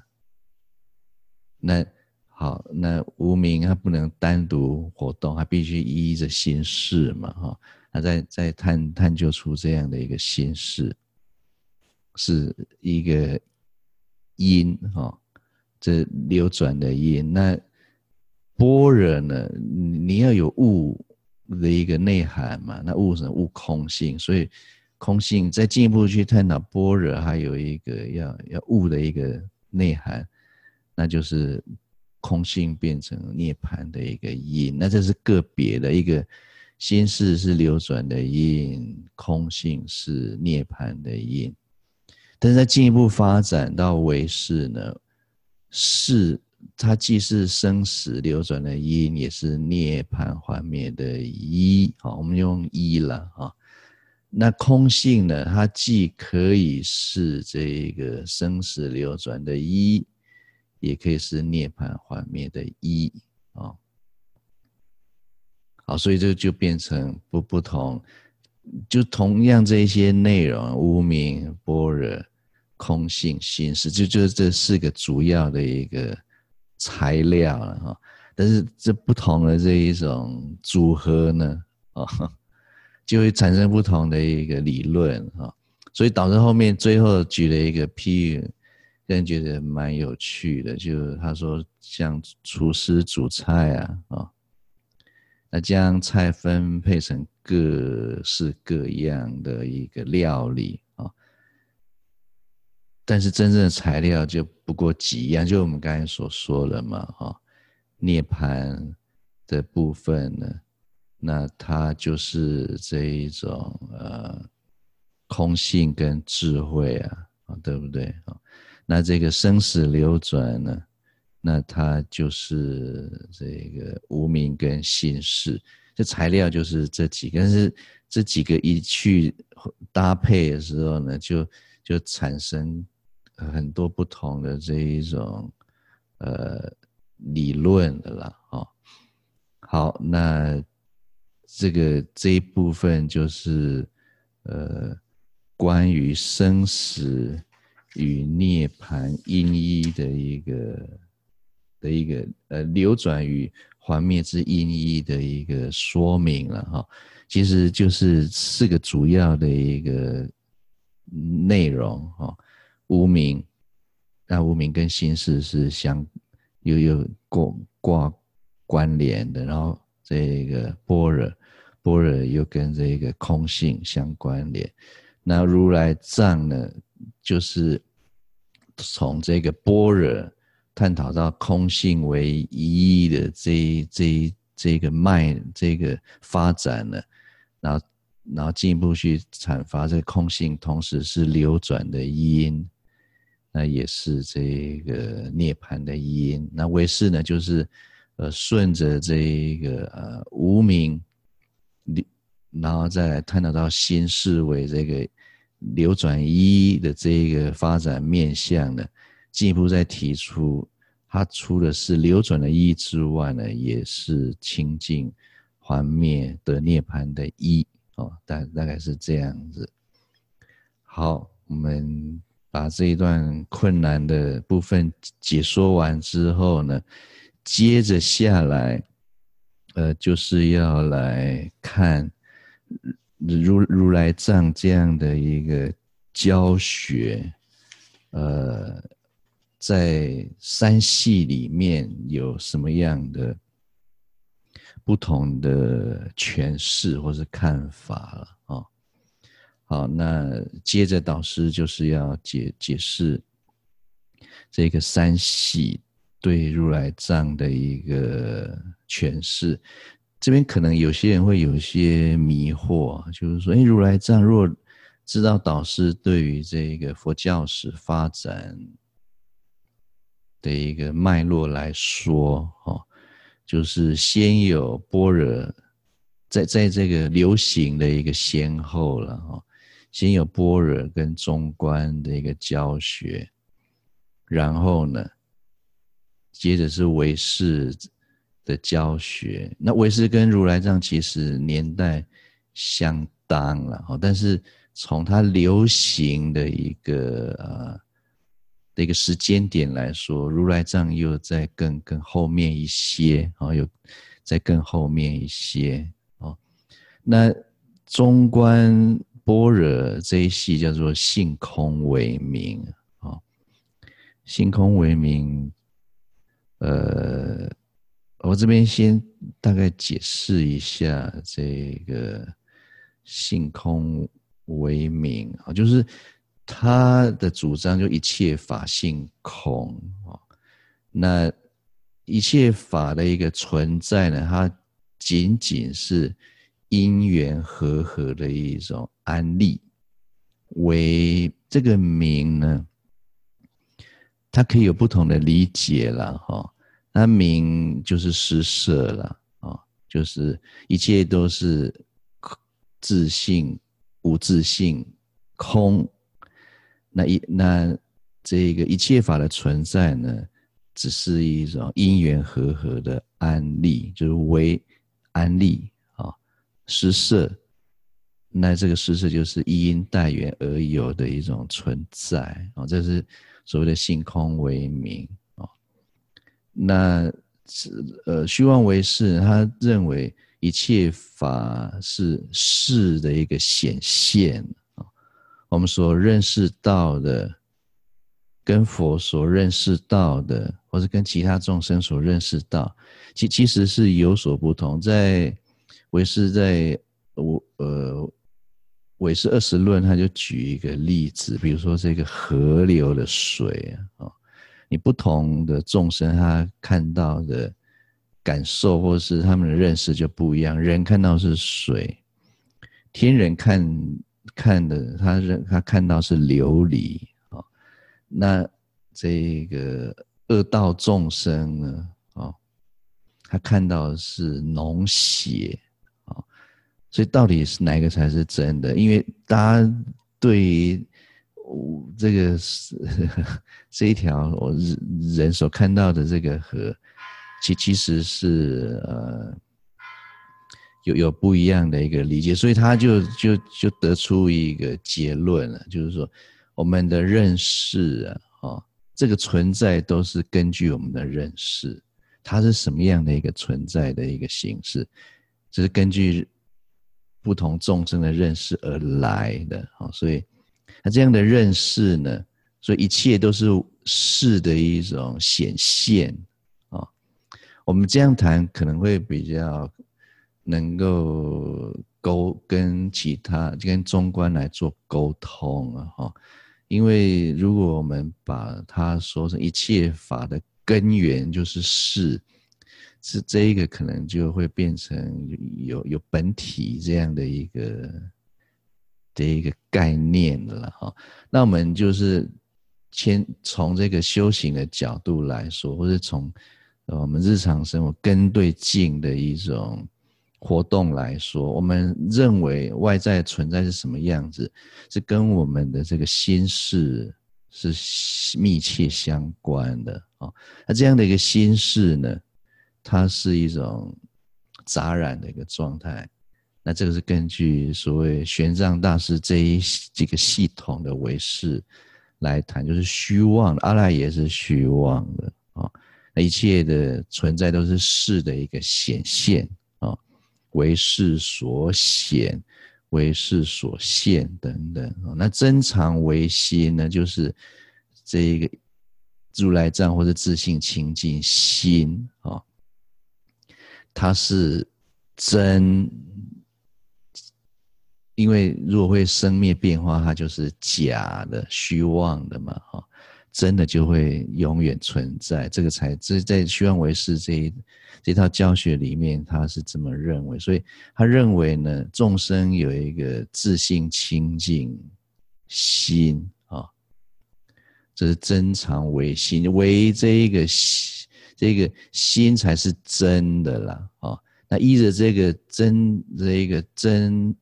那好，那无明它不能单独活动，它必须依着心事嘛，哈。它在在探探究出这样的一个心事，是一个因哈，这流转的因。那般若呢？你要有悟。的一个内涵嘛，那悟什么？悟空性，所以空性再进一步去探讨般若，还有一个要要悟的一个内涵，那就是空性变成涅槃的一个因。那这是个别的一个心事是流转的因，空性是涅槃的因。但是在进一步发展到唯识呢，是。它既是生死流转的因，也是涅槃幻灭的一。好，我们用一了啊。那空性呢？它既可以是这个生死流转的一，也可以是涅槃幻灭的一啊。好，所以这就变成不不同，就同样这一些内容：无明、般若、空性、心识，就就是这四个主要的一个材料了哈。但是这不同的这一种组合呢，啊。就会产生不同的一个理论啊，所以导致后面最后举了一个譬喻，让人觉得蛮有趣的。就他说，像厨师煮菜啊，啊，那将菜分配成各式各样的一个料理啊，但是真正的材料就不过几样，就我们刚才所说的嘛，哈，涅槃的部分呢。那它就是这一种呃空性跟智慧啊，啊对不对啊？那这个生死流转呢，那它就是这个无明跟心识，这材料就是这几个，但是这几个一去搭配的时候呢，就就产生很多不同的这一种呃理论的了啊。好，那。这个这一部分就是，呃，关于生死与涅槃因依的一个的一个呃流转与幻灭之因依的一个说明了哈。其实就是四个主要的一个内容哈。无明，那无明跟心事是相又有挂挂关联的，然后。这个般若，般若又跟这个空性相关联。那如来藏呢，就是从这个般若探讨到空性为一的这这这个脉这个发展呢，然后然后进一步去阐发这个空性同时是流转的因，那也是这个涅槃的因。那唯识呢，就是。呃，顺着这个呃无名，然后再来探讨到心识为这个流转一的这一个发展面向呢，进一步再提出，它除了是流转的一之外呢，也是清净还灭的涅槃的一哦，大大概是这样子。好，我们把这一段困难的部分解说完之后呢，接着下来，呃，就是要来看如如来藏这样的一个教学，呃，在三系里面有什么样的不同的诠释或是看法了啊、哦？好，那接着导师就是要解解释这个三系。对如来藏的一个诠释，这边可能有些人会有一些迷惑，就是说，哎，如来藏若知道导师对于这个佛教史发展的一个脉络来说，哦，就是先有般若，在在这个流行的一个先后了，哈，先有般若跟中观的一个教学，然后呢，接着是唯识的教学，那维师跟如来藏其实年代相当了，但是从它流行的一个呃的一个时间点来说，如来藏又在更更后面一些啊，又在更后面一些哦。那中观般若这一系叫做性空为名啊，性空为名。呃，我这边先大概解释一下这个性空为名啊，就是他的主张就一切法性空啊，那一切法的一个存在呢，它仅仅是因缘和合的一种安立，为这个名呢。它可以有不同的理解了哈，那明就是施设了啊，就是一切都是自性无自性空。那一那这个一切法的存在呢，只是一种因缘和合的安立，就是为安立啊，施设。那这个施设就是一因待缘而有的一种存在啊，这是所谓的性空为名。那呃，虚妄唯识，他认为一切法是事的一个显现啊。我们所认识到的，跟佛所认识到的，或者跟其他众生所认识到，其其实是有所不同。在唯识，在我呃。唯识二十论，他就举一个例子，比如说这个河流的水啊，你不同的众生他看到的感受或是他们的认识就不一样。人看到是水，天人看看的他认他看到是琉璃啊，那这个恶道众生呢啊，他看到的是脓血。所以到底是哪个才是真的？因为大家对于这个是这一条我人所看到的这个河，其其实是呃有有不一样的一个理解，所以他就就就得出一个结论了，就是说我们的认识啊，哦，这个存在都是根据我们的认识，它是什么样的一个存在的一个形式，就是根据。不同众生的认识而来的啊，所以这样的认识呢，所以一切都是事的一种显现啊。我们这样谈可能会比较能够沟跟其他跟中观来做沟通啊，哈。因为如果我们把它说成一切法的根源就是事。是这一个可能就会变成有有本体这样的一个的一个概念了哈。那我们就是先从这个修行的角度来说，或者从我们日常生活跟对境的一种活动来说，我们认为外在存在是什么样子，是跟我们的这个心事是密切相关的啊。那这样的一个心事呢，它是一种杂染的一个状态，那这个是根据所谓玄奘大师这一几个系统的唯识来谈，就是虚妄，阿赖耶是虚妄的啊，那一切的存在都是识的一个显现啊，唯识所显，唯识所现等等啊，那真常唯心呢，就是这一个如来藏或者自性清净心啊。它是真，因为如果会生灭变化，它就是假的、虚妄的嘛，哈，真的就会永远存在。这个才这在虚妄为是这一这套教学里面，他是这么认为。所以他认为呢，众生有一个自性清净心啊，这是真常唯心，唯这一个心。这个心才是真的啦，啊，那依着这个真这一个真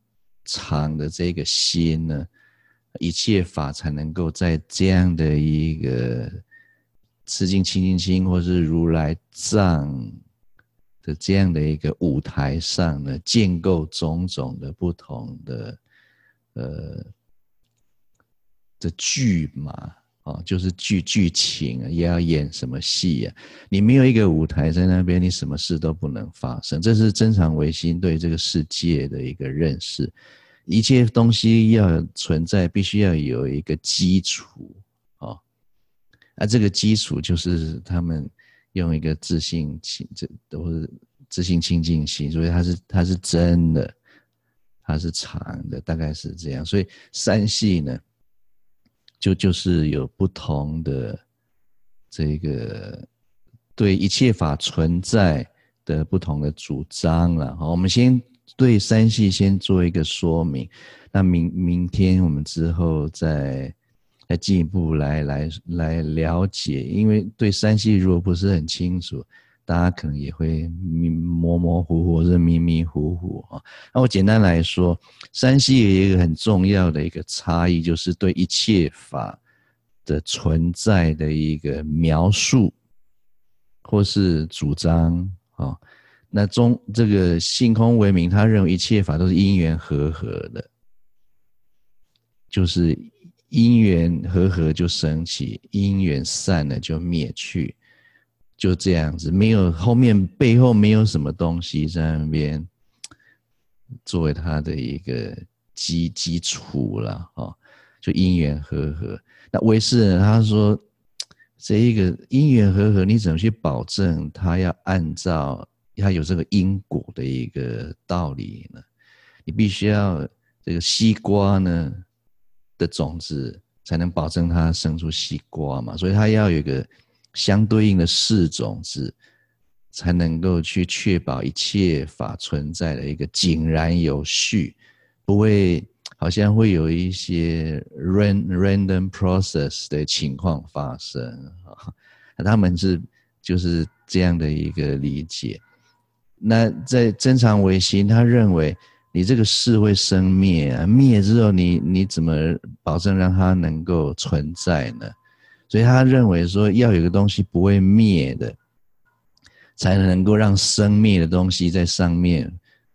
藏的这个心呢，一切法才能够在这样的一个持境清净心，或是如来藏的这样的一个舞台上呢，建构种种的不同的呃的剧嘛。哦，就是剧剧情，也要演什么戏呀？你没有一个舞台在那边，你什么事都不能发生。这是真常唯心对这个世界的一个认识。一切东西要存在，必须要有一个基础啊。那这个基础就是他们用一个自信清，这都是自信清净心，所以它是它是真的，它是长的，大概是这样。所以三系呢？就就是有不同的这个对一切法存在的不同的主张了。好，我们先对三系先做一个说明。那明明天我们之后再再进一步来来来了解，因为对三系如果不是很清楚，大家可能也会迷模模糊糊或者迷迷糊糊啊。那我简单来说，山西有一个很重要的一个差异，就是对一切法的存在的一个描述或是主张啊。那中这个性空为名，他认为一切法都是因缘和合的，就是因缘和合就升起，因缘散了就灭去，就这样子，没有后面背后没有什么东西在那边作为他的一个基基础了啊，就因缘和合。那唯识呢，他说这一个因缘和合，你怎么去保证他要按照？它有这个因果的一个道理呢，你必须要这个西瓜呢的种子才能保证它生出西瓜嘛，所以它要有一个相对应的四种子，才能够去确保一切法存在的一个井然有序，不会好像会有一些 random process 的情况发生啊。他们是就是这样的一个理解。那在真常唯心，他认为你这个事会生灭啊，灭之后你你怎么保证让它能够存在呢？所以他认为说要有个东西不会灭的，才能够让生灭的东西在上面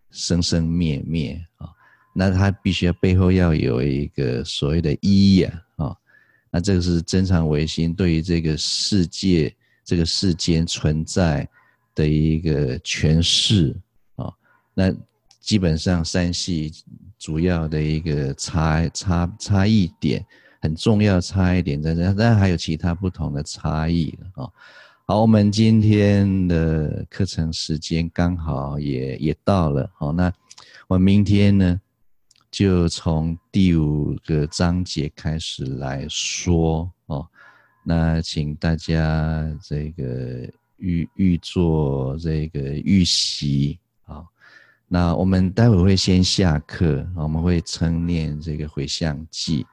生生灭灭啊。那他必须要背后要有一个所谓的一呀啊。那这个是真常唯心对于这个世界这个世间存在的一个诠释啊，那基本上三系主要的一个差差差异点，很重要的差异点在这，但还有其他不同的差异啊。好，我们今天的课程时间刚好也也到了，好，那我明天呢就从第五个章节开始来说哦，那请大家这个。预预做这个预习啊，那我们待会会先下课，我们会称念这个回向偈，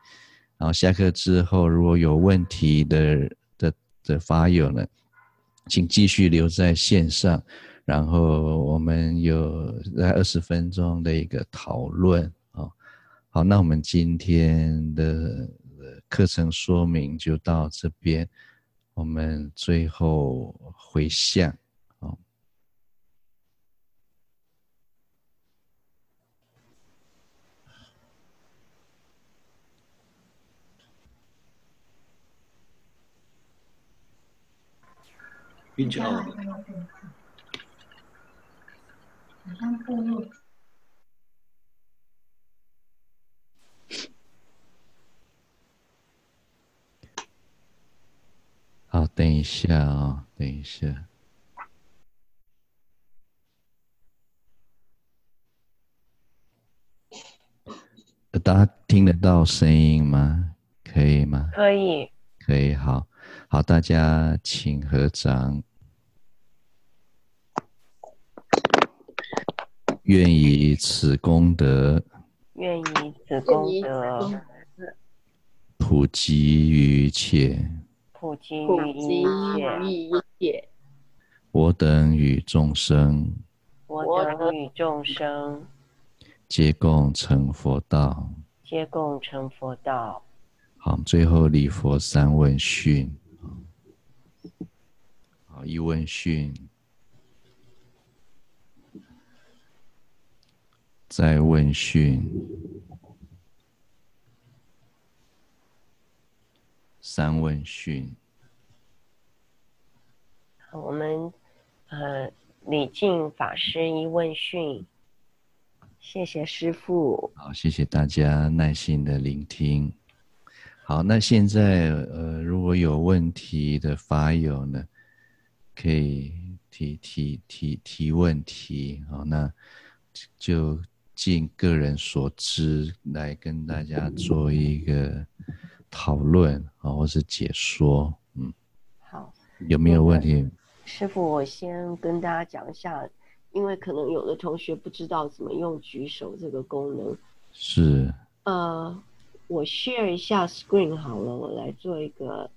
然后下课之后如果有问题的的的法友呢，请继续留在线上，然后我们有在二十分钟的一个讨论啊。好，那我们今天的课程说明就到这边。我们最后回向，哦，并且好。好，等一下啊、哦，等一下。大家听得到声音吗？可以吗？可以。可以，好，好，大家请合掌。愿以此功德，愿以此功德，普及于一切。普及于一切，我等与众生，我等与众生，皆共成佛道，皆共成佛道。好，最后礼佛三问讯。好，一问讯，再问讯。三问讯，我们呃李静法师一问讯，谢谢师父。好，谢谢大家耐心的聆听。好，那现在呃如果有问题的法友呢，可以提提提提问题。好，那就尽个人所知来跟大家做一个。讨论啊，或是解说，嗯，好，有没有问题？师傅，我先跟大家讲一下，因为可能有的同学不知道怎么用举手这个功能。是。呃，我 share 一下 screen 好了，我来做一个。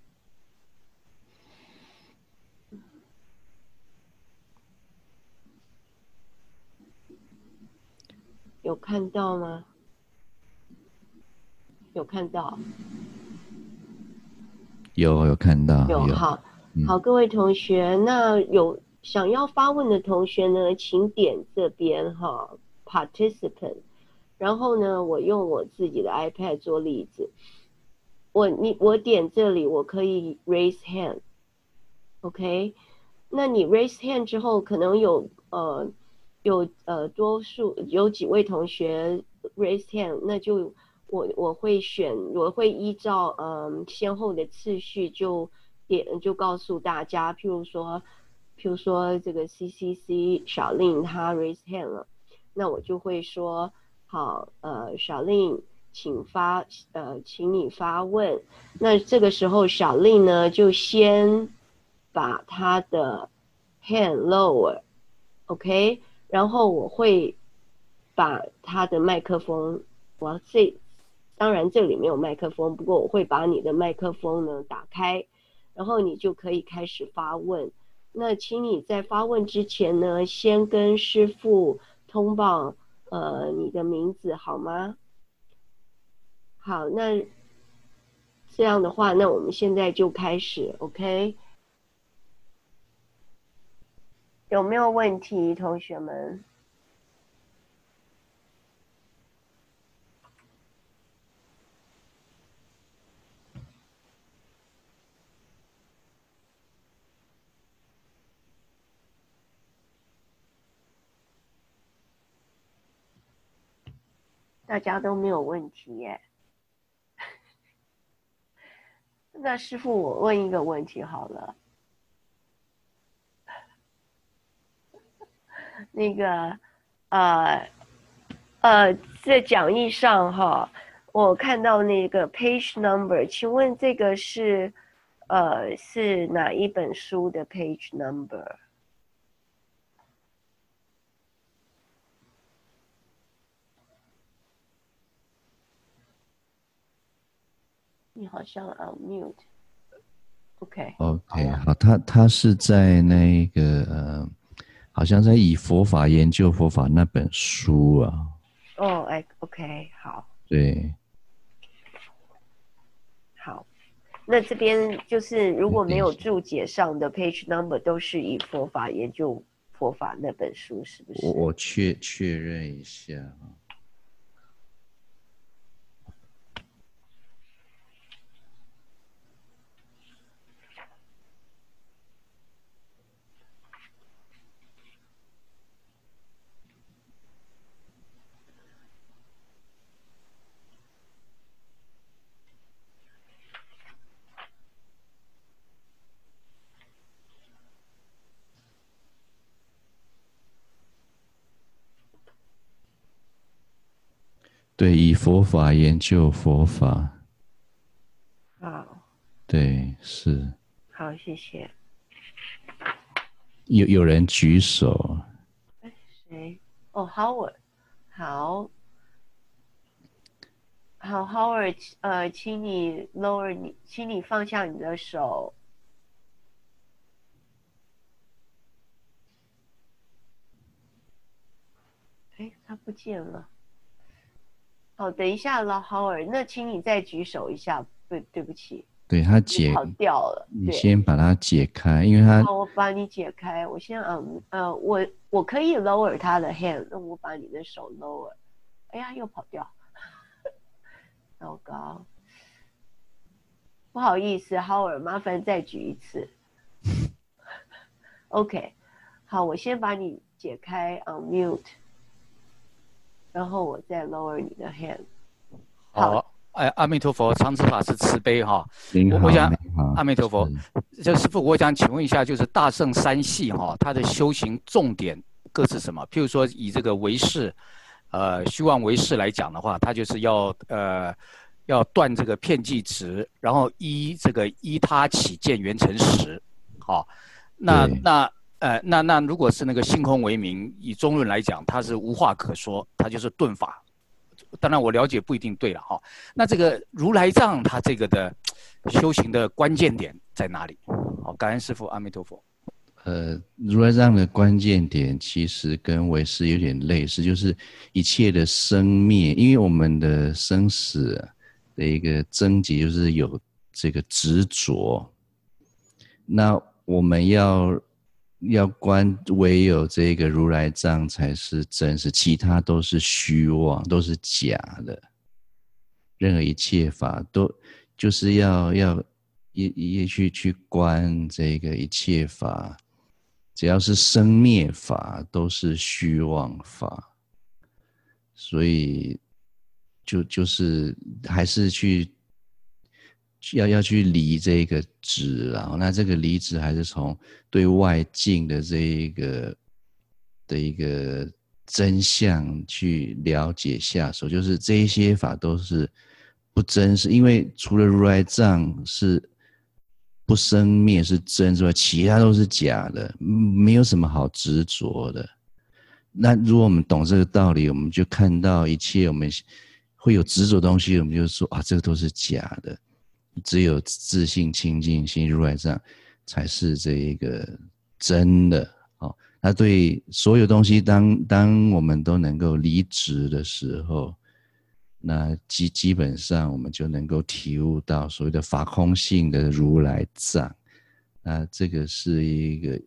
有看到吗？有看到？有有看到？有，有好，嗯、好，各位同学，那有想要发问的同学呢，请点这边哈，participant，然后呢，我用我自己的 iPad 做例子，我你我点这里，我可以 raise hand，OK，、okay? 那你 raise hand 之后，可能有呃有呃多数有几位同学 raise hand，那就。我我会选，我会依照嗯先后的次序就点就告诉大家，譬如说，譬如说这个 C C C 小令他 raise hand 了，那我就会说好，呃小令请发呃请你发问，那这个时候小令呢就先把他的 hand lower，OK 然后我会把他的麦克风，我要这。当然，这里没有麦克风，不过我会把你的麦克风呢打开，然后你就可以开始发问。那请你在发问之前呢，先跟师傅通报呃你的名字好吗？好，那这样的话，那我们现在就开始，OK？有没有问题，同学们？大家都没有问题耶，那师傅，我问一个问题好了。那个，呃，呃，在讲义上哈，我看到那个 page number，请问这个是，呃，是哪一本书的 page number？你好像 unmute，OK。OK，好，他他是在那个呃，好像在以佛法研究佛法那本书啊。哦，哎，OK，好。对。好，那这边就是如果没有注解上的 page number，都是以佛法研究佛法那本书，是不是？我我确确认一下。对，以佛法研究佛法。好。对，是。好，谢谢。有有人举手。哎，谁？哦，Howard。好。好，Howard，呃，请你 lower 你，请你放下你的手。哎，他不见了。哦，等一下，老豪尔，那请你再举手一下。对，对不起，对他解跑掉了。你先把它解开，因为他。好，我把你解开。我先嗯呃，我我可以 lower 他的 hand，那我把你的手 lower。哎呀，又跑掉，糟糕，不好意思，好尔，麻烦再举一次。OK，好，我先把你解开，unmute。然后我再 lower 你的 hand。好，哎，阿弥陀佛，常住法师慈悲哈。我，我想，阿弥陀佛。这师傅，我想请问一下，就是大圣三系哈，它的修行重点各是什么？譬如说，以这个唯识，呃，虚妄唯识来讲的话，它就是要呃，要断这个片计执，然后依这个依他起见缘成实。好，那那。呃，那那如果是那个性空为名，以中论来讲，它是无话可说，它就是顿法。当然我了解不一定对了哈。那这个如来藏，它这个的修行的关键点在哪里？好，感恩师父，阿弥陀佛。呃，如来藏的关键点其实跟唯识有点类似，就是一切的生灭，因为我们的生死的一个症结就是有这个执着，那我们要要观唯有这个如来藏才是真实，其他都是虚妄，都是假的，任何一切法都就是要要一一去去观这个一切法。只要是生灭法，都是虚妄法，所以就就是还是去要要去离这个执，啊那这个离执还是从对外境的这一个的一个真相去了解下手，就是这些法都是不真实，因为除了如来藏是。不生灭是真之外，其他都是假的，没有什么好执着的。那如果我们懂这个道理，我们就看到一切我们会有执着东西，我们就说啊，这个都是假的。只有自信清净心如来藏才是这一个真的。哦，那对所有东西当，当我们都能够离执的时候。那基基本上，我们就能够体悟到所谓的法空性的如来藏。那这个是一个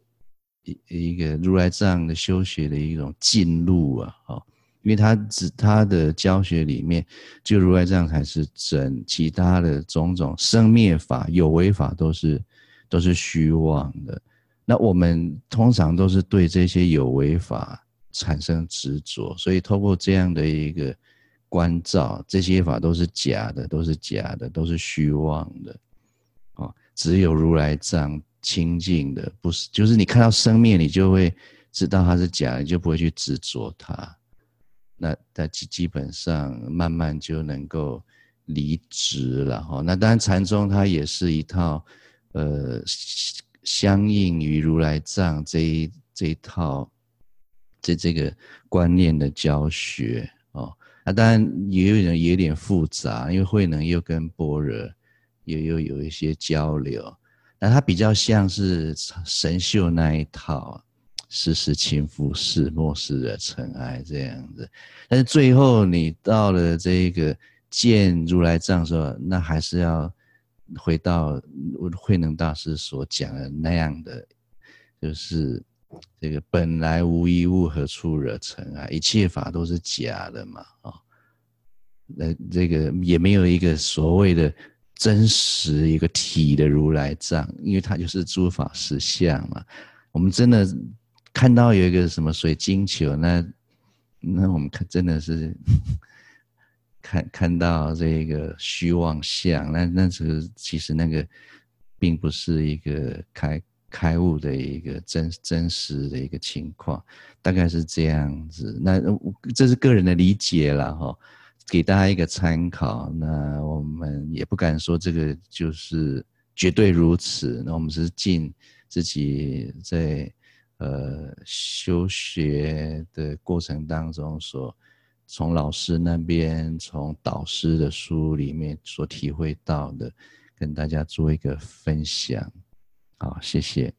一一个如来藏的修学的一种进路啊，哦，因为他只他的教学里面，就如来藏才是真，其他的种种生灭法、有为法都是都是虚妄的。那我们通常都是对这些有为法产生执着，所以透过这样的一个。关照这些法都是假的，都是假的，都是虚妄的，哦，只有如来藏清净的，不是，就是你看到生灭，你就会知道它是假的，你就不会去执着它。那他基基本上慢慢就能够离职了哈。那当然禅宗它也是一套，呃，相应于如来藏这一这一套这这个观念的教学哦。那，当然也有人也有点复杂，因为慧能又跟般若又又有一些交流，那他比较像是神秀那一套，时时勤拂拭，莫使惹尘埃这样子。但是最后你到了这个见如来藏的时候，那还是要回到慧能大师所讲的那样的，就是。这个本来无一物，何处惹尘埃？一切法都是假的嘛，啊、那这个也没有一个所谓的真实一个体的如来藏，因为它就是诸法实相嘛。我们真的看到有一个什么水晶球，那那我们看真的是 看看到这个虚妄相，那那是其实那个并不是一个开。开悟的一个真真实的一个情况，大概是这样子。那这是个人的理解了哈，给大家一个参考。那我们也不敢说这个就是绝对如此。那我们是尽自己在呃修学的过程当中所从老师那边、从导师的书里面所体会到的，跟大家做一个分享。好，谢谢。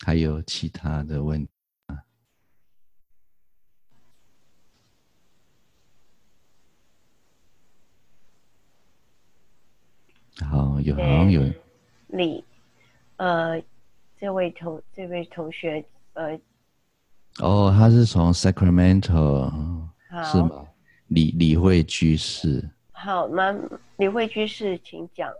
还有其他的问题吗？好，有好有李，呃，这位同这位同学，呃，哦，他是从 Sacramento，是吗？李李慧居士。好，那李慧居士，请讲。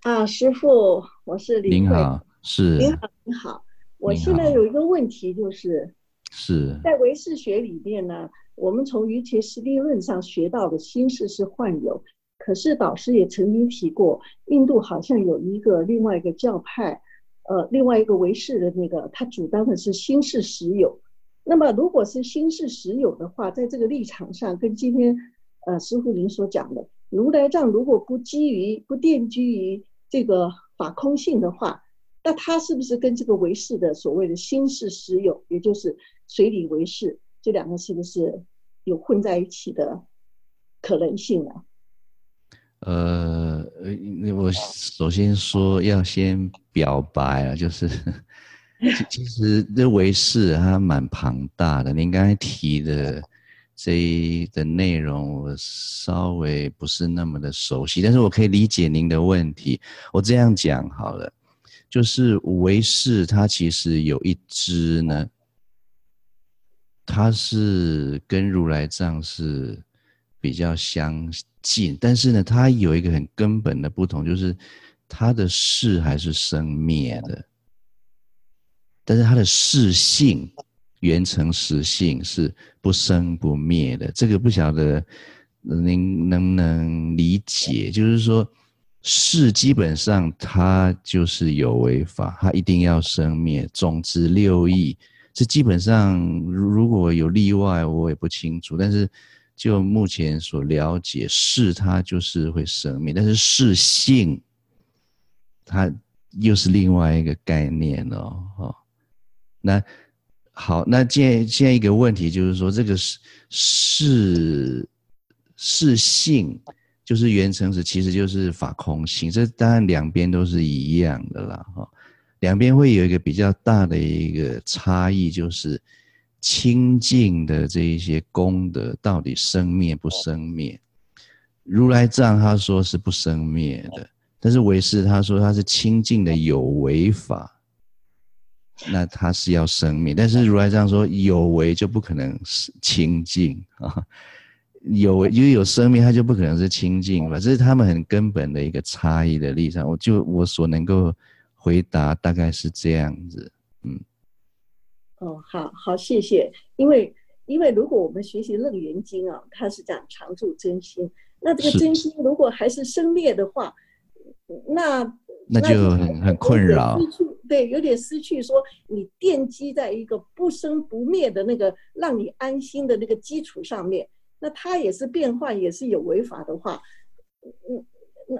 啊，师傅，我是李慧。您好，是。您好，您好。我现在有一个问题，就是是在唯识学里面呢，我们从瑜伽师地论上学到的心事是幻有，可是导师也曾经提过，印度好像有一个另外一个教派，呃，另外一个唯识的那个，他主张的是心识实有。那么，如果是心识实有的话，在这个立场上，跟今天呃师父您所讲的如来藏，如果不基于不奠基于这个法空性的话，那他是不是跟这个唯识的所谓的心识实有，也就是随理唯识，这两个是不是有混在一起的可能性呢？呃，我首先说要先表白啊，就是 其实这唯识它蛮庞大的。您刚才提的这一的内容，我稍微不是那么的熟悉，但是我可以理解您的问题。我这样讲好了，就是唯识它其实有一支呢，它是跟如来藏是比较相近，但是呢，它有一个很根本的不同，就是它的识还是生灭的，但是它的识性、缘成实性是不生不灭的。这个不晓得您能不能理解？就是说，识基本上它就是有为法，它一定要生灭。总之六义，这基本上如果有例外，我也不清楚，但是。就目前所了解，是它就是会生命，但是是性，它又是另外一个概念哦。哦，那好，那现在现在一个问题就是说，这个识识识性就是缘成实，其实就是法空性。这当然两边都是一样的啦。哈，两边会有一个比较大的一个差异，就是。清净的这一些功德到底生灭不生灭？如来藏他说是不生灭的，但是唯识他说他是清净的有为法，那他是要生灭。但是如来藏说有为就不可能是清净啊，有因为有生命，他就不可能是清净吧？这是他们很根本的一个差异的立场。我就我所能够回答大概是这样子，嗯。哦，好好，谢谢。因为，因为如果我们学习《楞严经》啊，它是讲常住真心，那这个真心如果还是生灭的话，那那就很很困扰。对，有点失去说你奠基在一个不生不灭的那个让你安心的那个基础上面，那它也是变幻，也是有违法的话，嗯，那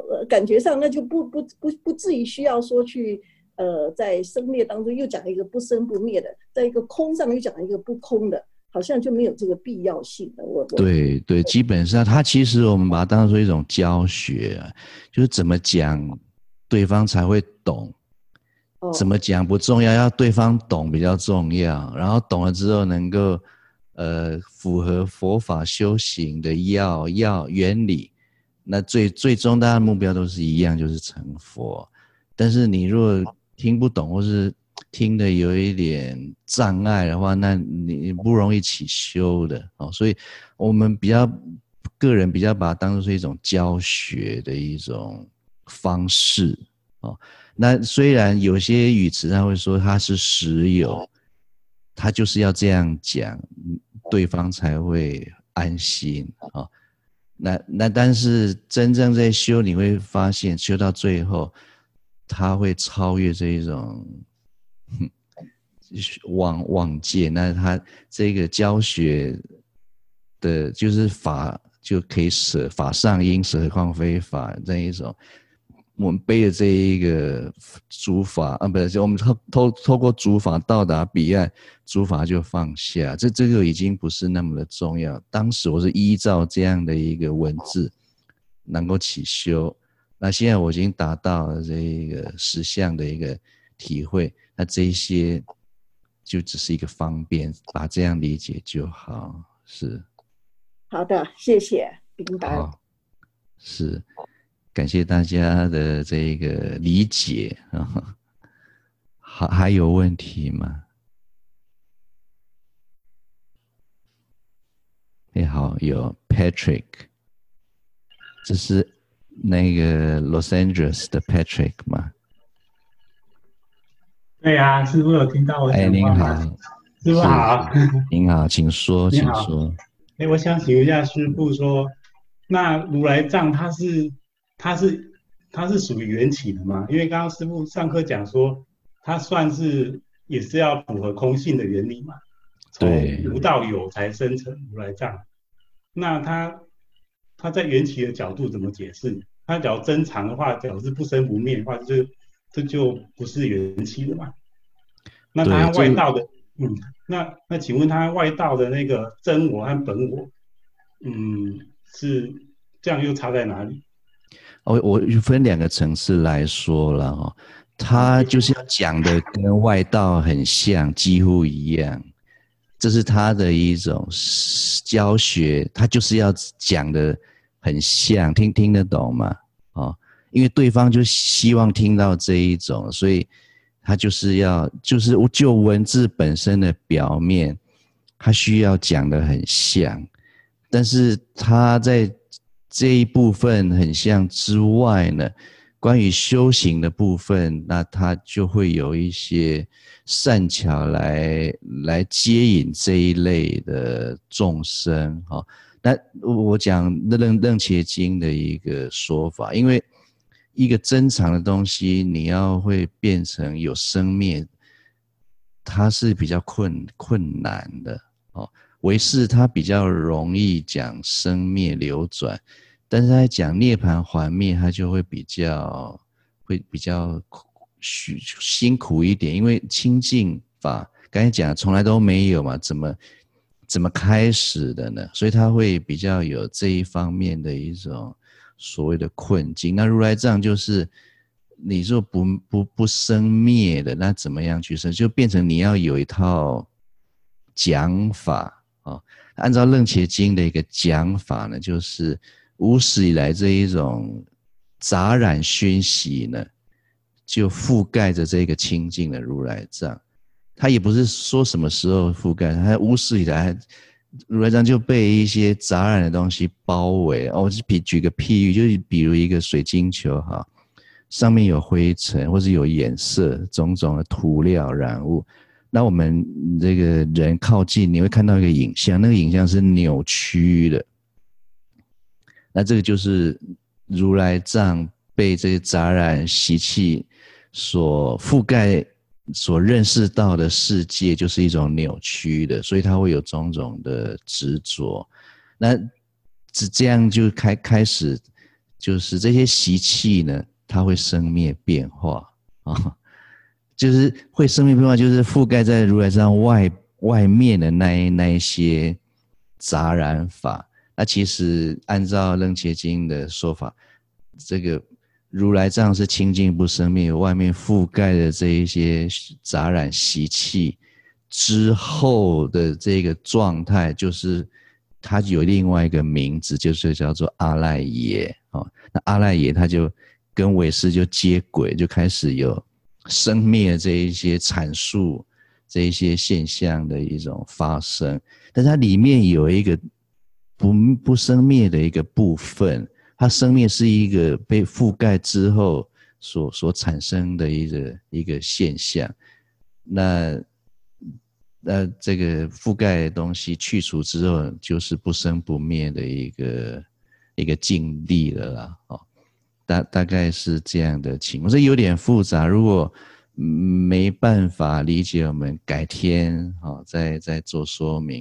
呃感觉上那就不不不不至于需要说去。呃，在生灭当中又讲一个不生不灭的，在一个空上面又讲一个不空的，好像就没有这个必要性了。我对对，基本上它其实我们把它当做一种教学，就是怎么讲对方才会懂，怎么讲不重要，要对方懂比较重要。然后懂了之后能够呃符合佛法修行的要要原理，那最最终大家的目标都是一样，就是成佛。但是你若听不懂，或是听的有一点障碍的话，那你不容易起修的哦。所以，我们比较个人比较把它当做是一种教学的一种方式哦。那虽然有些语词他会说他是实有，他就是要这样讲，对方才会安心啊。那那但是真正在修，你会发现修到最后。他会超越这一种 往往界，那他这个教学的，就是法就可以舍法上因舍，况非法这一种。我们背的这一个诸法啊，不是，我们透透透过诸法到达彼岸，诸法就放下。这这个已经不是那么的重要。当时我是依照这样的一个文字，能够起修。那现在我已经达到了这一个实相的一个体会，那这些就只是一个方便，把这样理解就好。是，好的，谢谢，明白。好，是，感谢大家的这个理解啊。还还有问题吗？你好，有 Patrick，这是。那个 Los Angeles 的 Patrick 吗？对呀、啊，师傅有听到我。哎，您好，师傅好。您好，请说，请说。哎，我想请问一下师傅说，那如来藏它是它是它是属于缘起的吗？因为刚刚师傅上课讲说，它算是也是要符合空性的原理嘛？从无到有才生成如来藏。那它。它在缘起的角度怎么解释？它假如增长的话，假如是不生不灭的话，就这就不是缘起的嘛？那它外道的，嗯，那那请问它外道的那个真我和本我，嗯，是这样又差在哪里？我我分两个层次来说了哈，他就是要讲的跟外道很像，几乎一样，这是他的一种教学，他就是要讲的很像，听听得懂吗？哦，因为对方就希望听到这一种，所以他就是要就是就文字本身的表面，他需要讲的很像，但是他在。这一部分很像之外呢，关于修行的部分，那他就会有一些善巧来来接引这一类的众生哈。那我讲那楞楞伽经的一个说法，因为一个真常的东西，你要会变成有生灭，它是比较困困难的哦。唯识它比较容易讲生灭流转，但是他讲涅槃还灭，它就会比较会比较辛辛苦一点，因为清净法刚才讲从来都没有嘛，怎么怎么开始的呢？所以他会比较有这一方面的一种所谓的困境。那如来藏就是你说不不不生灭的，那怎么样去生？就变成你要有一套讲法。啊，按照楞伽经的一个讲法呢，就是无始以来这一种杂染熏习呢，就覆盖着这个清净的如来藏。他也不是说什么时候覆盖，他无始以来如来藏就被一些杂染的东西包围。哦，我是比举个譬喻，就是比如一个水晶球哈，上面有灰尘或是有颜色，种种的涂料染物。那我们这个人靠近，你会看到一个影像，那个影像是扭曲的。那这个就是如来藏被这些杂染习气所覆盖、所认识到的世界，就是一种扭曲的，所以它会有种种的执着。那这这样就开开始，就是这些习气呢，它会生灭变化 啊。就是会生灭变化，就是覆盖在如来藏外外面的那一那一些杂染法。那其实按照楞伽经的说法，这个如来藏是清净不生灭，外面覆盖的这一些杂染习气之后的这个状态，就是它有另外一个名字，就是叫做阿赖耶。哦，那阿赖耶它就跟唯识就接轨，就开始有。生灭这一些阐述，这一些现象的一种发生，但它里面有一个不不生灭的一个部分，它生灭是一个被覆盖之后所所产生的一个一个现象。那那这个覆盖的东西去除之后，就是不生不灭的一个一个境地了啦，哦。大大概是这样的情况，这有点复杂。如果没办法理解，我们改天好再再做说明。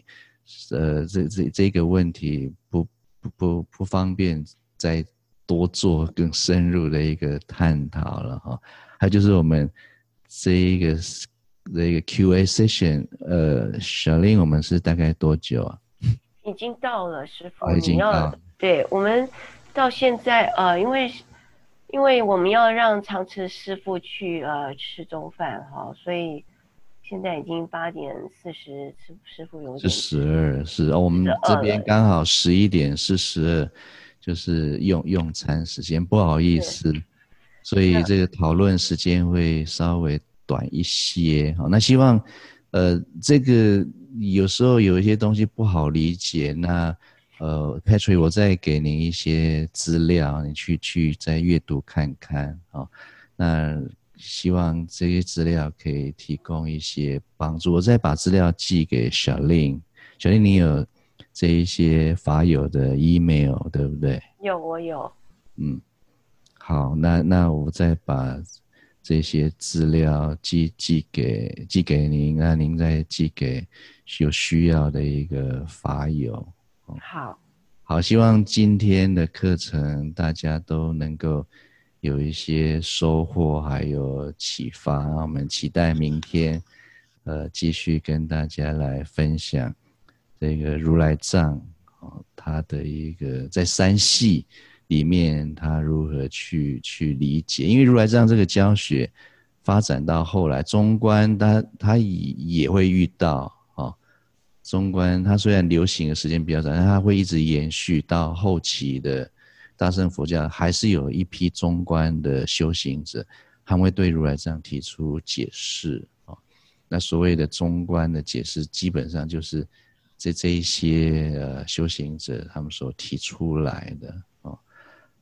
呃，这这这个问题不不不不方便再多做更深入的一个探讨了哈。还有就是我们这一个这一个 Q&A session，呃，小林，我们是大概多久啊？已经到了，师父，哦，已经到了。对，我们到现在呃，因为。因为我们要让长池师傅去呃吃中饭哈，所以现在已经八点四十，师师傅有点。是十二，是哦，我们这边刚好十一点四十二，就是用用餐时间，不好意思，所以这个讨论时间会稍微短一些。好，那希望呃这个有时候有一些东西不好理解，那。呃，Patrick，我再给您一些资料，你去去再阅读看看好。那希望这些资料可以提供一些帮助。我再把资料寄给小令，小令，你有这一些法友的 email 对不对？有，我有。嗯，好，那那我再把这些资料寄寄给寄给您，那您再寄给有需要的一个法友。好，好，希望今天的课程大家都能够有一些收获，还有启发。我们期待明天，呃，继续跟大家来分享这个如来藏哦，他的一个在三系里面他如何去去理解，因为如来藏这个教学发展到后来，中观他他也也会遇到哦，中观他虽然流行的时间比较长，但他会一直延续到后期的大乘佛教，还是有一批中观的修行者。他会对如来藏提出解释啊，那所谓的中观的解释，基本上就是这这一些呃修行者他们所提出来的哦。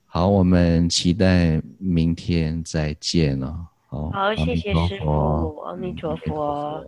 好，我们期待明天再见了。好，好，谢谢师傅。阿弥陀佛。